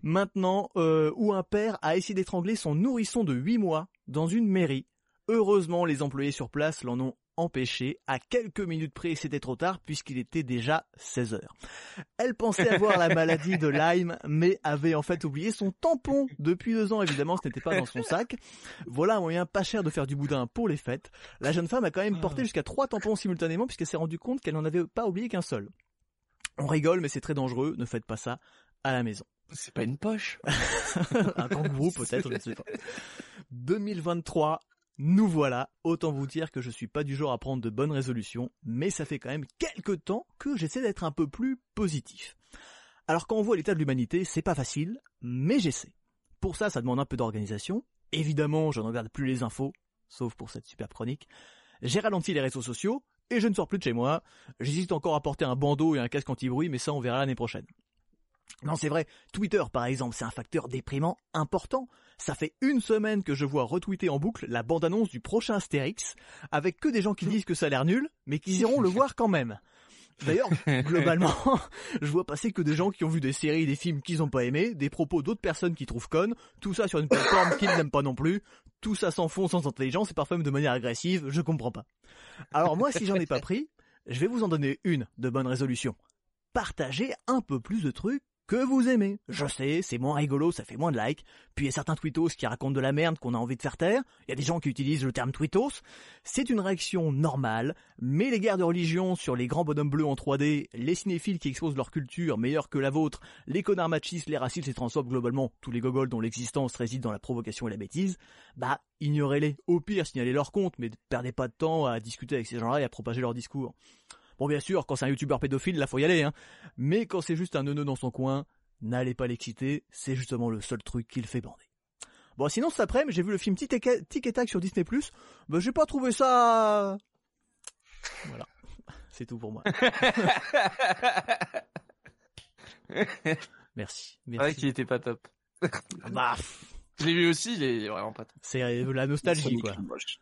Maintenant, euh, où un père a essayé d'étrangler son nourrisson de 8 mois dans une mairie. Heureusement, les employés sur place l'en ont empêché. À quelques minutes près, c'était trop tard puisqu'il était déjà 16 heures. Elle pensait avoir la maladie de Lyme, mais avait en fait oublié son tampon. Depuis deux ans, évidemment, ce n'était pas dans son sac. Voilà un moyen pas cher de faire du boudin pour les fêtes. La jeune femme a quand même porté jusqu'à trois tampons simultanément puisqu'elle s'est rendue compte qu'elle n'en avait pas oublié qu'un seul. On rigole, mais c'est très dangereux. Ne faites pas ça à la maison. C'est pas une poche. un kangourou peut-être, je ne sais pas. 2023, nous voilà. Autant vous dire que je suis pas du genre à prendre de bonnes résolutions, mais ça fait quand même quelques temps que j'essaie d'être un peu plus positif. Alors quand on voit l'état de l'humanité, c'est pas facile, mais j'essaie. Pour ça, ça demande un peu d'organisation. Évidemment, je ne regarde plus les infos, sauf pour cette superbe chronique. J'ai ralenti les réseaux sociaux, et je ne sors plus de chez moi. J'hésite encore à porter un bandeau et un casque anti-bruit, mais ça on verra l'année prochaine. Non, c'est vrai, Twitter par exemple, c'est un facteur déprimant important. Ça fait une semaine que je vois retweeter en boucle la bande-annonce du prochain Astérix, avec que des gens qui disent que ça a l'air nul, mais qui iront le voir quand même. D'ailleurs, globalement, je vois passer que des gens qui ont vu des séries des films qu'ils n'ont pas aimés, des propos d'autres personnes qui trouvent connes, tout ça sur une plateforme qu'ils n'aiment pas non plus, tout ça s'enfonce sans intelligence et parfois même de manière agressive, je comprends pas. Alors moi, si j'en ai pas pris, je vais vous en donner une de bonne résolution. Partagez un peu plus de trucs que vous aimez. Je sais, c'est moins rigolo, ça fait moins de likes. Puis il y a certains tweetos qui racontent de la merde qu'on a envie de faire taire. Il y a des gens qui utilisent le terme tweetos. C'est une réaction normale, mais les guerres de religion sur les grands bonhommes bleus en 3D, les cinéphiles qui exposent leur culture meilleure que la vôtre, les connards machistes, les racistes, les transhommes, globalement, tous les gogols dont l'existence réside dans la provocation et la bêtise, bah, ignorez-les. Au pire, signalez leur compte, mais perdez pas de temps à discuter avec ces gens-là et à propager leur discours. Bon, bien sûr, quand c'est un youtubeur pédophile, là, faut y aller, hein. Mais quand c'est juste un neuneu dans son coin, n'allez pas l'exciter, c'est justement le seul truc qui le fait bander. Bon, sinon, cet après-midi, j'ai vu le film Tic et Tac sur Disney+. Bah, j'ai pas trouvé ça... Voilà. C'est tout pour moi. merci. C'est vrai Merci. qu'il était pas top. Bah, Je l'ai vu aussi, il est vraiment pas top. c'est euh, la nostalgie, quoi. moche.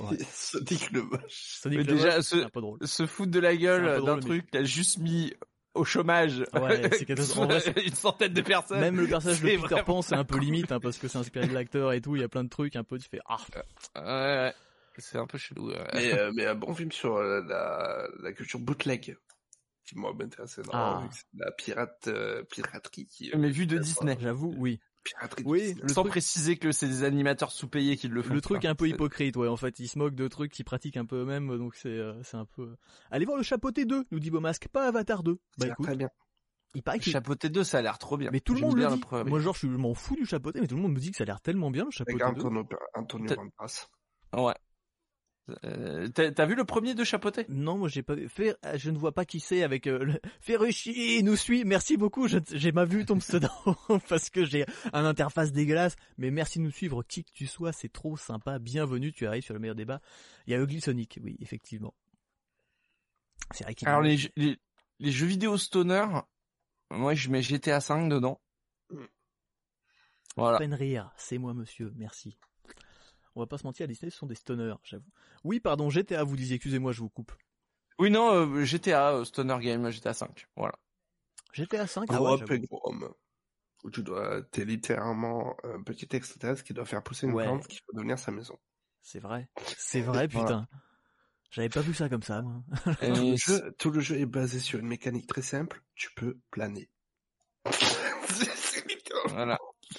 Ouais. Sonic le moche. Sonic Mais le déjà, Moche, ce- c'est un peu drôle. Se foutre de la gueule d'un truc qui a juste mis au chômage Ouais, c'est. En vrai, une centaine de personnes. Même le personnage de Peter vraiment Pan, c'est un peu limite, hein, parce que c'est inspiré de l'acteur et tout, il y a plein de trucs, un peu, tu fais, ah, Ouais, ouais. C'est un peu chelou. ouais. Mais, euh, mais un bon film sur euh, la, la culture bootleg. Qui moi m'intéresse énormément. Ah. La pirate, euh, piraterie qui. Mais vu de Disney. j'avoue, oui. Oui, Sans truc- préciser que c'est des animateurs sous-payés qui le font. Le truc quoi. un peu hypocrite, ouais, en fait, ils se moquent de trucs qu'ils pratiquent un peu eux-mêmes, donc c'est euh, c'est un peu... Allez voir le Chapeauté 2, nous dit Beaumasque, pas Avatar 2. Ça a Bah écoute, très bien. il paraît qu'il... Chapeauté 2, ça a l'air trop bien. Mais tout le monde le dit. Moi, genre, je, suis- je m'en fous du Chapeauté, mais tout le monde me dit que ça a l'air tellement bien, le Avec Chapeauté 2. Antonio, Antonio Banderas. Ouais. Euh, T'as t'as vu le premier de Chapeauté Non, moi j'ai pas vu. Fer- Je ne vois pas qui c'est avec euh, le... Ferrucci nous suit. Merci beaucoup. Je... J'ai pas vu ton pseudo parce que j'ai un interface dégueulasse. Mais merci de nous suivre, qui que tu sois. C'est trop sympa. Bienvenue. Tu arrives sur le meilleur débat. Il y a Ugly Sonic, oui, effectivement. C'est vrai qu'il. Alors les, jeux- les, les jeux vidéo stoner, moi je mets GTA 5 dedans. Mm. Voilà. peine rire. C'est moi, monsieur. Merci. On va pas se mentir, Disney, ce sont des stoners, j'avoue. Oui, pardon, GTA, vous disiez, excusez-moi, je vous coupe. Oui non, euh, GTA euh, stoner game, GTA 5. Voilà. GTA 5, Ah ouais. Où tu dois, t'es littéralement un petit extraterrestre qui doit faire pousser une Ouais. plante qui va devenir sa maison. c'est vrai. C'est vrai, putain. Voilà. J'avais pas vu ça comme ça, moi. Et Tout le, jeu, tout le jeu est basé sur une mécanique très simple. Tu peux planer. Voilà.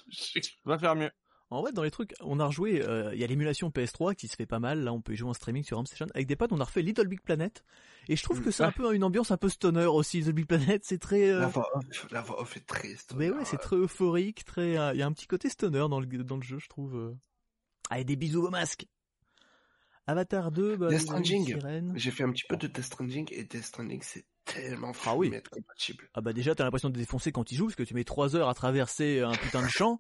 Je- On va faire mieux. En vrai, dans les trucs, on a rejoué, euh, il y a l'émulation PS3 qui se fait pas mal, là on peut y jouer en streaming sur Station. Avec des potes, on a refait Little Big Planet, et je trouve que c'est un peu une ambiance un peu stoner aussi, Little Big Planet, c'est très... euh, La voix off, la voix off est triste. Mais ouais, c'est très euphorique, très... euh, Il y a un petit côté stoner dans le, dans le jeu, je trouve. euh. Ah, et des bisous au masque Avatar 2, bah... Death Stranding. J'ai fait un petit peu de Death Stranding et Death Stranding c'est tellement Ah oui. fou être compatible. Ah bah déjà, t'as l'impression de défoncer quand il joue, parce que tu mets 3 heures à traverser un putain de champ.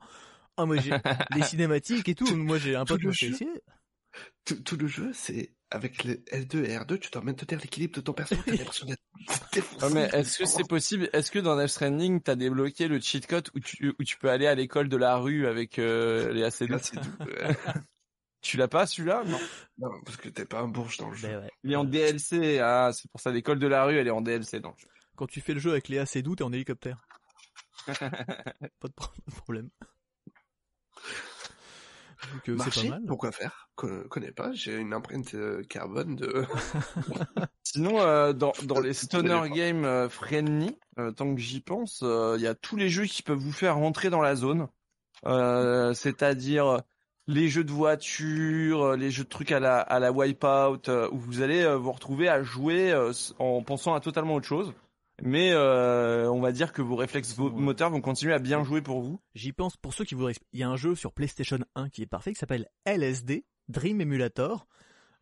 Ah moi j'ai les cinématiques et tout, moi j'ai un pote qui fait. Tout, tout le jeu, c'est avec le L2 et R2, tu dois maintenir l'équilibre de ton perso. T'as l'impression d'être défoncé. Ouais, mais est-ce que c'est possible Est-ce que dans Death Stranding, t'as débloqué le cheat code où tu, où tu peux aller à l'école de la rue avec euh, les AC2 Là, c'est tout. Ouais. Tu l'as pas celui-là? Non. Non, parce que t'es pas un bourge dans le jeu. Ben ouais. Il est en DLC. Ah, c'est pour ça l'école de la rue, elle est en DLC dans le jeu. Quand tu fais le jeu avec Léa Seydoux, t'es en hélicoptère. pas de problème. Donc euh, c'est Marché, pas mal. pourquoi faire? Con- Connais pas, j'ai une empreinte euh, carbone de... Sinon, euh, dans, dans les Je stoner games euh, friendly, euh, tant que j'y pense, euh, il y a tous les jeux qui peuvent vous faire rentrer dans la zone. Euh, C'est-à-dire les jeux de voiture, les jeux de trucs à la, à la wipeout, euh, où vous allez euh, vous retrouver à jouer euh, en pensant à totalement autre chose. Mais euh, on va dire que vos réflexes vos Ouais. moteurs vont continuer à bien jouer pour vous. J'y pense pour ceux qui voudraient. Il y a un jeu sur PlayStation 1 qui est parfait qui s'appelle LSD Dream Emulator.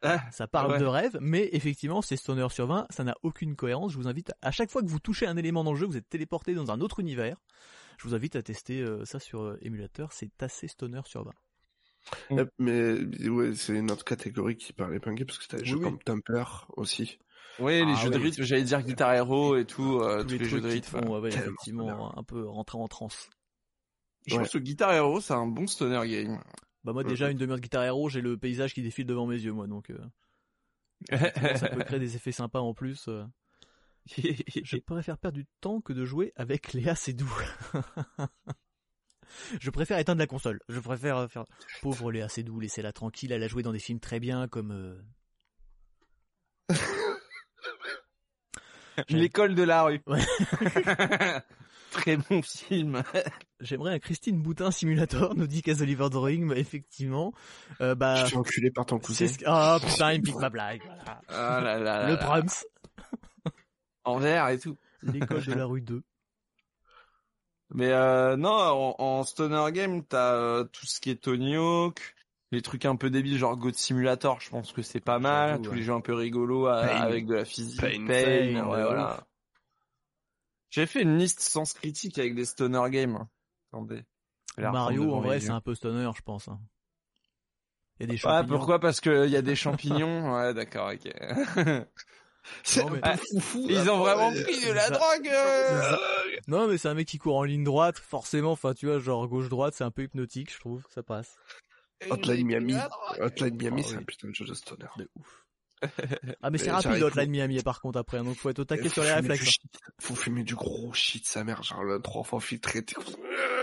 Ah, Ça parle ouais. de rêve, mais effectivement c'est stoner sur 20, ça n'a aucune cohérence. Je vous invite à chaque fois que vous touchez un élément dans le jeu, vous êtes téléporté dans un autre univers. Je vous invite à tester euh, ça sur euh, émulateur, c'est assez stoner sur 20. Mm. Euh, Mais ouais, c'est une autre catégorie qui parlait pas parce que t'as des Oui, jeux oui. comme Thumper aussi. Oui, les Ah jeux de rythme, j'allais dire Guitar Hero et tout, euh, Tous tous les, les, jeux de rythme. font ouais, effectivement un peu rentrer en transe. Je Ouais. pense que Guitar Hero, c'est un bon stoner game. Bah moi déjà une demi-heure de Guitar Hero, j'ai le paysage qui défile devant mes yeux moi donc euh, ça peut créer des effets sympas en plus. euh. Je préfère perdre du temps que de jouer avec Léa Seydoux. Je préfère éteindre la console. Je préfère faire pauvre Léa Seydoux, laissez-la tranquille. Elle a joué dans des films très bien comme euh, L'école de la rue. Ouais. très bon film. J'aimerais un Christine Boutin Simulator, nous dit Case Oliver Drawing, mais effectivement, euh, bah, Je suis enculé par ton cousin. Ah putain, il me pique ma blague, voilà. Ah là là là Le là. Prums, En vert et tout. l'école de la rue 2. Mais euh, non, en, en stoner game, t'as euh, tout ce qui est Tony Hawk, les trucs un peu débiles genre God Simulator, je pense que c'est pas mal. Tous ouais. les jeux un peu rigolos à- Pain. avec de la physique. Pain. ouais, Pain, ouais, voilà. J'ai fait une liste sans critique avec des stoner games. Attendez. Mario, en vrai, c'est un peu stoner, je pense. hein. Il y a des Ouais, champignons. pourquoi? Parce qu'il y a des champignons. Ouais, d'accord, ok. Non, mais-. Ils ont vraiment pris de la Ça- drogue. euh. Non, mais c'est un mec qui court en ligne droite, forcément, enfin, tu vois, genre gauche-droite, c'est un peu hypnotique, je trouve, ça passe. Hotline Miami. Hotline Miami, Ah c'est oui. un putain de jeu de stoner. De ouf. Ah, mais c'est rapide, Hotline. Miami, par contre, après, hein, donc faut être au taquet Et sur les réflexes. shit. Faut fumer du gros shit, sa mère, genre le trois fois filtré. t'es-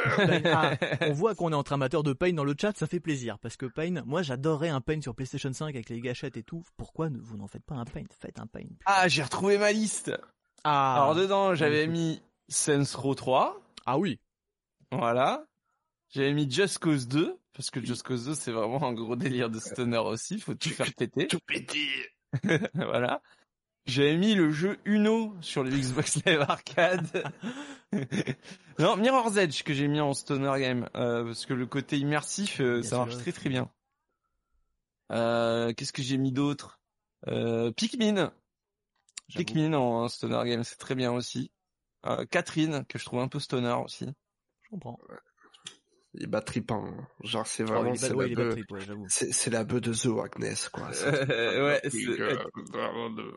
Ah, on voit qu'on est entre amateurs de Pain dans le chat, ça fait plaisir. Parce que Pain, moi j'adorerais un Pain sur PlayStation 5 avec les gâchettes et tout. Pourquoi ne- vous n'en faites pas un Pain? Faites un Pain. Ah, j'ai retrouvé ma liste. Ah, Alors dedans, j'avais mis Saints Row 3. ah oui. Voilà. J'avais mis Just Cause 2, parce que Just Cause 2, c'est vraiment un gros délire de stoner aussi, faut tout faire péter. Tout pété. voilà. J'avais mis le jeu Uno sur le Xbox Live Arcade. non, Mirror's Edge que j'ai mis en stoner game, euh, parce que le côté immersif, euh, ça marche très très bien. Euh, Qu'est-ce que j'ai mis d'autre? Euh, Pikmin. Pikmin en stoner game, c'est très bien aussi. Euh, Catherine, que je trouve un peu stoner aussi. Je comprends. Il est battripant. hein. Genre, c'est Oh, vraiment, c'est ouais, la bœuf. ouais. C'est la bœuf de The Agnes, quoi. C'est Euh, ouais, c'est- euh, vraiment de-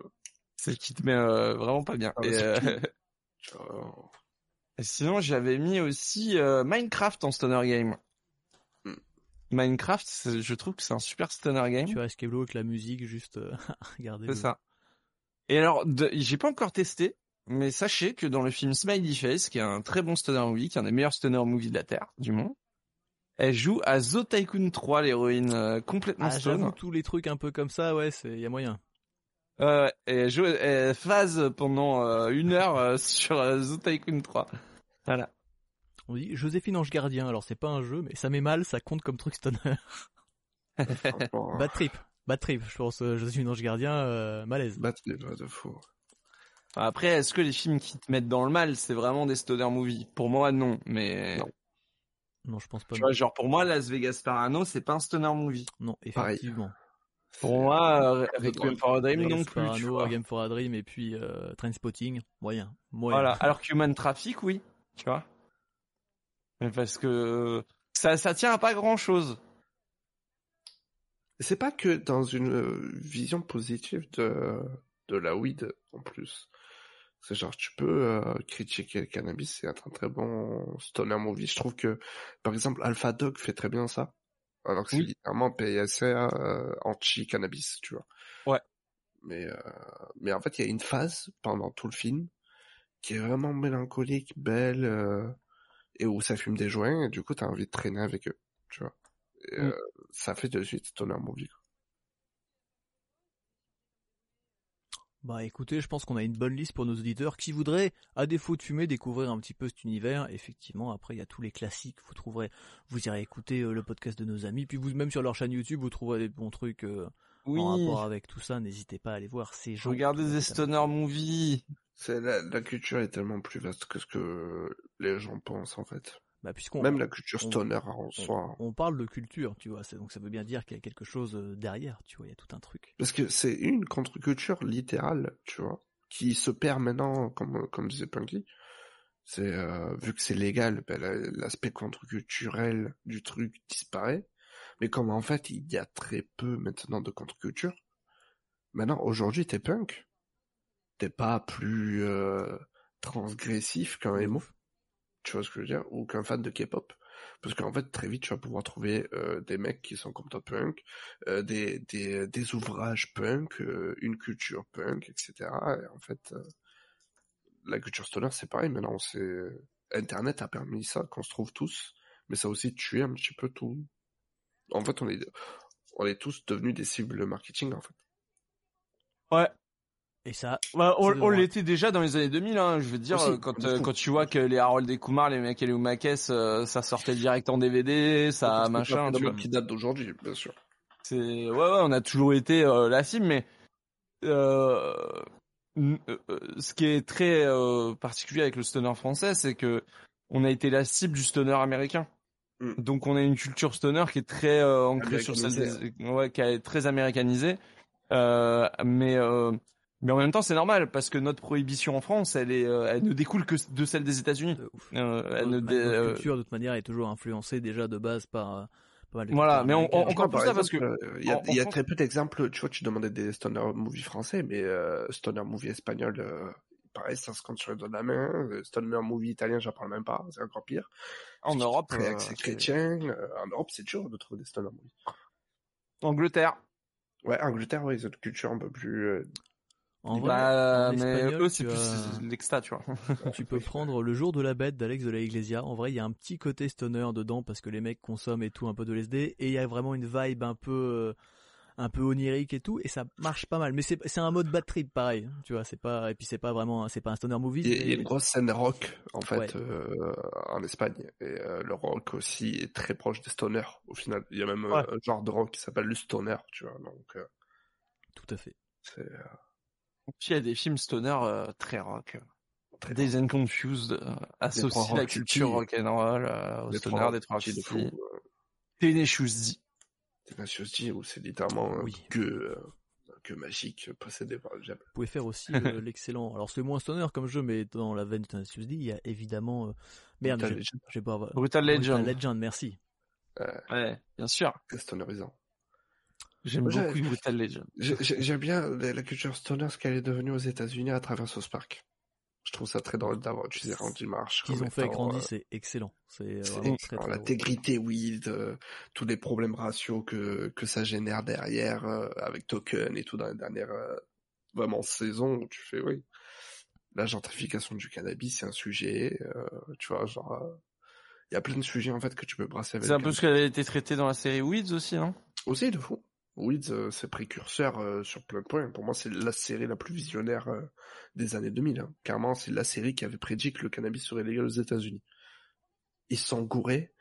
C'est qui te met euh, vraiment pas bien. Ah, Et, euh, et sinon, j'avais mis aussi euh, Minecraft en stoner game. Hmm. Minecraft, je trouve que c'est un super stoner game. Tu as Skeblo avec la musique, juste, regardez. C'est ça. Et alors, de- j'ai pas encore testé, mais sachez que dans le film Smiley Face, qui est un très bon stoner movie, qui est un des meilleurs stoner movies de la Terre, du monde, elle joue à Zo Tycoon 3, l'héroïne euh, complètement Ah, stone. tous les trucs un peu comme ça, ouais, c'est, y a moyen. Euh, et elle, joue, elle phase pendant euh, une heure euh, sur euh, Zo Tycoon 3. Voilà. On dit Joséphine Ange Gardien, alors c'est pas un jeu, mais ça met mal, ça compte comme truc stoner. Bad trip. Bad trip, je pense, euh, Joséphine Ange Gardien, euh, malaise. battre de fou. Après, est-ce que les films qui te mettent dans le mal, c'est vraiment des stoner movies? Pour moi, non. Mais Non. Non, je pense pas. tu vois, genre pour moi, Las Vegas Parano, c'est pas un stoner movie. Non, Pareil. effectivement. Pour moi, euh, Requiem for a Dream non plus. Game for a Dream et puis euh, Trainspotting, moyen. moyen. Voilà. Alors que Human Traffic, oui. Tu vois. Mais parce que ça, ça tient à pas grand chose. C'est pas que dans une euh, vision positive de, de la weed, en plus. C'est genre, tu peux euh, critiquer le cannabis, c'est un très bon stoner movie. Je trouve que, par exemple, Alpha Dog fait très bien ça. Alors que c'est littéralement PSA euh, anti-cannabis, tu vois. Ouais. Mais, euh, mais en fait, il y a une phase pendant tout le film qui est vraiment mélancolique, belle, euh, et où ça fume des joints, et du coup, t'as envie de traîner avec eux, tu vois. Et, Mm. euh, ça fait de suite stoner movie. quoi. Bah écoutez, je pense qu'on a une bonne liste pour nos auditeurs qui voudraient, à défaut de fumer, découvrir un petit peu cet univers. Effectivement, après il y a tous les classiques, vous trouverez, vous irez écouter euh, le podcast de nos amis, puis vous même sur leur chaîne YouTube, vous trouverez des bons trucs euh, Oui. en rapport avec tout ça. N'hésitez pas à aller voir ces gens. Regardez des stoner la, la culture est tellement plus vaste que ce que les gens pensent en fait. Bah puisqu'on Même la culture on- stoner en soi. on parle de culture, tu vois, donc ça veut bien dire qu'il y a quelque chose euh, derrière, tu vois, il y a tout un truc. Parce que c'est une contre-culture littérale, tu vois, qui se perd maintenant, comme, comme disait Punky. C'est euh, vu que c'est légal, ben, la- l'aspect contre-culturel du truc disparaît. Mais comme en fait il y a très peu maintenant de contre-culture, maintenant aujourd'hui t'es punk, t'es pas plus euh, transgressif qu'un emo. Tu vois ce que je veux dire Ou qu'un fan de K-pop. Parce qu'en fait, très vite, tu vas pouvoir trouver euh, des mecs qui sont comme toi punk, euh, des, des, des ouvrages punk, euh, une culture punk, etc. Et en fait, euh, la culture stoner, c'est pareil. Maintenant, c'est Internet a permis ça, qu'on se trouve tous, mais ça a aussi tué un petit peu tout. En fait, on est, on est tous devenus des cibles marketing, en fait. Ouais. Et ça, Bah, on on l'était déjà dans les années 2000, hein, je veux dire, Aussi, quand, de euh, quand tu vois que les Harold et Kumar, les mecs et les Oumakes, euh, ça sortait direct en DVD, ça C'est machin, un tu vois. qui date d'aujourd'hui, bien sûr. C'est ouais ouais, on a toujours été euh, la cible, mais euh, euh, ce qui est très euh, particulier avec le stoner français, c'est que on a été la cible du stoner américain. Mm. Donc on a une culture stoner qui est très euh, ancrée sur celle ouais, qui est très américanisée. Euh, mais euh, mais en même temps c'est normal parce que notre prohibition en France, elle est, euh, elle ne découle que de celle des États-Unis. Euh, elle ne Notre dé- euh, culture, de toute manière, est toujours influencée déjà de base par euh, mal de Voilà, mais on- on- encore Par plus ça, parce euh, il y a, en- il y a en France- très peu d'exemples. Tu vois, tu demandais des stoner movies français, mais euh, stoner movie espagnol, euh, pareil, ça se compte sur les doigts de la main. Euh, Stoner movie italien, j'en parle même pas, c'est encore pire. en Europe, euh, c'est- chrétien. Euh, en Europe, c'est dur de trouver des stoner movies. Angleterre. Ouais, Angleterre, ouais, ils ont une culture un peu plus. euh, En vrai, Bah, en mais eux, c'est tu plus l'exta, tu vois. Tu peux prendre Le jour de la bête d'Alex de la Iglesia. En vrai, il y a un petit côté stoner dedans parce que les mecs consomment et tout un peu de LSD et il y a vraiment une vibe un peu euh, un peu onirique et tout et ça marche pas mal. Mais c'est c'est un mode bad trip pareil, tu vois, c'est pas et puis c'est pas vraiment c'est pas un stoner movie. Il y a- il y a mais- une grosse scène rock, en fait, Ouais. euh, en Espagne. Et euh, le rock aussi est très proche des stoners, au final. Il y a même Ouais. un genre de rock qui s'appelle le stoner, tu vois. Donc, euh, Tout à fait. c'est euh, Puis il y a des films stoner euh, très rock. très Days and Confused euh, associe trois la Rock culture City. rock'n'roll euh, au des stoner des trois petits de fou. City. euh, Tenacious D. Tenacious D, où c'est littéralement un Oui. queue, euh, un queue magique possédé par le diable. Vous pouvez faire aussi euh, l'excellent. Alors c'est moins stoner comme jeu, mais dans la veine de Tenacious D, il y a évidemment. euh, Merde, Brutal Legend, pas. Brutal Legend. Brutal Legend, merci. Ouais, bien sûr. très stonerisant. J'aime beaucoup Brutal Legend. J'ai- j'ai- J'aime bien la, la culture stoner, ce qu'elle est devenue aux États-Unis à travers South Park. Je trouve ça très drôle d'avoir utilisé Randy Marsh. Ce qu'ils ont fait avec Randy, euh, c'est excellent. C'est c'est vraiment très excellent. très drôle. L'intégrité weed, euh, tous les problèmes raciaux que, que ça génère derrière, euh, avec Token et tout dans les dernières euh, vraiment saisons, où tu fais oui. La gentrification du cannabis, c'est un sujet, euh, tu vois, genre, euh, il y a plein de sujets en fait que tu peux brasser avec. C'est un peu ce qu'elle a été traité dans la série Weeds aussi, non? Aussi, de fou. Weeds, euh, c'est précurseur euh, sur plein de points. Pour moi, c'est la série la plus visionnaire euh, des années 2000. Hein. Carrément, c'est la série qui avait prédit que le cannabis serait légal aux États-Unis. Ils sont gourés.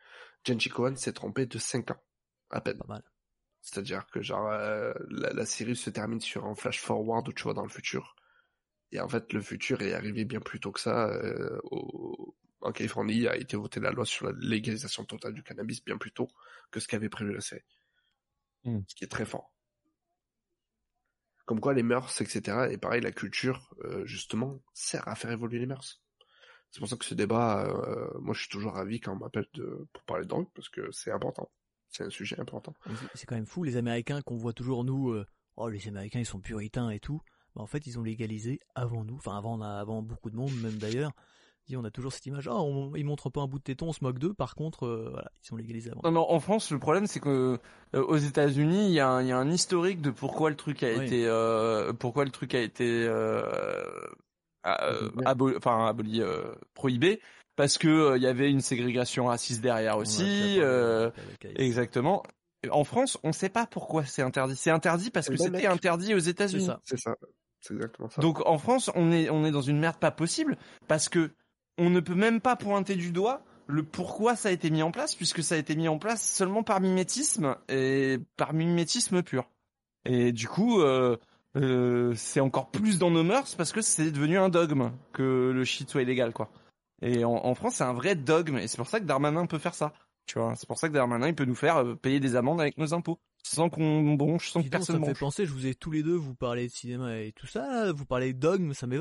Genji Cohen s'est trompé de 5 ans, à peine. Pas mal. C'est-à-dire que genre la, la série se termine sur un flash forward où tu vois dans le futur. Et en fait, le futur est arrivé bien plus tôt que ça. au- En Californie, a été votée la loi sur la légalisation totale du cannabis bien plus tôt que ce qu'avait prévu la série. Hmm. Ce qui est très fort. Comme quoi les mœurs, etc. Et pareil, la culture, euh, justement, sert à faire évoluer les mœurs. C'est pour ça que ce débat, euh, moi je suis toujours ravi quand on m'appelle pour parler de drogue, parce que c'est important. C'est un sujet important. C'est- quand même fou, les Américains qu'on voit toujours nous, euh, oh les Américains ils sont puritains et tout. Bah, en fait ils ont légalisé avant nous, enfin avant, avant beaucoup de monde même d'ailleurs. Et on a toujours cette image, ah on, ils montrent pas un bout de téton, on se moque d'eux. Par contre, euh, voilà, ils sont légalisés avant. Non, mais en France, le problème, c'est que euh, aux États-Unis, il y, a un- il y a un historique de pourquoi le truc a Oui. été, euh, pourquoi le truc a été, euh, euh, abo- enfin aboli, euh, prohibé, parce que euh, il y avait une ségrégation raciste derrière aussi. euh, Alex. exactement. En France, on sait pas pourquoi c'est interdit. C'est interdit parce que Eh ben, c'était interdit aux États-Unis. ça. C'est ça. C'est exactement ça. Donc en France, on est on est dans une merde pas possible parce que on ne peut même pas pointer du doigt le pourquoi ça a été mis en place puisque ça a été mis en place seulement par mimétisme et par mimétisme pur. Et du coup, euh, euh, c'est encore plus dans nos mœurs parce que c'est devenu un dogme que le shit soit illégal quoi. Et en, en France, c'est un vrai dogme et c'est pour ça que Darmanin peut faire ça. Tu vois, c'est pour ça que Darmanin il peut nous faire euh, payer des amendes avec nos impôts sans qu'on bronche, sans que donc, personne ça me fait bronche. penser, je vous ai tous les deux, vous parlez de cinéma et tout ça, vous parlez de dogme, ça m'est...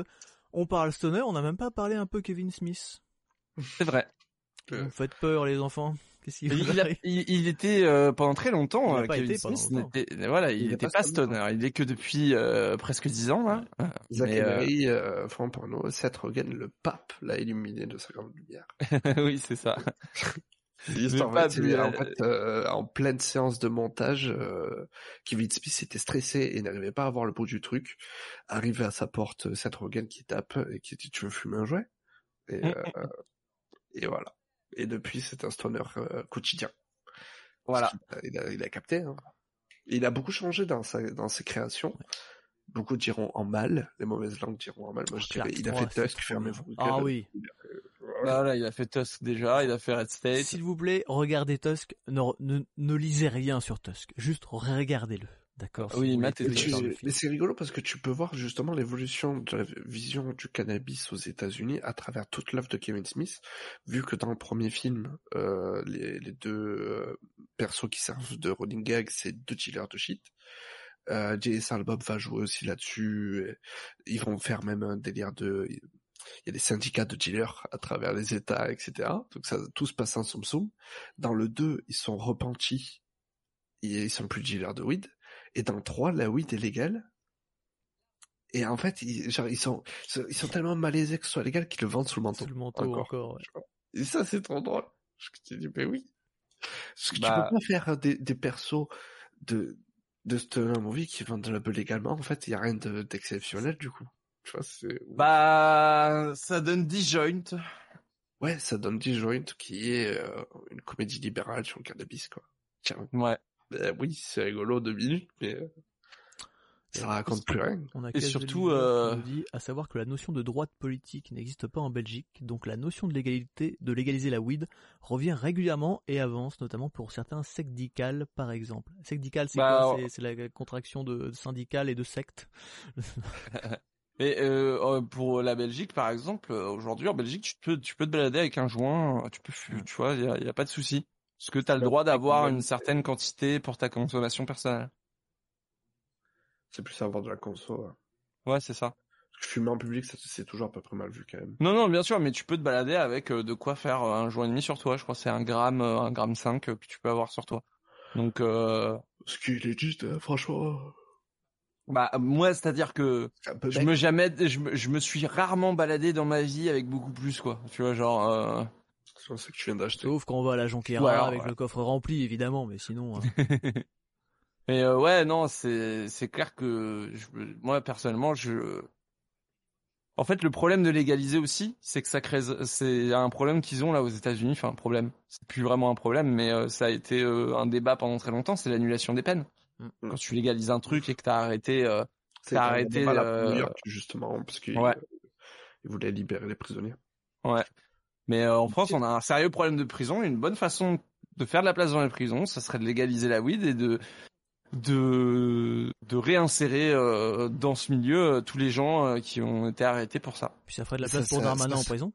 On parle stoner, on n'a même pas parlé un peu Kevin Smith. C'est vrai. Euh, Vous faites peur les enfants. Qu'est-ce qu'il Il, il a- il- il était euh, pendant très longtemps. Il a pas Kevin Smith longtemps. voilà, il n'était pas pas stoner. Il est que depuis euh, presque dix ans là. Zach Mais, euh, Emery, euh, franchement, pour nous, Seth Rogen, le pape, l'a illuminé de sa grande lumière. oui, c'est ça. Juste, en, pape, fait, en, euh, fait, euh, en pleine séance de montage, euh, Kevin Smith était stressé et n'arrivait pas à voir le bout du truc. Arrivé à sa porte, Seth Rogen qui tape et qui dit Tu veux fumer un jouet? Et, Mm, euh, et voilà. Et depuis, c'est un stoner euh, quotidien. Voilà. Il a, il a capté. Hein. Il a beaucoup changé dans, sa, dans ses créations. beaucoup diront en mal, les mauvaises langues diront en mal. Moi, je dirais, Clerks il a 3, fait Tusk, fermez-vous. Ah oui. Il a- euh, voilà. voilà, il a fait Tusk déjà, il a fait Red State. S'il vous plaît, regardez Tusk, ne, ne, ne lisez rien sur Tusk, juste regardez-le, d'accord si Oui, Matt Mais, c'est rigolo parce que tu peux voir justement l'évolution de la vision du cannabis aux États-Unis à travers toute l'œuvre de Kevin Smith, vu que dans le premier film, euh, les, les deux euh, persos qui servent de running gag, c'est deux dealers de shit. Euh, Jay et Silent Bob va jouer aussi là-dessus. Ils vont faire même un délire de... Il y a des syndicats de dealers à travers les États, etc. Donc ça, tout se passe en soum. Dans le 2, ils sont repentis. Et ils sont plus dealers de weed. Et dans le 3, la weed est légale. Et en fait, ils, genre, ils sont, ils sont tellement malaisés que ce soit légal qu'ils le vendent sous le manteau. Sous le manteau Encore. encore, ouais. Et ça, c'est trop drôle. Je te dis, mais oui. Parce que Bah- tu peux pas faire des, des persos de, de stoner movie qui vendent de la beuh légalement. En fait, il y a rien de- d'exceptionnel, du coup. Tu vois, c'est... Bah, ça donne 10 joints. Ouais, ça donne Disjoint qui est euh, une comédie libérale sur le cannabis, quoi. Tiens, Ouais. ben oui, c'est rigolo deux minutes, mais euh, ça raconte plus rien. On a Et surtout, euh, dit à savoir que la notion de droite politique n'existe pas en Belgique, donc la notion de légalité de légaliser la weed revient régulièrement et avance, notamment pour certains secdicales par exemple. Secdical, c'est Bah, quoi? C'est- C'est la contraction de syndical et de secte. Et euh, euh, pour la Belgique, par exemple, aujourd'hui en Belgique, tu peux, tu peux te balader avec un joint, euh, tu peux, tu vois, il y a, y a pas de souci, parce que tu as le Ouais, droit d'avoir une certaine quantité pour ta consommation personnelle. C'est plus avoir de la conso. ouais. Ouais, c'est ça. Parce que fumer en public, c'est toujours à peu près mal vu quand même. Non, non, bien sûr, mais tu peux te balader avec euh, de quoi faire euh, un joint et demi sur toi. Je crois que c'est un gramme, un gramme 5 que tu peux avoir sur toi. Donc, euh, Ce qui est juste, euh, franchement, bah moi, c'est-à-dire que je me jamais, je me, je me suis rarement baladé dans ma vie avec beaucoup plus, quoi. Tu vois, genre. euh, C'est ça que tu viens d'acheter. Sauf quand on va à la Jonquera Ouais, alors, avec ouais. le coffre rempli évidemment, mais sinon... hein. Mais euh, ouais, non, c'est c'est clair que je, moi personnellement, je en fait le problème de légaliser aussi, c'est que ça crée c'est un problème qu'ils ont là aux États-Unis, enfin un problème, c'est plus vraiment un problème, mais euh, ça a été euh, un débat pendant très longtemps, c'est l'annulation des peines. Mm. Quand tu légalises un truc et que t'as arrêté, euh, C'est t'as arrêté, euh, New York, justement, parce qu'ils Ouais. ils voulaient libérer les prisonniers. ouais. Mais euh, en France, on a un sérieux problème de prison. Une bonne façon de faire de la place dans les prisons, ça serait de légaliser la weed et de de de réinsérer euh, dans ce milieu euh, tous les gens euh, qui ont été arrêtés pour ça. Puis ça ferait de la Ça, place pour ça- Darmanin ça, en ça- prison.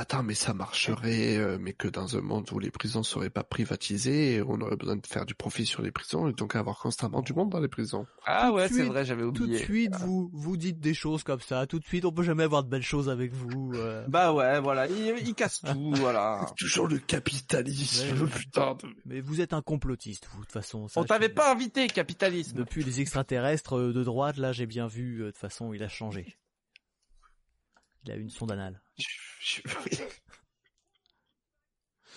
Attends, mais ça marcherait, euh, mais que dans un monde où les prisons seraient pas privatisées, on aurait besoin de faire du profit sur les prisons et donc avoir constamment du monde dans les prisons. Ah Tout ouais, c'est vrai, j'avais Tout de oublié. suite, vous vous dites des choses comme ça. Tout de suite, on peut jamais avoir de belles choses avec vous. euh. Bah ouais, voilà, il, il casse tout, voilà. Toujours le capitalisme, Ouais. putain. de- Mais vous êtes un complotiste, vous, de toute façon. ça, On t'avait pas invité, capitalisme. Depuis les extraterrestres de droite, là, j'ai bien vu, euh, de toute façon, il a changé. Il a une sonde anale.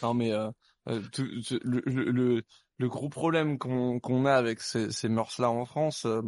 Non mais euh, euh, le, le, gros problème qu'on qu'on a avec ces, ces mœurs-là en France, euh,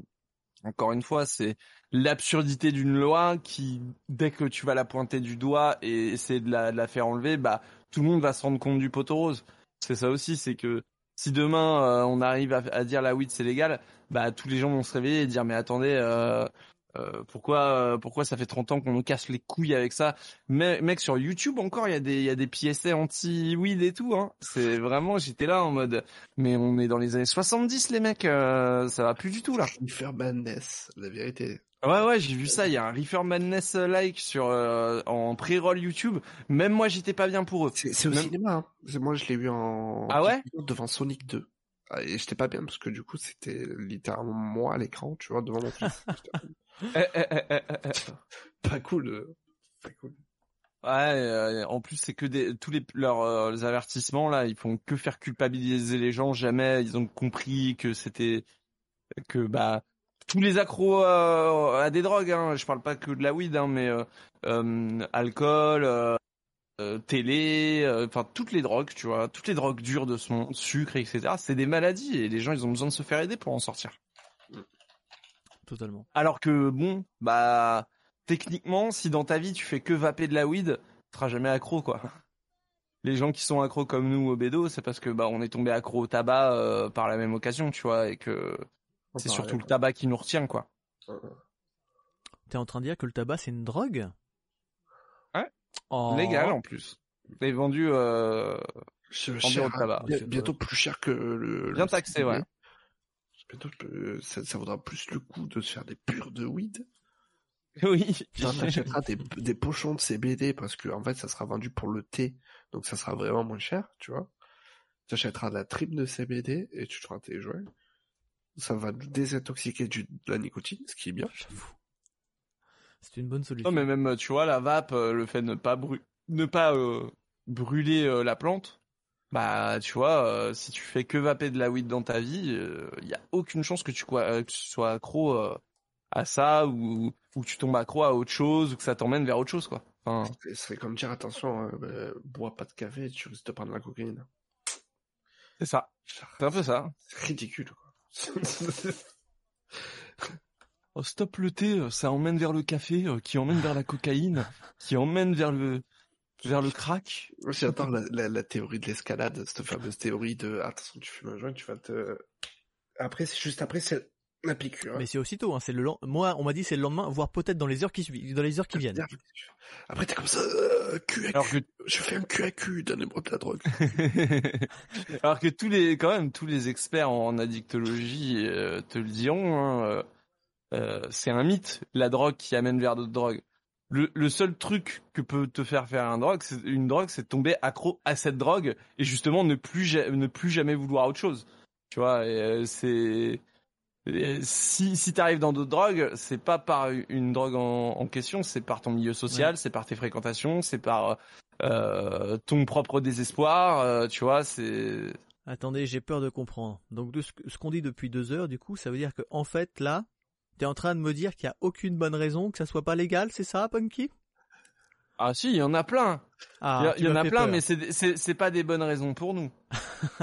encore une fois, c'est l'absurdité d'une loi qui, dès que tu vas la pointer du doigt et essayer de la, la faire enlever, bah tout le monde va se rendre compte du poteau rose. C'est ça aussi, c'est que si demain on arrive à, à dire la weed c'est légal, bah tous les gens vont se réveiller et dire mais attendez, euh, euh, pourquoi euh, pourquoi ça fait 30 ans qu'on nous casse les couilles avec ça? Mais mec sur YouTube encore il y a des il y a des PSA anti weed et tout hein. C'est vraiment j'étais là en mode mais on est dans les années 70 les mecs euh, ça va plus du tout là. Reefer Madness, la vérité. Ouais ouais, j'ai vu ça, il y a un Reefer Madness euh, like sur euh, en pré-roll YouTube. Même moi j'étais pas bien pour eux. C'est au Même- cinéma, hein. C'est- Moi, je l'ai vu en... Ah ouais? Devant Sonic 2. Ah, Et j'étais pas bien parce que du coup, c'était littéralement moi à l'écran, tu vois, devant mon fils. Eh, eh, eh, pas cool. euh, Pas cool. Ouais, euh, en plus c'est que des tous les leurs euh, les avertissements là, ils font que faire culpabiliser les gens. Jamais ils ont compris que c'était que bah tous les accros euh, à des drogues. Hein, je parle pas que de la weed, hein, mais euh, euh, alcool, euh, euh, télé, euh, enfin toutes les drogues, tu vois, toutes les drogues dures de son sucre, etc. C'est des maladies et les gens ils ont besoin de se faire aider pour en sortir. Totalement. Alors que bon, bah techniquement, si dans ta vie tu fais que vaper de la weed, tu seras jamais accro quoi. Les gens qui sont accros comme nous au bédo, c'est parce que bah on est tombé accro au tabac euh, par la même occasion, tu vois, et que c'est surtout le tabac qui nous retient quoi. T'es en train de dire que le tabac c'est une drogue? Ouais. Oh. Légal en plus. Et vendu euh, cher, tabac. Bien- bientôt plus cher que le. Bien le taxé, ouais. Euh, ça, ça vaudra plus le coup de se faire des purs de weed. Oui. Tu achèteras des, des pochons de CBD parce que en fait ça sera vendu pour le thé, donc ça sera vraiment moins cher, tu vois. Tu achèteras de la tripe de CBD et tu feras tes joints. Ça va nous désintoxiquer du, de la nicotine, ce qui est bien. J'avoue. C'est une bonne solution. Non mais même tu vois la vape, euh, le fait de ne pas bru- ne pas euh, brûler euh, la plante, bah tu vois euh, si tu fais que vaper de la weed dans ta vie, il y a aucune chance que tu, euh, que tu sois accro euh, à ça ou ou que tu tombes accro à autre chose ou que ça t'emmène vers autre chose quoi. Enfin, Ce serait comme dire attention, euh, bah, bois pas de café, tu risques de prendre la cocaïne. c'est ça. C'est un peu ça. C'est ridicule quoi. Oh, stop le thé, euh, ça emmène vers le café, euh, qui emmène vers la cocaïne, qui emmène vers le vers le crack. Moi, J'adore la, la, la théorie de l'escalade, cette fameuse théorie de attention, tu fumes un joint, tu vas te. Après, c'est juste après, c'est la piqûre. Mais c'est aussitôt, hein, c'est le lend- moi on m'a dit c'est le lendemain, voire peut-être dans les heures qui suivent, dans les heures qui viennent. Après, t'es comme ça, euh, cul à Alors cul. que Je fais un cul à cul, donnez-moi de la drogue. Alors que tous les, quand même, tous les experts en addictologie euh, te le diront, hein, euh, c'est un mythe, la drogue qui amène vers d'autres drogues. Le, le seul truc que peut te faire faire un drogue, c'est une drogue, c'est de tomber accro à cette drogue et justement ne plus ne plus jamais vouloir autre chose. Tu vois, euh, c'est si si t'arrives dans d'autres drogues, c'est pas par une drogue en, en question, c'est par ton milieu social, c'est par tes fréquentations, c'est par euh, ton propre désespoir. euh, tu vois, c'est Attendez, j'ai peur de comprendre. Donc de ce, ce qu'on dit depuis deux heures, du coup, ça veut dire que en fait là, t'es en train de me dire qu'il y a aucune bonne raison que ça soit pas légal, c'est ça, Punky? Ah si, il y en a plein. Ah, il y, en a plein, peur. mais c'est pas des bonnes raisons pour nous.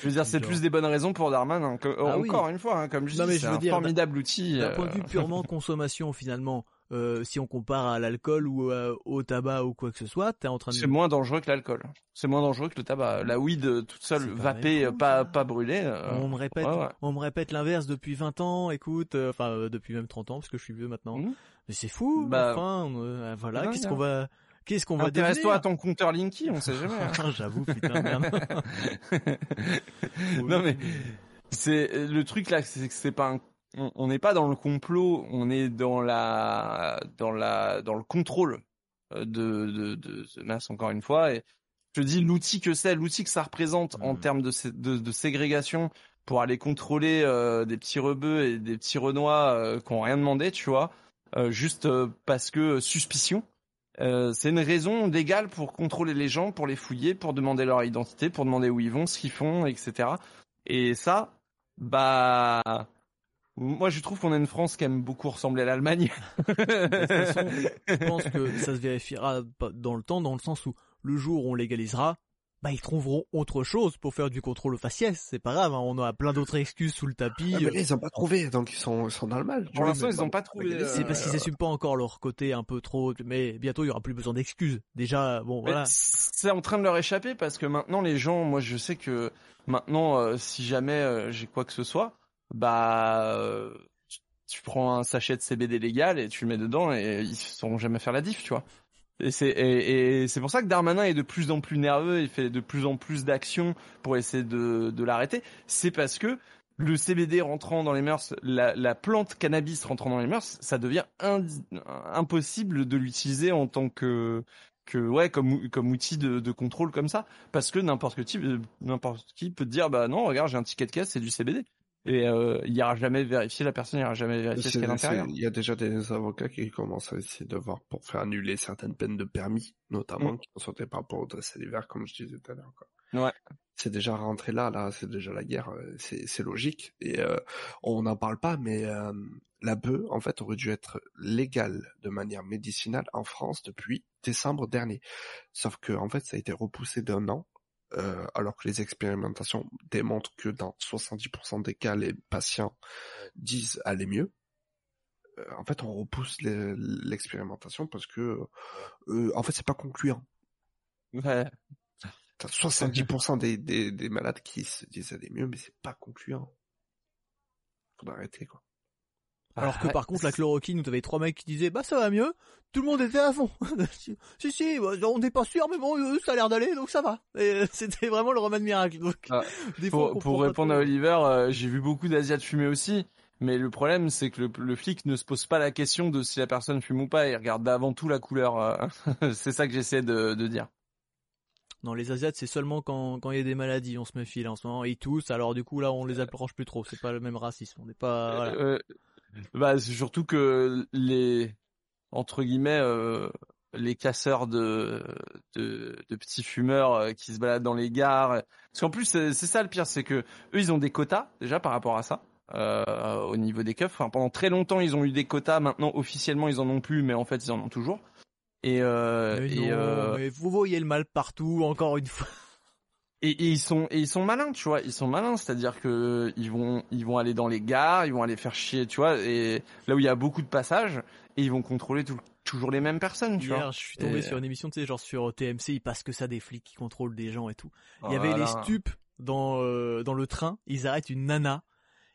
je veux dire, c'est plus des bonnes raisons pour Darmanin. Que- Ah oui. encore une fois, hein, comme je Non, dis, c'est un dire, formidable outil. D'un euh, point de vue purement consommation, finalement, euh, si on compare à l'alcool ou euh, au tabac ou quoi que ce soit, t'es en train de C'est moins dangereux que l'alcool. C'est moins dangereux que le tabac. La weed euh, toute seule, pas vapée, pas ça. pas brûlée. euh, On me répète, ouais, ouais. on me répète l'inverse depuis 20 ans. Écoute, enfin depuis même 30 ans parce que je suis vieux maintenant. Mhm. Mais c'est fou. Bah, enfin, voilà. c'est Qu'est-ce qu'on va, qu'est-ce qu'on va Intéresse-toi à devenir ton compteur Linky, on sait jamais. hein. J'avoue, putain de merde. non mais c'est le truc là, c'est que c'est pas un on n'est pas dans le complot, on est dans la dans la dans le contrôle euh, de de de ce masse encore une fois et je dis l'outil que c'est, l'outil que ça représente en Mhm. termes de, de de ségrégation pour aller contrôler euh, des petits rebeux et des petits renois euh, qui ont rien demandé, tu vois, euh, juste parce que suspicion. C'est une raison légale pour contrôler les gens, pour les fouiller, pour demander leur identité, pour demander où ils vont, ce qu'ils font, etc. Et ça, bah, moi je trouve qu'on a une France qui aime beaucoup ressembler à l'Allemagne. De toute façon, je pense que ça se vérifiera dans le temps, dans le sens où le jour où on légalisera, bah ils trouveront autre chose pour faire du contrôle faciès. C'est pas grave, hein, on a plein d'autres excuses sous le tapis. Ah, mais là, ils ont pas trouvé, donc ils sont, dans le mal. Pour l'instant, ils ont pas trouvé, euh, C'est parce qu'ils assument pas encore leur côté un peu trop, mais bientôt il y aura plus besoin d'excuses. Déjà, bon Mais voilà. C'est en train de leur échapper parce que maintenant les gens, moi je sais que maintenant euh, si jamais euh, j'ai quoi que ce soit, bah euh, tu, prends un sachet de CBD légal et tu le mets dedans et ils sauront jamais faire la diff, tu vois. Et c'est et, et c'est pour ça que Darmanin est de plus en plus nerveux, il fait de plus en plus d'actions pour essayer de, de l'arrêter. C'est parce que le CBD rentrant dans les mœurs, la, la plante cannabis rentrant dans les mœurs, ça devient impossible de l'utiliser en tant que que ouais comme comme outil de, de contrôle comme ça parce que n'importe qui euh, n'importe qui peut dire bah non regarde j'ai un ticket de caisse c'est du CBD et euh, il ira jamais vérifier la personne il ira jamais vérifier ce qu'il y a à l'intérieur Il y a déjà des avocats qui commencent à essayer de voir pour faire annuler certaines peines de permis, notamment, Mm. qui sont sautées par rapport au dressé d'hiver, comme je disais tout à l'heure. Ouais. C'est déjà rentré là, là, c'est déjà la guerre, euh, c'est c'est logique. Et euh, on n'en parle pas, mais euh, la bœuf, en fait, aurait dû être légale de manière médicinale en France depuis décembre dernier. Sauf que, en fait, ça a été repoussé d'un an. Euh, alors que les expérimentations démontrent que dans 70% des cas, les patients disent aller mieux. Euh, en fait, on repousse l'expérimentation parce que, euh, en fait, c'est pas concluant. ouais T'as 70% des, des, des malades qui se disent aller mieux, mais c'est pas concluant. Faudra arrêter, quoi. Alors que Ouais, par contre, la chloroquine, où t'avais trois mecs qui disaient, bah ça va mieux, tout le monde était à fond. si, si, bah, on n'est pas sûr, mais bon, euh, ça a l'air d'aller, donc ça va. Et euh, c'était vraiment le remède miracle. Donc, Ah, des Pour, répondre à. Oliver, euh, j'ai vu beaucoup d'Asiates fumer aussi. Mais le problème, c'est que le, le flic ne se pose pas la question de si la personne fume ou pas. Il regarde avant tout la couleur. euh. c'est ça que j'essaie de, de dire. Non, les Asiates, c'est seulement quand quand il y a des maladies, on se méfie là en ce moment. Ils tous, alors du coup là, on les approche plus trop. C'est pas le même racisme. On n'est pas. Voilà. Euh, bah, c'est surtout que les entre guillemets euh, les casseurs de, de de petits fumeurs euh, qui se baladent dans les gares. Parce qu'en plus, c'est c'est ça le pire, c'est que eux, ils ont des quotas déjà par rapport à ça. euh, au niveau des keufs. Enfin, pendant très longtemps, ils ont eu des quotas. Maintenant, officiellement, ils en ont plus, mais en fait, ils en ont toujours. Et, euh, Mais et, non, euh, mais vous voyez le mal partout, encore une fois. Et, et ils sont et ils sont malins, tu vois. Ils sont malins, c'est-à-dire que ils vont ils vont aller dans les gares, ils vont aller faire chier, tu vois. Et là où il y a beaucoup de passages, et ils vont contrôler tout- toujours les mêmes personnes, tu vois. Hier, je suis tombé Et- sur une émission, tu sais, genre sur TMC, ils passent que ça des flics qui contrôlent des gens et tout. Il y avait les stupes dans euh, dans le train, ils arrêtent une nana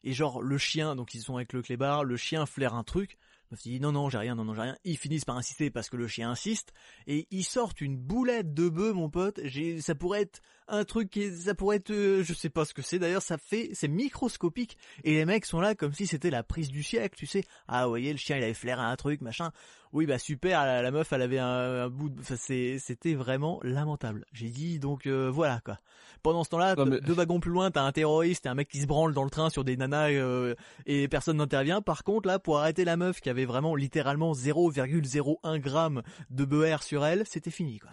et genre le chien, donc ils sont avec le clébard, le chien flaire un truc. Dit non non j'ai rien non non j'ai rien. Ils finissent par insister parce que le chien insiste. Et ils sortent une boulette de bœuf mon pote. J'ai ça pourrait être un truc qui ça pourrait être euh, je sais pas ce que c'est. D'ailleurs ça fait c'est microscopique. Et les mecs sont là comme si c'était la prise du siècle tu sais. Ah vous voyez le chien il avait flairé un truc machin oui bah super la, la meuf elle avait un, un bout de... enfin, c'était vraiment lamentable. J'ai dit donc euh, voilà quoi. Pendant ce temps-là mais- deux wagons plus loin t'as un terroriste et un mec qui se branle dans le train sur des nanas euh, et personne n'intervient. Par contre là pour arrêter la meuf qui avait vraiment littéralement 0,01 gramme de beurre sur elle c'était fini quoi.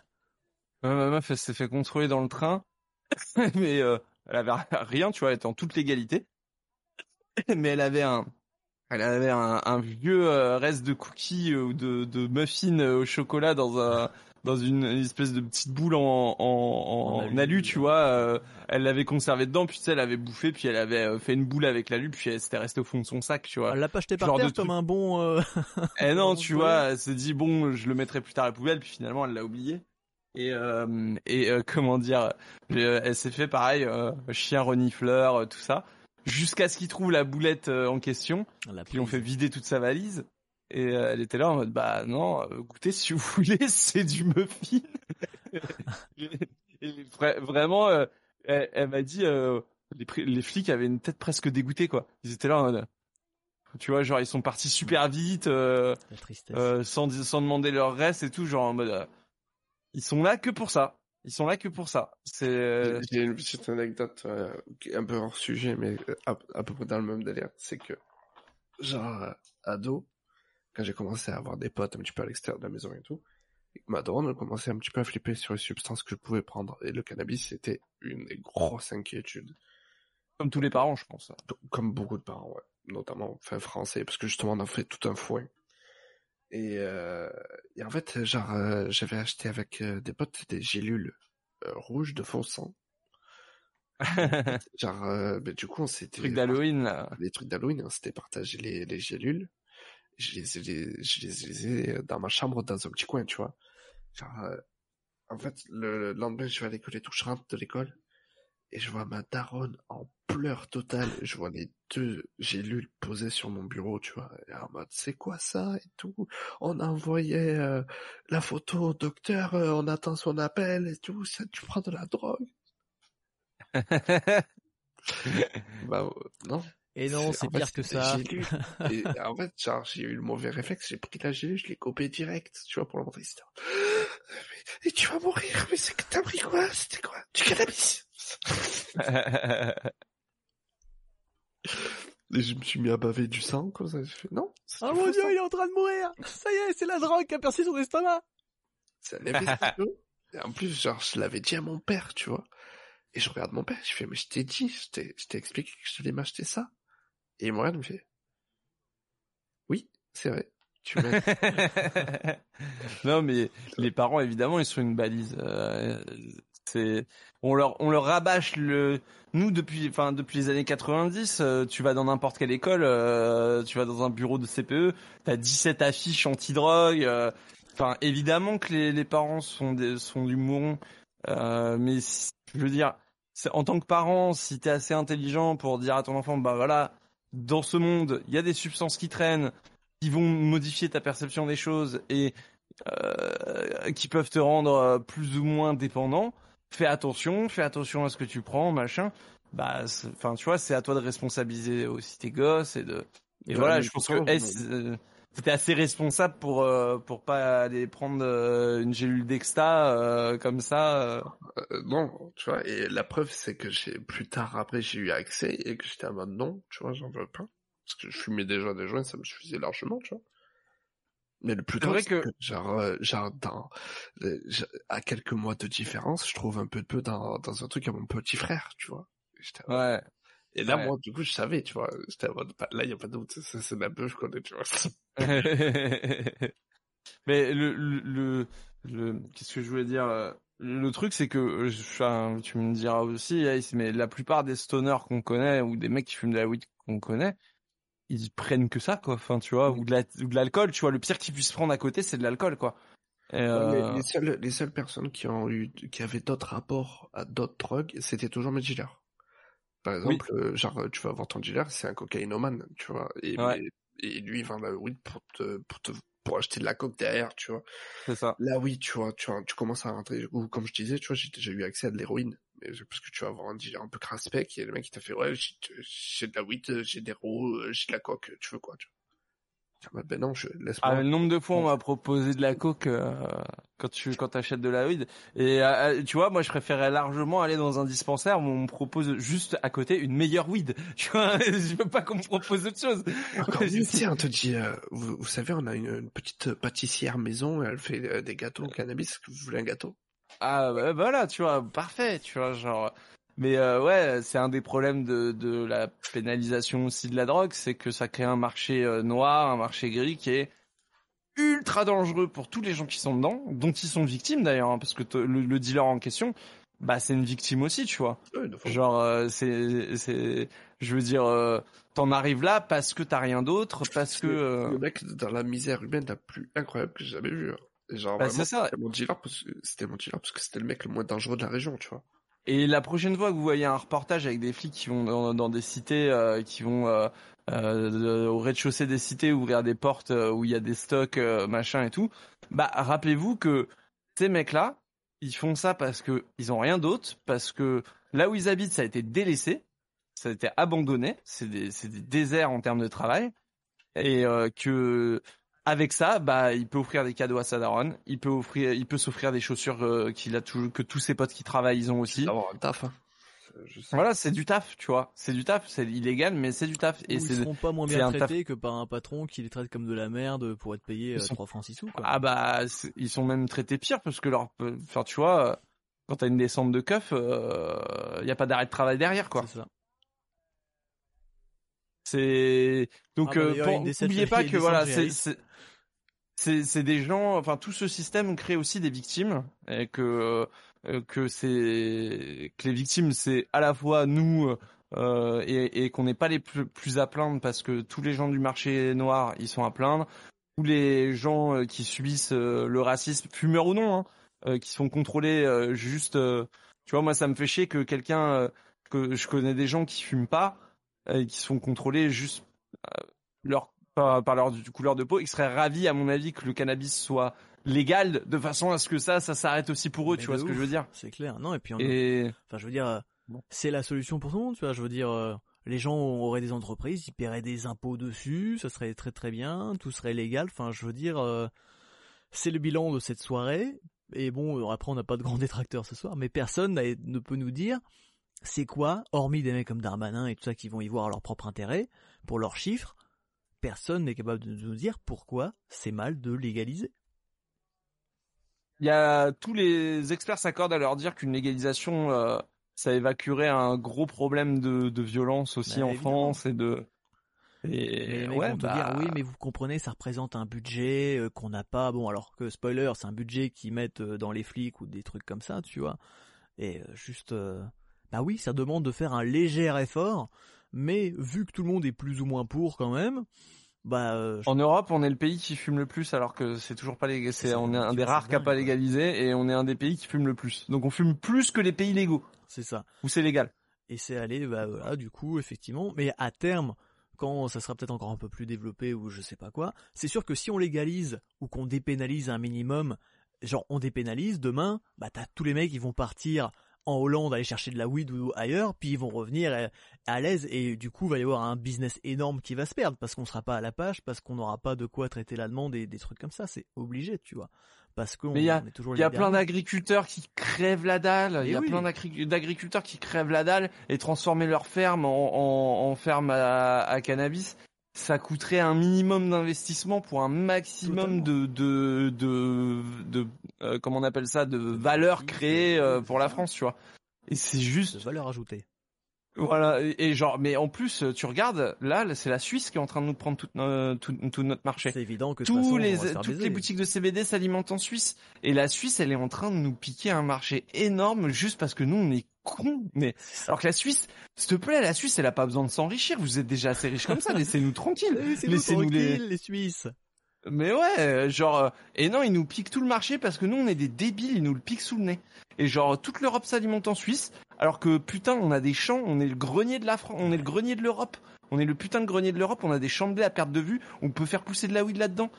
Ouais, ma meuf, elle s'est fait contrôler dans le train, mais euh, elle avait rien, tu vois, elle était en toute légalité. Mais elle avait un, elle avait un, un vieux euh, reste de cookies euh, ou de, de muffins euh, au chocolat dans un, dans une, une espèce de petite boule en, en, en, En alu, tu vois. euh, elle l'avait conservé dedans, puis tu sais, elle avait bouffé, puis elle avait fait une boule avec l'alu, puis elle s'était restée au fond de son sac, tu vois. elle l'a pas jeté par Genre terre truc. comme un bon euh, Eh non, tu vois, elle s'est dit bon, je le mettrai plus tard à la poubelle, puis finalement elle l'a oublié. Et euh, et euh, comment dire, elle s'est fait pareil, euh, chien renifleur, tout ça, jusqu'à ce qu'il trouve la boulette euh, en question, la puis on fait vider toute sa valise. Et euh, elle était là en mode bah non, euh, goûtez si vous voulez, c'est du muffin. et, vraiment, elle, elle m'a dit, euh, les, flics avaient une tête presque dégoûtée quoi. Ils étaient là en mode, tu vois, genre ils sont partis super vite. euh, euh, sans, sans demander leur reste et tout, genre en mode, ils sont là que pour ça. Ils sont là que pour ça. C'est, euh, J'ai une petite anecdote euh, un peu hors sujet, mais euh, à, à peu près dans le même délire. C'est que, genre, euh, ado, quand j'ai commencé à avoir des potes un petit peu à l'extérieur de la maison et tout, et ma daronne elle commençait un petit peu à flipper sur les substances que je pouvais prendre. Et le cannabis, c'était une des grosses inquiétudes. comme tous les parents, je pense. Comme beaucoup de parents, ouais. Notamment, enfin, français, parce que justement, on a fait tout un foin. Et, euh, et en fait, genre, euh, j'avais acheté avec euh, des potes des gélules rouges de faux sang. Genre, ben, du coup, on s'était... Truc d'Halloween, là. Les trucs d'Halloween, on s'était partagé les, les gélules. Je les, ai- les- je les, ai dans ma chambre, dans un petit coin, tu vois. Genre, en fait, le, le lendemain, je vais à l'école et tout, je rentre de l'école. Et je vois ma daronne en pleurs totales. Je vois les deux gélules posées sur mon bureau, tu vois. Et en mode, c'est quoi ça et tout? On a envoyé euh, la photo au docteur, euh, on attend son appel et tout. Ça, tu prends de la drogue? Bah, euh, non. et non C'est- fait, pire que ça. Et en fait, genre, j'ai eu le mauvais réflexe, j'ai pris la gélule, je l'ai copé direct, tu vois, pour le montrer. Et tu vas mourir, mais c'est que t'as pris quoi? C'était quoi? Du cannabis? Et je me suis mis à baver du sang, comme ça, fait, non oh mon dieu il est en train de mourir ça y est c'est la drogue qui a percé son estomac C'est un spéciaux. Et en plus, genre, je l'avais dit à mon père, tu vois. Et je regarde mon père, je fais, mais je t'ai dit, je t'ai, je t'ai expliqué que je devais m'acheter ça. Et il me regarde, il me fait, oui, c'est vrai. Tu non, mais les parents, évidemment, ils sont une balise. Euh, c'est, on leur, on leur rabâche le. Nous, depuis, enfin, depuis les années 90, euh, tu vas dans n'importe quelle école, euh, tu vas dans un bureau de CPE, t'as 17 affiches anti-drogue. euh, Enfin, évidemment que les, les parents sont des, sont du mouron, mais je veux dire, en tant que parent, si t'es assez intelligent pour dire à ton enfant, bah voilà, dans ce monde, il y a des substances qui traînent, qui vont modifier ta perception des choses et euh, qui peuvent te rendre plus ou moins dépendant. Fais attention, fais attention à ce que tu prends, machin. Bah, enfin, tu vois, c'est à toi de responsabiliser aussi tes gosses et de. Et voilà, je pense que euh, c'était assez responsable pour euh, pour pas aller prendre euh, une gélule d'exta euh, comme ça. non, tu vois. Et la preuve, c'est que j'ai plus tard après j'ai eu accès et que j'étais en mode non, tu vois, j'en veux pas parce que je fumais déjà des joints, ça me suffisait largement, tu vois. Mais le plus que... que... genre, genre dans, à quelques mois de différence, je trouve un peu de peu dans, dans un truc à mon petit frère, tu vois. Ouais. Et là, moi, du coup, je savais, tu vois. J'étais en mode, bah, là, il n'y a pas de doute, c'est la bœuf, je connais, tu vois. mais le, le, le, qu'est-ce que je voulais dire? Euh, le truc, c'est que, enfin, tu me diras aussi, mais la plupart des stoners qu'on connaît, ou des mecs qui fument de la weed qu'on connaît, ils prennent que ça, quoi. Enfin, tu vois, ou de l'alcool, tu vois. Le pire qu'ils puissent prendre à côté, c'est de l'alcool, quoi. Euh, les, seules, les seules personnes qui ont eu, qui avaient d'autres rapports à d'autres drogues, c'était toujours mes dealers. Par exemple, euh, genre, tu vas voir ton dealer, c'est un cocaïnomane, tu vois. Et, et, lui, il vend la weed pour te, pour te, pour acheter de la coke derrière, tu vois. C'est ça. Là, oui, tu vois, tu, vois, tu commences à rentrer, ou comme je disais, tu vois, j'ai déjà eu accès à de l'héroïne. Mais parce que tu vas avoir un dealer un peu craspec, et le mec, il t'a fait, ouais, j'ai de la weed, j'ai des roues, j'ai de la coke, tu veux quoi, tu vois. Ben non, je laisse ah, le nombre de fois on m'a proposé de la coke euh, quand tu quand achètes de la weed et euh, euh, tu vois moi je préférais largement aller dans un dispensaire où on me propose juste à côté une meilleure weed. Tu vois, je veux pas qu'on me propose autre chose. Mieux, on te dit vous, vous, savez on a une, petite pâtissière maison, elle fait des gâteaux au cannabis, vous voulez un gâteau? Ah bah, voilà, tu vois, parfait, tu vois genre mais euh, ouais, c'est un des problèmes de, de la pénalisation aussi de la drogue, c'est que ça crée un marché euh, noir, un marché gris qui est ultra dangereux pour tous les gens qui sont dedans, dont ils sont victimes d'ailleurs, hein, parce que le, dealer en question, bah c'est une victime aussi, tu vois. Genre euh, c'est c'est, je veux dire, euh, t'en arrives là parce que t'as rien d'autre, parce que le mec dans la misère humaine la plus incroyable que j'ai jamais vu. Hein. Genre bah, c'est ça. C'était mon dealer c'était mon dealer parce que c'était le mec le moins dangereux de la région, tu vois. Et la prochaine fois que vous voyez un reportage avec des flics qui vont dans, des cités, euh, qui vont euh, euh, au rez-de-chaussée des cités ouvrir des portes où il y a des stocks, machin et tout, bah rappelez-vous que ces mecs-là, ils font ça parce que ils ont rien d'autre, parce que là où ils habitent, ça a été délaissé, ça a été abandonné, c'est des, des déserts en termes de travail, et que avec ça, bah, il peut offrir des cadeaux à sa daronne, il peut offrir, il peut s'offrir des chaussures euh, qu'il a toujours, que tous ses potes qui travaillent, ils ont aussi. un taf. Hein. Voilà, c'est du taf, tu vois. C'est du taf, c'est illégal, mais c'est du taf. Et c'est, ils seront pas moins bien traités que par un patron qui les traite comme de la merde pour être payé 3 euh, francs 6 sous, quoi. Ah bah, ils sont même traités pire parce que leur, enfin, tu vois, quand t'as une descente de keuf, il euh, y a pas d'arrêt de travail derrière, quoi. C'est ça. C'est donc ah bah, n'oubliez pas que voilà, c'est c'est des gens, enfin tout ce système crée aussi des victimes et que euh, que c'est que les victimes c'est à la fois nous euh, et, et qu'on n'est pas les plus, plus, à plaindre parce que tous les gens du marché noir ils sont à plaindre, tous les gens euh, qui subissent euh, le racisme, fumeurs ou non, hein, qui sont contrôlés juste, tu vois moi ça me fait chier que quelqu'un que je connais des gens qui fument pas et qui sont contrôlés juste leur par, leur couleur de peau, ils seraient ravis, à mon avis, que le cannabis soit légal, de façon à ce que ça, ça s'arrête aussi pour eux, tu vois ce que je veux dire? C'est clair. Non, et puis, enfin, je veux dire, c'est la solution pour tout le monde, tu vois. Je veux dire, euh, les gens auraient des entreprises, ils paieraient des impôts dessus, ça serait très très bien, tout serait légal. Enfin, je veux dire, euh, c'est le bilan de cette soirée. Et bon, après, on n'a pas de grands détracteurs ce soir, mais personne ne peut nous dire c'est quoi, hormis des mecs comme Darmanin et tout ça qui vont y voir leur propre intérêt pour leurs chiffres, personne n'est capable de nous dire pourquoi c'est mal de légaliser? Il y a tous les experts s'accordent à leur dire qu'une légalisation, euh, ça évacuerait un gros problème de, violence aussi bah, en France et de. Et ouais, vont te dire bah oui, mais vous comprenez, ça représente un budget euh, qu'on n'a pas. Bon, alors que spoiler, c'est un budget qu'ils mettent euh, dans les flics ou des trucs comme ça, tu vois. Et juste, bah oui, ça demande de faire un léger effort mais vu que tout le monde est plus ou moins pour quand même, bah, euh, En Europe, on est le pays qui fume le plus, alors que c'est toujours pas légalisé. on est un des rares qui n'a pas légalisé, et on est un des pays qui fume le plus. Donc on fume plus que les pays légaux. C'est ça. Où c'est légal. Et c'est allé, bah voilà, du coup, effectivement. Mais à terme, quand ça sera peut-être encore un peu plus développé ou je sais pas quoi, c'est sûr que si on légalise ou qu'on dépénalise un minimum, genre on dépénalise, demain, bah t'as tous les mecs qui vont partir en Hollande aller chercher de la weed ou ailleurs, puis ils vont revenir à l'aise et du coup il va y avoir un business énorme qui va se perdre parce qu'on sera pas à la page, parce qu'on n'aura pas de quoi traiter la demande et des trucs comme ça, c'est obligé, tu vois. Parce qu'on il y a, est toujours il y a plein d'agriculteurs qui crèvent la dalle, il y a oui. plein d'agriculteurs qui crèvent la dalle et transformer leur ferme en, en, en ferme à, à cannabis ça coûterait un minimum d'investissement pour un maximum de de de, de euh, comment on appelle ça de valeur créée euh, pour la France, tu vois. Et c'est juste de valeur ajoutée. Voilà et, et, genre mais en plus tu regardes là c'est la Suisse qui est en train de nous prendre tout, euh, tout, tout notre marché. C'est évident que Tous façon, les toutes toutes les boutiques de CBD s'alimentent en Suisse et la Suisse elle est en train de nous piquer un marché énorme juste parce que nous on est Mais alors que la Suisse, s'il te plaît, la Suisse elle a pas besoin de s'enrichir. Vous êtes déjà assez riches comme ça. Laissez-nous tranquilles. Laissez-nous les les Suisses. Mais ouais, genre, euh, et non, ils nous piquent tout le marché parce que nous, on est des débiles, ils nous le piquent sous le nez. Et genre, toute l'Europe s'alimente en Suisse, alors que putain, on a des champs, on est le grenier de la France, on est le grenier de l'Europe. On est le putain de grenier de l'Europe, on a des champs de blé à perte de vue, on peut faire pousser de la weed là-dedans.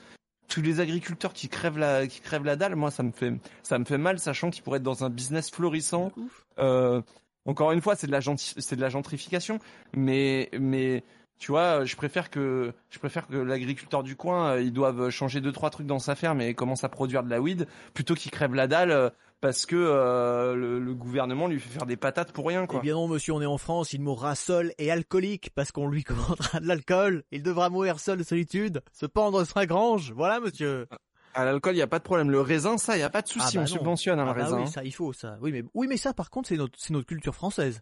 Tous les agriculteurs qui crèvent la, qui crèvent la dalle, moi, ça me fait, ça me fait mal, sachant qu'ils pourraient être dans un business florissant. Euh, encore une fois, c'est de la c'est de la gentrification, mais, mais, tu vois, je préfère que je préfère que l'agriculteur du coin, euh, ils doivent changer deux trois trucs dans sa ferme et commence à produire de la weed plutôt qu'il crève la dalle euh, parce que euh, le, le, gouvernement lui fait faire des patates pour rien quoi. Eh bien non monsieur, on est en France, il mourra seul et alcoolique parce qu'on lui commandera de l'alcool, il devra mourir seul de solitude, se pendre sa grange. Voilà monsieur. À l'alcool, il y a pas de problème. Le raisin, ça, il y a pas de souci, ah bah on non. subventionne hein, ah le bah raisin. oui, ça il faut ça. Oui mais oui mais ça par contre c'est notre c'est notre culture française.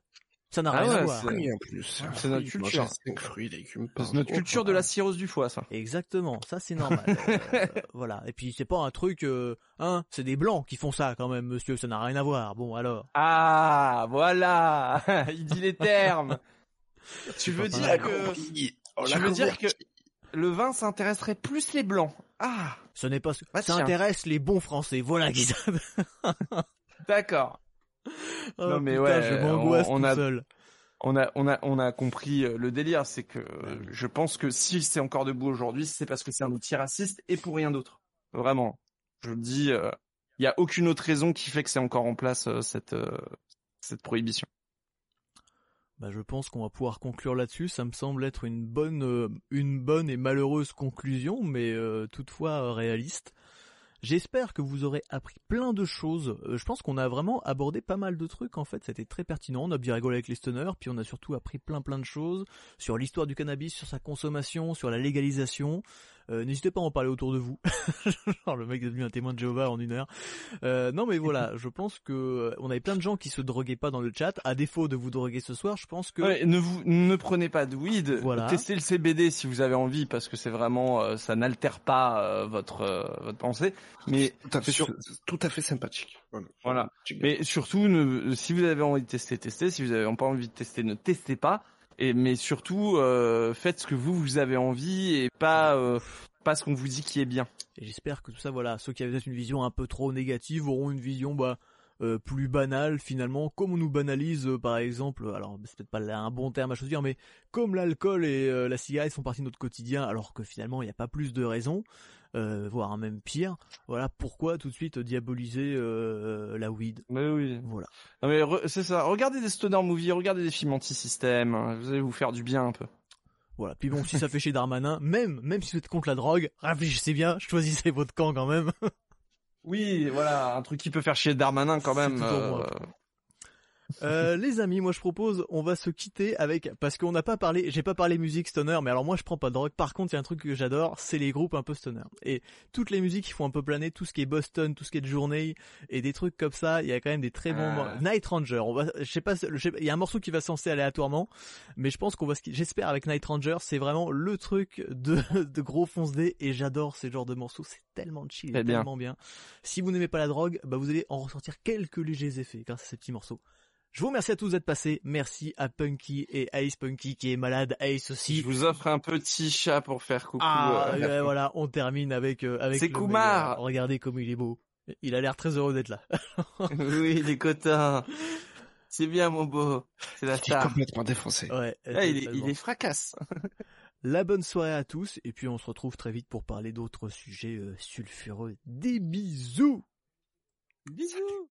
Ça n'a Ah rien à voir. c'est- Fruits en plus. C'est notre culture. manger cinq fruits, légumes par C'est notre culture de la cirrhose du foie, ça. Exactement, ça c'est normal. Euh, voilà. Et puis c'est pas un truc, euh, hein, c'est des blancs qui font ça quand même, monsieur. Ça n'a rien à voir. Bon alors. Ah, voilà. il dit les termes. tu veux pas dire que tu veux dire que le vin s'intéresserait plus les blancs. Ah, Ce n'est pas. Bah, ça tiens. intéresse les bons Français. Voilà ça. d'accord. Oh, Non, mais putain, ouais, je m'angoisse on- on tout a- seul. On a, on a, on a compris euh, le délire, c'est que euh, je pense que si c'est encore debout aujourd'hui, c'est parce que c'est un outil raciste et pour rien d'autre. Vraiment, je le dis, il y a aucune autre raison qui fait que c'est encore en place euh, cette euh, cette prohibition. Bah, je pense qu'on va pouvoir conclure là-dessus. Ça me semble être une bonne, euh, une bonne et malheureuse conclusion, mais euh, toutefois euh, réaliste. J'espère que vous aurez appris plein de choses. Euh, je pense qu'on a vraiment abordé pas mal de trucs en fait. C'était très pertinent. On a bien rigolé avec les stoners, puis on a surtout appris plein plein de choses sur l'histoire du cannabis, sur sa consommation, sur la légalisation. Euh, N'hésitez pas à en parler autour de vous. Genre le mec est devenu un témoin de Jéhovah en une heure. Euh, non mais voilà, je pense que euh, on avait plein de gens qui se droguaient pas dans le chat. À défaut de vous droguer ce soir, je pense que Ouais, ne vous ne prenez pas de weed. Voilà. Testez le CBD si vous avez envie parce que c'est vraiment euh, ça n'altère pas euh, votre euh, votre pensée. Mais Tout à fait, sur- tout à fait sympathique. Voilà. Mais surtout, ne, si vous avez envie de tester, testez. Si vous avez pas envie de tester, ne testez pas. Mais surtout, euh, faites ce que vous vous avez envie et pas euh, pas ce qu'on vous dit qui est bien. Et j'espère que tout ça, voilà, ceux qui avaient peut-être une vision un peu trop négative auront une vision bah, euh, plus banale finalement, comme on nous banalise par exemple, alors c'est peut-être pas un bon terme à choisir, mais comme l'alcool et la cigarette font partie de notre quotidien, alors que finalement il n'y a pas plus de raisons, euh, voire même pire, voilà pourquoi tout de suite diaboliser euh, la weed. Mais oui. Voilà. Non mais c'est ça. Regardez des stoner movies, regardez des films anti-système. hein. Vous allez vous faire du bien un peu. Voilà. Puis bon, si ça fait chez Darmanin, même même si vous êtes contre la drogue, réfléchissez bien, choisissez votre camp quand même. Oui, voilà, un truc qui peut faire chier Darmanin quand même. Euh, les amis, moi je propose, on va se quitter avec parce qu'on n'a pas parlé, j'ai pas parlé musique stoner, mais alors moi je prends pas de drogue. Par contre, il y a un truc que j'adore, c'est les groupes un peu stoner. Et toutes les musiques qui font un peu planer, tout ce qui est Boston, tout ce qui est de journée et des trucs comme ça, il y a quand même des très bons. Ah. Night Ranger, on va, je sais pas, il y a un morceau qui va lancer aléatoirement, mais je pense qu'on va, j'espère avec Night Ranger, c'est vraiment le truc de, de gros fonce dés et j'adore ces genres de morceaux, c'est tellement chill, Très bien. tellement bien. Si vous n'aimez pas la drogue, bah vous allez en ressortir quelques légers effets grâce à ces petits morceaux. Je vous remercie à tous d'être passés. Merci à Punky et Ace Punky qui est malade. Ace Je aussi. vous offre un petit chat pour faire coucou. Ah, euh, ouais, voilà, on termine avec euh, avec C'est le Kumar. meilleur. Regardez comme il est beau. Il a l'air très heureux d'être là. oui, les quotas. C'est bien mon beau. C'est la Il est star. complètement défoncé. Ouais. Il, est, totalement. il est fracasse. la bonne soirée à tous, et puis on se retrouve très vite pour parler d'autres sujets euh, sulfureux. Des bisous Bisous